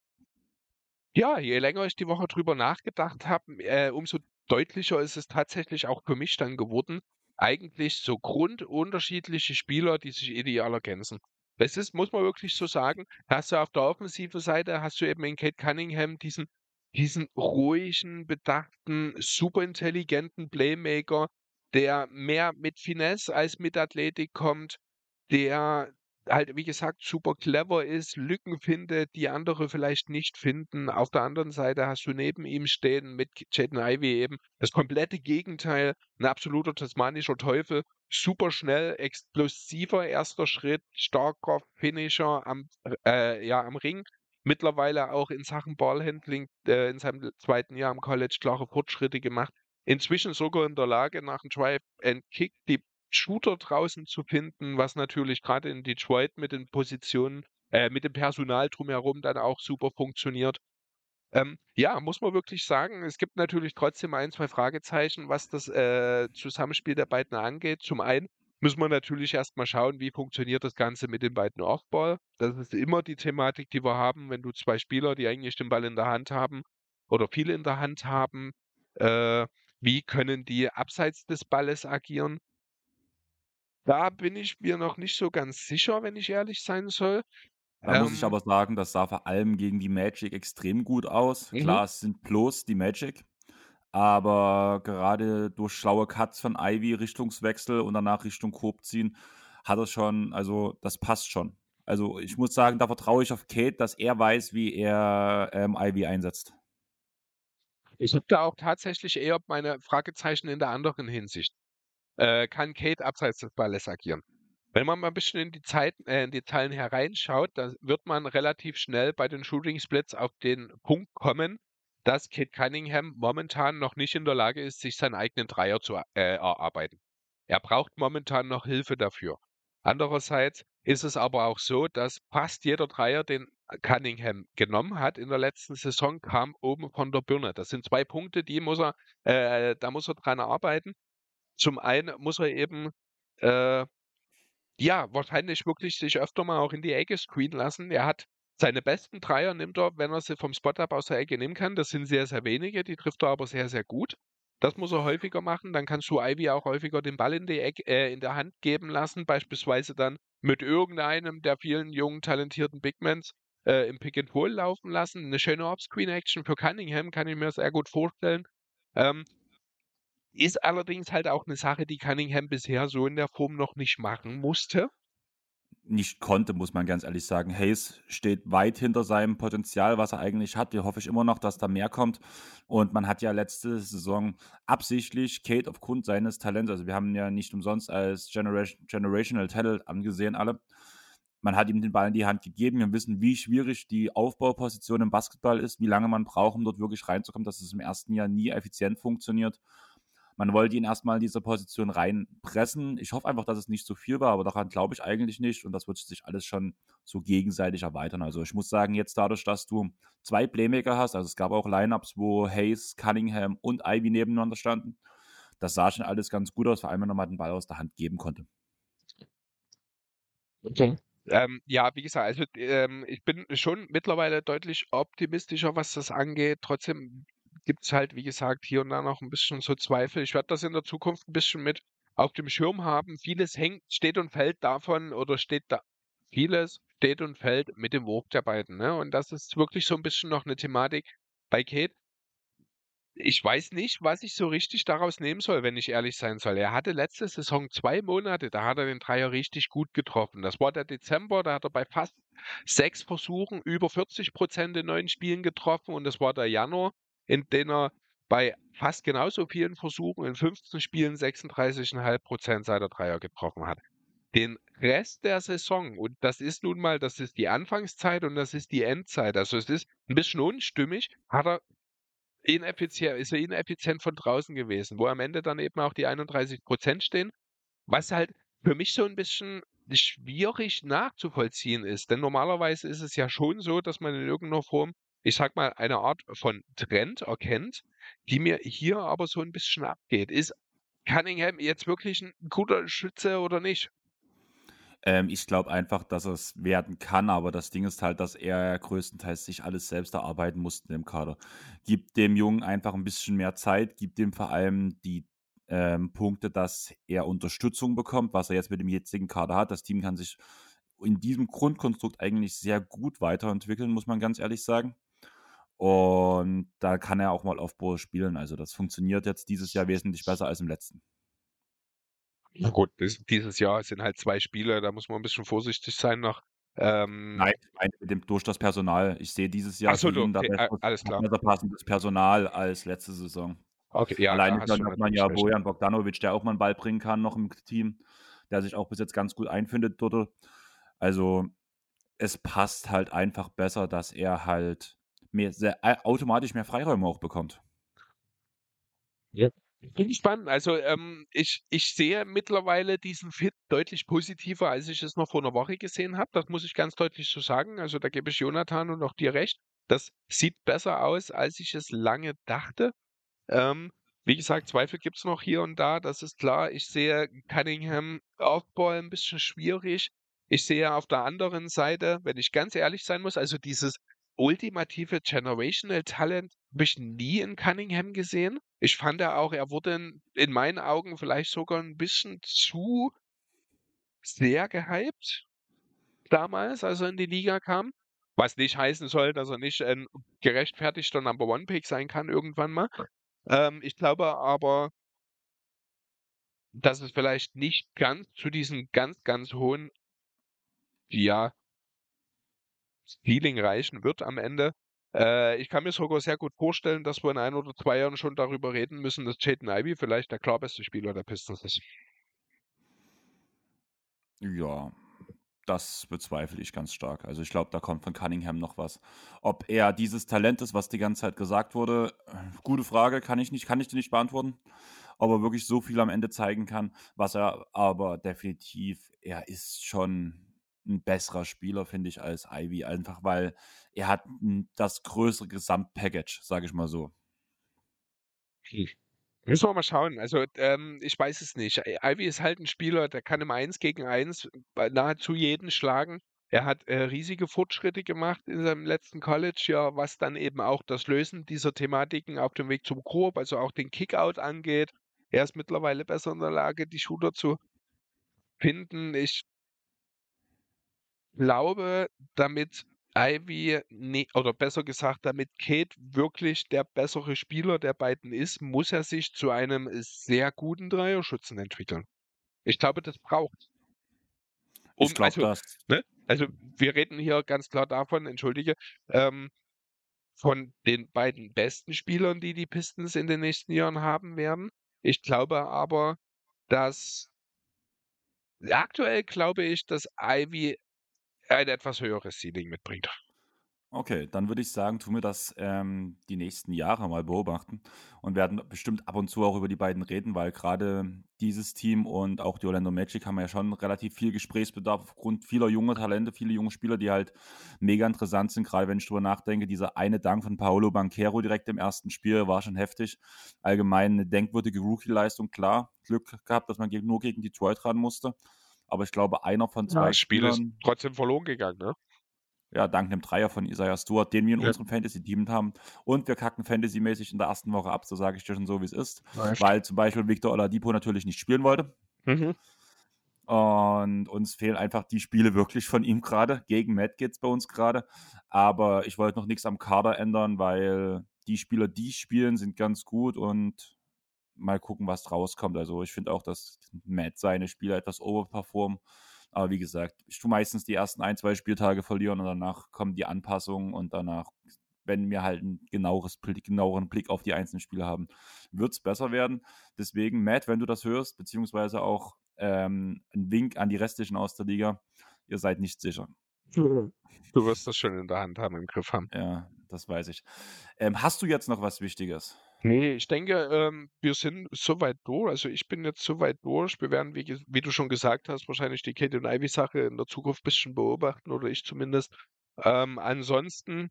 ja, je länger ich die Woche drüber nachgedacht habe, äh, umso deutlicher ist es tatsächlich auch für mich dann geworden, eigentlich so grundunterschiedliche Spieler, die sich ideal ergänzen. Das ist, muss man wirklich so sagen, hast du auf der offensiven Seite, hast du eben in Kate Cunningham diesen, diesen ruhigen, bedachten, super intelligenten Playmaker, der mehr mit Finesse als mit Athletik kommt, der halt, wie gesagt, super clever ist, Lücken findet, die andere vielleicht nicht finden. Auf der anderen Seite hast du neben ihm stehen mit Jaden Ivey eben das komplette Gegenteil, ein absoluter tasmanischer Teufel, super schnell, explosiver erster Schritt, starker Finisher am, äh, ja, am Ring. Mittlerweile auch in Sachen Ballhandling äh, in seinem zweiten Jahr am College klare Fortschritte gemacht. Inzwischen sogar in der Lage, nach dem Drive and Kick die Shooter draußen zu finden, was natürlich gerade in Detroit mit den Positionen, äh, mit dem Personal drumherum dann auch super funktioniert. Ähm, ja, muss man wirklich sagen, es gibt natürlich trotzdem ein, zwei Fragezeichen, was das äh, Zusammenspiel der beiden angeht. Zum einen müssen wir natürlich erstmal schauen, wie funktioniert das Ganze mit den beiden Offball. Das ist immer die Thematik, die wir haben, wenn du zwei Spieler, die eigentlich den Ball in der Hand haben oder viel in der Hand haben, äh, wie können die abseits des Balles agieren? Da bin ich mir noch nicht so ganz sicher, wenn ich ehrlich sein soll. Da muss ich Ähm, aber sagen, das sah vor allem gegen die Magic extrem gut aus. Mhm. Klar, es sind bloß die Magic, aber gerade durch schlaue Cuts von Ivy, Richtungswechsel und danach Richtung Coop ziehen, hat er schon, also das passt schon. Also ich muss sagen, da vertraue ich auf Kate, dass er weiß, wie er ähm, Ivy einsetzt. Ich habe da auch tatsächlich eher meine Fragezeichen in der anderen Hinsicht. Äh, kann Kate abseits des Balles agieren? Wenn man mal ein bisschen in die, Zeit, äh, in die Zahlen hereinschaut, da wird man relativ schnell bei den Shooting Splits auf den Punkt kommen, dass Kate Cunningham momentan noch nicht in der Lage ist, sich seinen eigenen Dreier zu äh, erarbeiten. Er braucht momentan noch Hilfe dafür. Andererseits ist es aber auch so, dass fast jeder Dreier, den Cunningham genommen hat in der letzten Saison, kam oben von der Birne. Das sind zwei Punkte, die muss er, äh, da muss er dran arbeiten. Zum einen muss er eben äh, ja, wahrscheinlich wirklich sich öfter mal auch in die Ecke screenen lassen. Er hat seine besten Dreier nimmt er, wenn er sie vom Spot-Up aus der Ecke nehmen kann. Das sind sehr, sehr wenige, die trifft er aber sehr, sehr gut. Das muss er häufiger machen. Dann kannst du Ivy auch häufiger den Ball in, die Ecke, äh, in der Hand geben lassen, beispielsweise dann mit irgendeinem der vielen jungen, talentierten Bigmans äh, im Pick and Roll laufen lassen. Eine schöne Off-Screen-Action für Cunningham kann ich mir sehr gut vorstellen. Ähm, ist allerdings halt auch eine Sache, die Cunningham bisher so in der Form noch nicht machen musste. Nicht konnte, muss man ganz ehrlich sagen. Hayes steht weit hinter seinem Potenzial, was er eigentlich hat. Hier hoffe ich immer noch, dass da mehr kommt. Und man hat ja letzte Saison absichtlich Kate aufgrund seines Talents, also wir haben ja nicht umsonst als Generation, Generational Talent angesehen, alle. Man hat ihm den Ball in die Hand gegeben. Wir wissen, wie schwierig die Aufbauposition im Basketball ist, wie lange man braucht, um dort wirklich reinzukommen, dass es im ersten Jahr nie effizient funktioniert. Man wollte ihn erstmal in diese Position reinpressen. Ich hoffe einfach, dass es nicht zu viel war, aber daran glaube ich eigentlich nicht. Und das wird sich alles schon so gegenseitig erweitern. Also ich muss sagen, jetzt dadurch, dass du zwei Playmaker hast, also es gab auch Lineups, wo Hayes, Cunningham und Ivy nebeneinander standen. Das sah schon alles ganz gut aus, vor allem wenn man den Ball aus der Hand geben konnte. Okay. Ähm, ja, wie gesagt, also ähm, ich bin schon mittlerweile deutlich optimistischer, was das angeht. Trotzdem gibt es halt, wie gesagt, hier und da noch ein bisschen so Zweifel. Ich werde das in der Zukunft ein bisschen mit auf dem Schirm haben. Vieles hängt, steht und fällt davon oder steht da, vieles steht und fällt mit dem Wurf der beiden. Ne? Und das ist wirklich so ein bisschen noch eine Thematik bei Kate. Ich weiß nicht, was ich so richtig daraus nehmen soll, wenn ich ehrlich sein soll. Er hatte letzte Saison zwei Monate, da hat er den Dreier richtig gut getroffen. Das war der Dezember, da hat er bei fast sechs Versuchen über 40 Prozent in neun Spielen getroffen und das war der Januar, in denen er bei fast genauso vielen Versuchen in 15 Spielen 36,5 Prozent seiner Dreier getroffen hat. Den Rest der Saison, und das ist nun mal, das ist die Anfangszeit und das ist die Endzeit, also es ist ein bisschen unstimmig, hat er ineffizient, ist er ineffizient von draußen gewesen, wo am Ende dann eben auch die 31 Prozent stehen, was halt für mich so ein bisschen schwierig nachzuvollziehen ist. Denn normalerweise ist es ja schon so, dass man in irgendeiner Form ich sag mal, eine Art von Trend erkennt, die mir hier aber so ein bisschen abgeht. Ist Cunningham jetzt wirklich ein guter Schütze oder nicht? Ähm, ich glaube einfach, dass es werden kann, aber das Ding ist halt, dass er größtenteils sich alles selbst erarbeiten musste im Kader. Gibt dem Jungen einfach ein bisschen mehr Zeit, gibt ihm vor allem die ähm, Punkte, dass er Unterstützung bekommt, was er jetzt mit dem jetzigen Kader hat. Das Team kann sich in diesem Grundkonstrukt eigentlich sehr gut weiterentwickeln, muss man ganz ehrlich sagen. Und da kann er auch mal auf Bohr spielen. Also das funktioniert jetzt dieses Jahr wesentlich besser als im letzten. Na gut, dieses Jahr sind halt zwei Spiele, da muss man ein bisschen vorsichtig sein noch. Ähm, Nein, dem, durch das Personal. Ich sehe dieses Jahr so, okay, da alles klar. besser passendes Personal als letzte Saison. Okay, ja, Alleine dann hat man ja Bojan Bogdanovic, der auch mal einen Ball bringen kann, noch im Team, der sich auch bis jetzt ganz gut einfindet dort. Also es passt halt einfach besser, dass er halt mehr, sehr, automatisch mehr Freiräume auch bekommt. Ja. Bin spannend. Also ähm, ich, ich sehe mittlerweile diesen Fit deutlich positiver, als ich es noch vor einer Woche gesehen habe. Das muss ich ganz deutlich so sagen. Also da gebe ich Jonathan und auch dir recht. Das sieht besser aus, als ich es lange dachte. Ähm, wie gesagt, Zweifel gibt es noch hier und da, das ist klar. Ich sehe Cunningham Aufbau ein bisschen schwierig. Ich sehe auf der anderen Seite, wenn ich ganz ehrlich sein muss, also dieses ultimative Generational Talent habe ich nie in Cunningham gesehen. Ich fand er auch, er wurde in, in meinen Augen vielleicht sogar ein bisschen zu sehr gehypt damals, als er in die Liga kam. Was nicht heißen soll, dass er nicht ein gerechtfertigter Number One Pick sein kann irgendwann mal. Ähm, ich glaube aber dass es vielleicht nicht ganz zu diesen ganz, ganz hohen ja Ceiling reichen wird am Ende. Äh, ich kann mir sogar sehr gut vorstellen, dass wir in ein oder zwei Jahren schon darüber reden müssen, dass Jaden Ivey vielleicht der klar beste Spieler der Pistons ist. Ja, das bezweifle ich ganz stark. Also ich glaube, da kommt von Cunningham noch was. Ob er dieses Talent ist, was die ganze Zeit gesagt wurde, gute Frage, kann ich nicht, kann ich dir nicht beantworten. Ob er wirklich so viel am Ende zeigen kann, was er aber definitiv, er ist schon ein besserer Spieler, finde ich, als Ivy, einfach weil er hat das größere Gesamtpackage, sage ich mal so. Hm. Müssen wir mal schauen. Also, ähm, ich weiß es nicht. Ivy ist halt ein Spieler, der kann im 1 gegen 1 nahezu jeden schlagen. Er hat äh, riesige Fortschritte gemacht in seinem letzten College, ja, was dann eben auch das Lösen dieser Thematiken auf dem Weg zum Korb, also auch den Kickout angeht. Er ist mittlerweile besser in der Lage, die Shooter zu finden. Ich glaube, damit Ivy, ne, oder besser gesagt, damit Kate wirklich der bessere Spieler der beiden ist, muss er sich zu einem sehr guten Dreierschützen entwickeln. Ich glaube, das braucht. Um, ich glaube also, das. Ne? Also wir reden hier ganz klar davon, entschuldige, ähm, von den beiden besten Spielern, die die Pistons in den nächsten Jahren haben werden. Ich glaube aber, dass aktuell glaube ich, dass Ivy ein etwas höheres Ceiling mitbringt. Okay, dann würde ich sagen, tun wir das ähm, die nächsten Jahre mal beobachten und werden bestimmt ab und zu auch über die beiden reden, weil gerade dieses Team und auch die Orlando Magic haben ja schon relativ viel Gesprächsbedarf aufgrund vieler junger Talente, viele junge Spieler, die halt mega interessant sind. Gerade wenn ich drüber nachdenke, dieser eine Dank von Paolo Banquero direkt im ersten Spiel war schon heftig. Allgemein eine denkwürdige Rookie-Leistung, klar. Glück gehabt, dass man nur gegen Detroit ran musste. Aber ich glaube, einer von zwei ja, das Spiel Spielern, ist trotzdem verloren gegangen, ne? Ja, dank dem Dreier von Isaiah Stewart, den wir in ja. unserem Fantasy-Team haben. Und wir kacken Fantasy-mäßig in der ersten Woche ab, so sage ich dir schon so, wie es ist. Nice. Weil zum Beispiel Victor Oladipo natürlich nicht spielen wollte. Mhm. Und uns fehlen einfach die Spiele wirklich von ihm gerade. Gegen Matt geht es bei uns gerade. Aber ich wollte noch nichts am Kader ändern, weil die Spieler, die spielen, sind ganz gut und mal gucken, was rauskommt. Also ich finde auch, dass Matt seine Spieler etwas overperformen. Aber wie gesagt, ich tue meistens die ersten ein, zwei Spieltage verlieren und danach kommen die Anpassungen und danach, wenn wir halt einen genaueres, genaueren Blick auf die einzelnen Spiele haben, wird es besser werden. Deswegen, Matt, wenn du das hörst, beziehungsweise auch ähm, ein Wink an die restlichen aus der Liga, ihr seid nicht sicher. Du wirst das schon in der Hand haben, im Griff haben. Ja, das weiß ich. Ähm, hast du jetzt noch was Wichtiges? Nee, ich denke, ähm, wir sind soweit durch. Also ich bin jetzt soweit durch. Wir werden, wie, wie du schon gesagt hast, wahrscheinlich die Kate und Ivy-Sache in der Zukunft ein bisschen beobachten, oder ich zumindest. Ähm, ansonsten,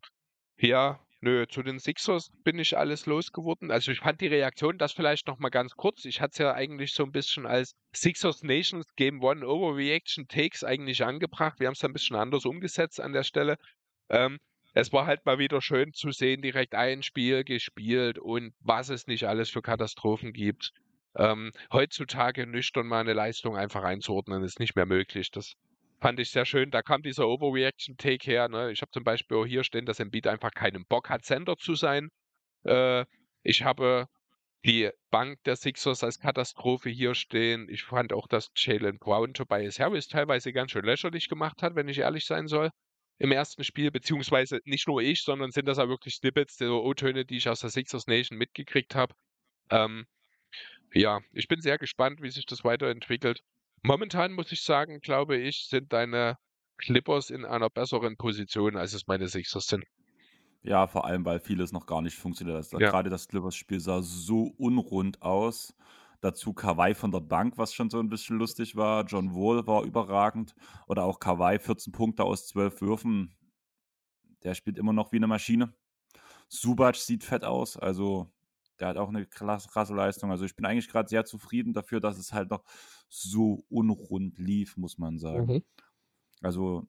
ja, nö, zu den Sixers bin ich alles losgeworden. Also ich fand die Reaktion, das vielleicht nochmal ganz kurz. Ich hatte es ja eigentlich so ein bisschen als Sixers Nations Game One Overreaction Takes eigentlich angebracht. Wir haben es ein bisschen anders umgesetzt an der Stelle. Ähm, es war halt mal wieder schön zu sehen, direkt ein Spiel gespielt und was es nicht alles für Katastrophen gibt. Ähm, heutzutage nüchtern mal eine Leistung einfach einzuordnen, ist nicht mehr möglich. Das fand ich sehr schön. Da kam dieser Overreaction-Take her. Ne? Ich habe zum Beispiel auch hier stehen, dass Embiid einfach keinen Bock hat, Sender zu sein. Äh, ich habe die Bank der Sixers als Katastrophe hier stehen. Ich fand auch, dass Jalen Brown Tobias Harris teilweise ganz schön lächerlich gemacht hat, wenn ich ehrlich sein soll im ersten Spiel, beziehungsweise nicht nur ich, sondern sind das auch wirklich Snippets, der O-Töne, die ich aus der Sixers Nation mitgekriegt habe. Ähm, ja, ich bin sehr gespannt, wie sich das weiterentwickelt. Momentan muss ich sagen, glaube ich, sind deine Clippers in einer besseren Position, als es meine Sixers sind. Ja, vor allem, weil vieles noch gar nicht funktioniert. Also, ja. Gerade das Clippers-Spiel sah so unrund aus. Dazu Kawhi von der Bank, was schon so ein bisschen lustig war. John Wall war überragend. Oder auch Kawhi, 14 Punkte aus 12 Würfen. Der spielt immer noch wie eine Maschine. Subac sieht fett aus. Also der hat auch eine krasse, Leistung. Also ich bin eigentlich gerade sehr zufrieden dafür, dass es halt noch so unrund lief, muss man sagen. Mhm. Also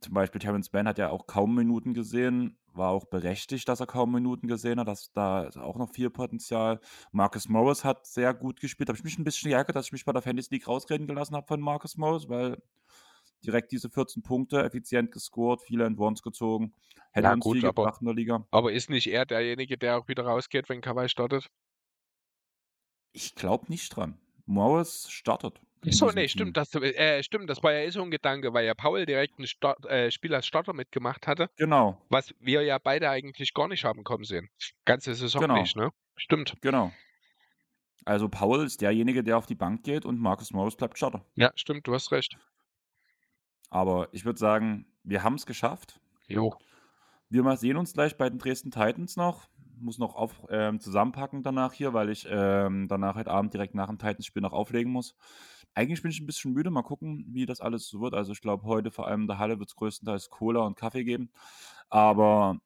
zum Beispiel Terence Mann hat ja auch kaum Minuten gesehen, war auch berechtigt, dass er kaum Minuten gesehen hat. Das, da ist auch noch viel Potenzial. Marcus Morris hat sehr gut gespielt. Habe ich mich ein bisschen geärgert, dass ich mich bei der Fantasy League rausreden gelassen habe von Marcus Morris, weil direkt diese 14 Punkte, effizient gescored, viele End-Ones gezogen. Hätte Ja, uns gut, viel aber- gebracht in der Liga. Aber ist nicht er derjenige, der auch wieder rausgeht, wenn Kawhi startet? Ich glaube nicht dran. Morris startet. So, nee, stimmt, das, äh, stimmt, das war ja eh so ein Gedanke, weil ja Paul direkt ein Start, äh, Spiel als Starter mitgemacht hatte, Genau, was wir ja beide eigentlich gar nicht haben kommen sehen. Ganze Saison Genau. nicht, ne? Stimmt. genau. Also Paul ist derjenige, der auf die Bank geht und Marcus Morris bleibt Starter. Ja, stimmt, du hast recht. Aber ich würde sagen, wir haben es geschafft. Jo. Wir mal sehen uns gleich bei den Dresden Titans noch. Muss noch auf, ähm, zusammenpacken danach hier, weil ich ähm, danach heute Abend direkt nach dem Titans-Spiel noch auflegen muss. Eigentlich bin ich ein bisschen müde. Mal gucken, wie das alles so wird. Also ich glaube, heute vor allem in der Halle wird es größtenteils Cola und Kaffee geben. Aber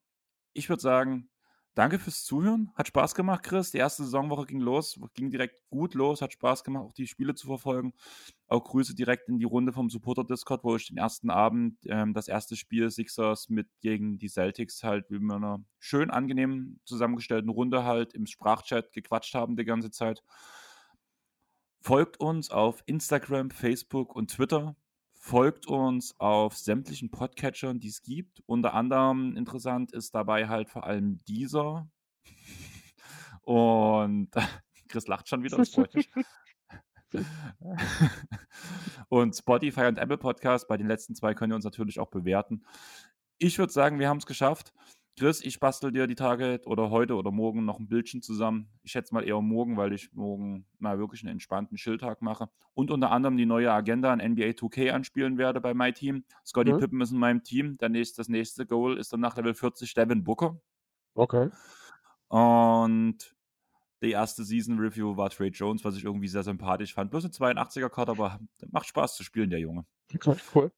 ich würde sagen, danke fürs Zuhören. Hat Spaß gemacht, Chris. Die erste Saisonwoche ging los, ging direkt gut los. Hat Spaß gemacht, auch die Spiele zu verfolgen. Auch Grüße direkt in die Runde vom Supporter Discord, wo ich den ersten Abend, ähm, das erste Spiel Sixers mit gegen die Celtics halt wie in einer schön angenehm zusammengestellten Runde halt im Sprachchat gequatscht haben die ganze Zeit. Folgt uns auf Instagram, Facebook und Twitter. Folgt uns auf sämtlichen Podcatchern, die es gibt. Unter anderem interessant ist dabei halt vor allem dieser. *laughs* Und *laughs* Chris lacht schon wieder, das freut mich. *laughs* und Spotify und Apple Podcast. Bei den letzten zwei könnt ihr uns natürlich auch bewerten. Ich würde sagen, wir haben es geschafft. Chris, ich bastel dir die Tage oder heute oder morgen noch ein Bildchen zusammen. Ich schätze mal eher morgen, weil ich morgen mal wirklich einen entspannten Chilltag mache. Und unter anderem die neue Agenda an NBA 2K anspielen werde bei meinem Team. Scotty Mhm. Pippen ist in meinem Team. Der nächste, das nächste Goal ist dann nach Level 40 Devin Booker. Okay. Und die erste Season Review war Trey Jones, was ich irgendwie sehr sympathisch fand. Bloß eine 82er-Karte, aber macht Spaß zu spielen, der Junge. okay. Cool.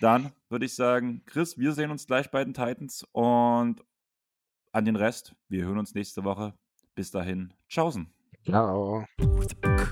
Dann würde ich sagen, Chris, wir sehen uns gleich bei den Titans und an den Rest, wir hören uns nächste Woche. Bis dahin, tschaußen. Ciao. Ciao.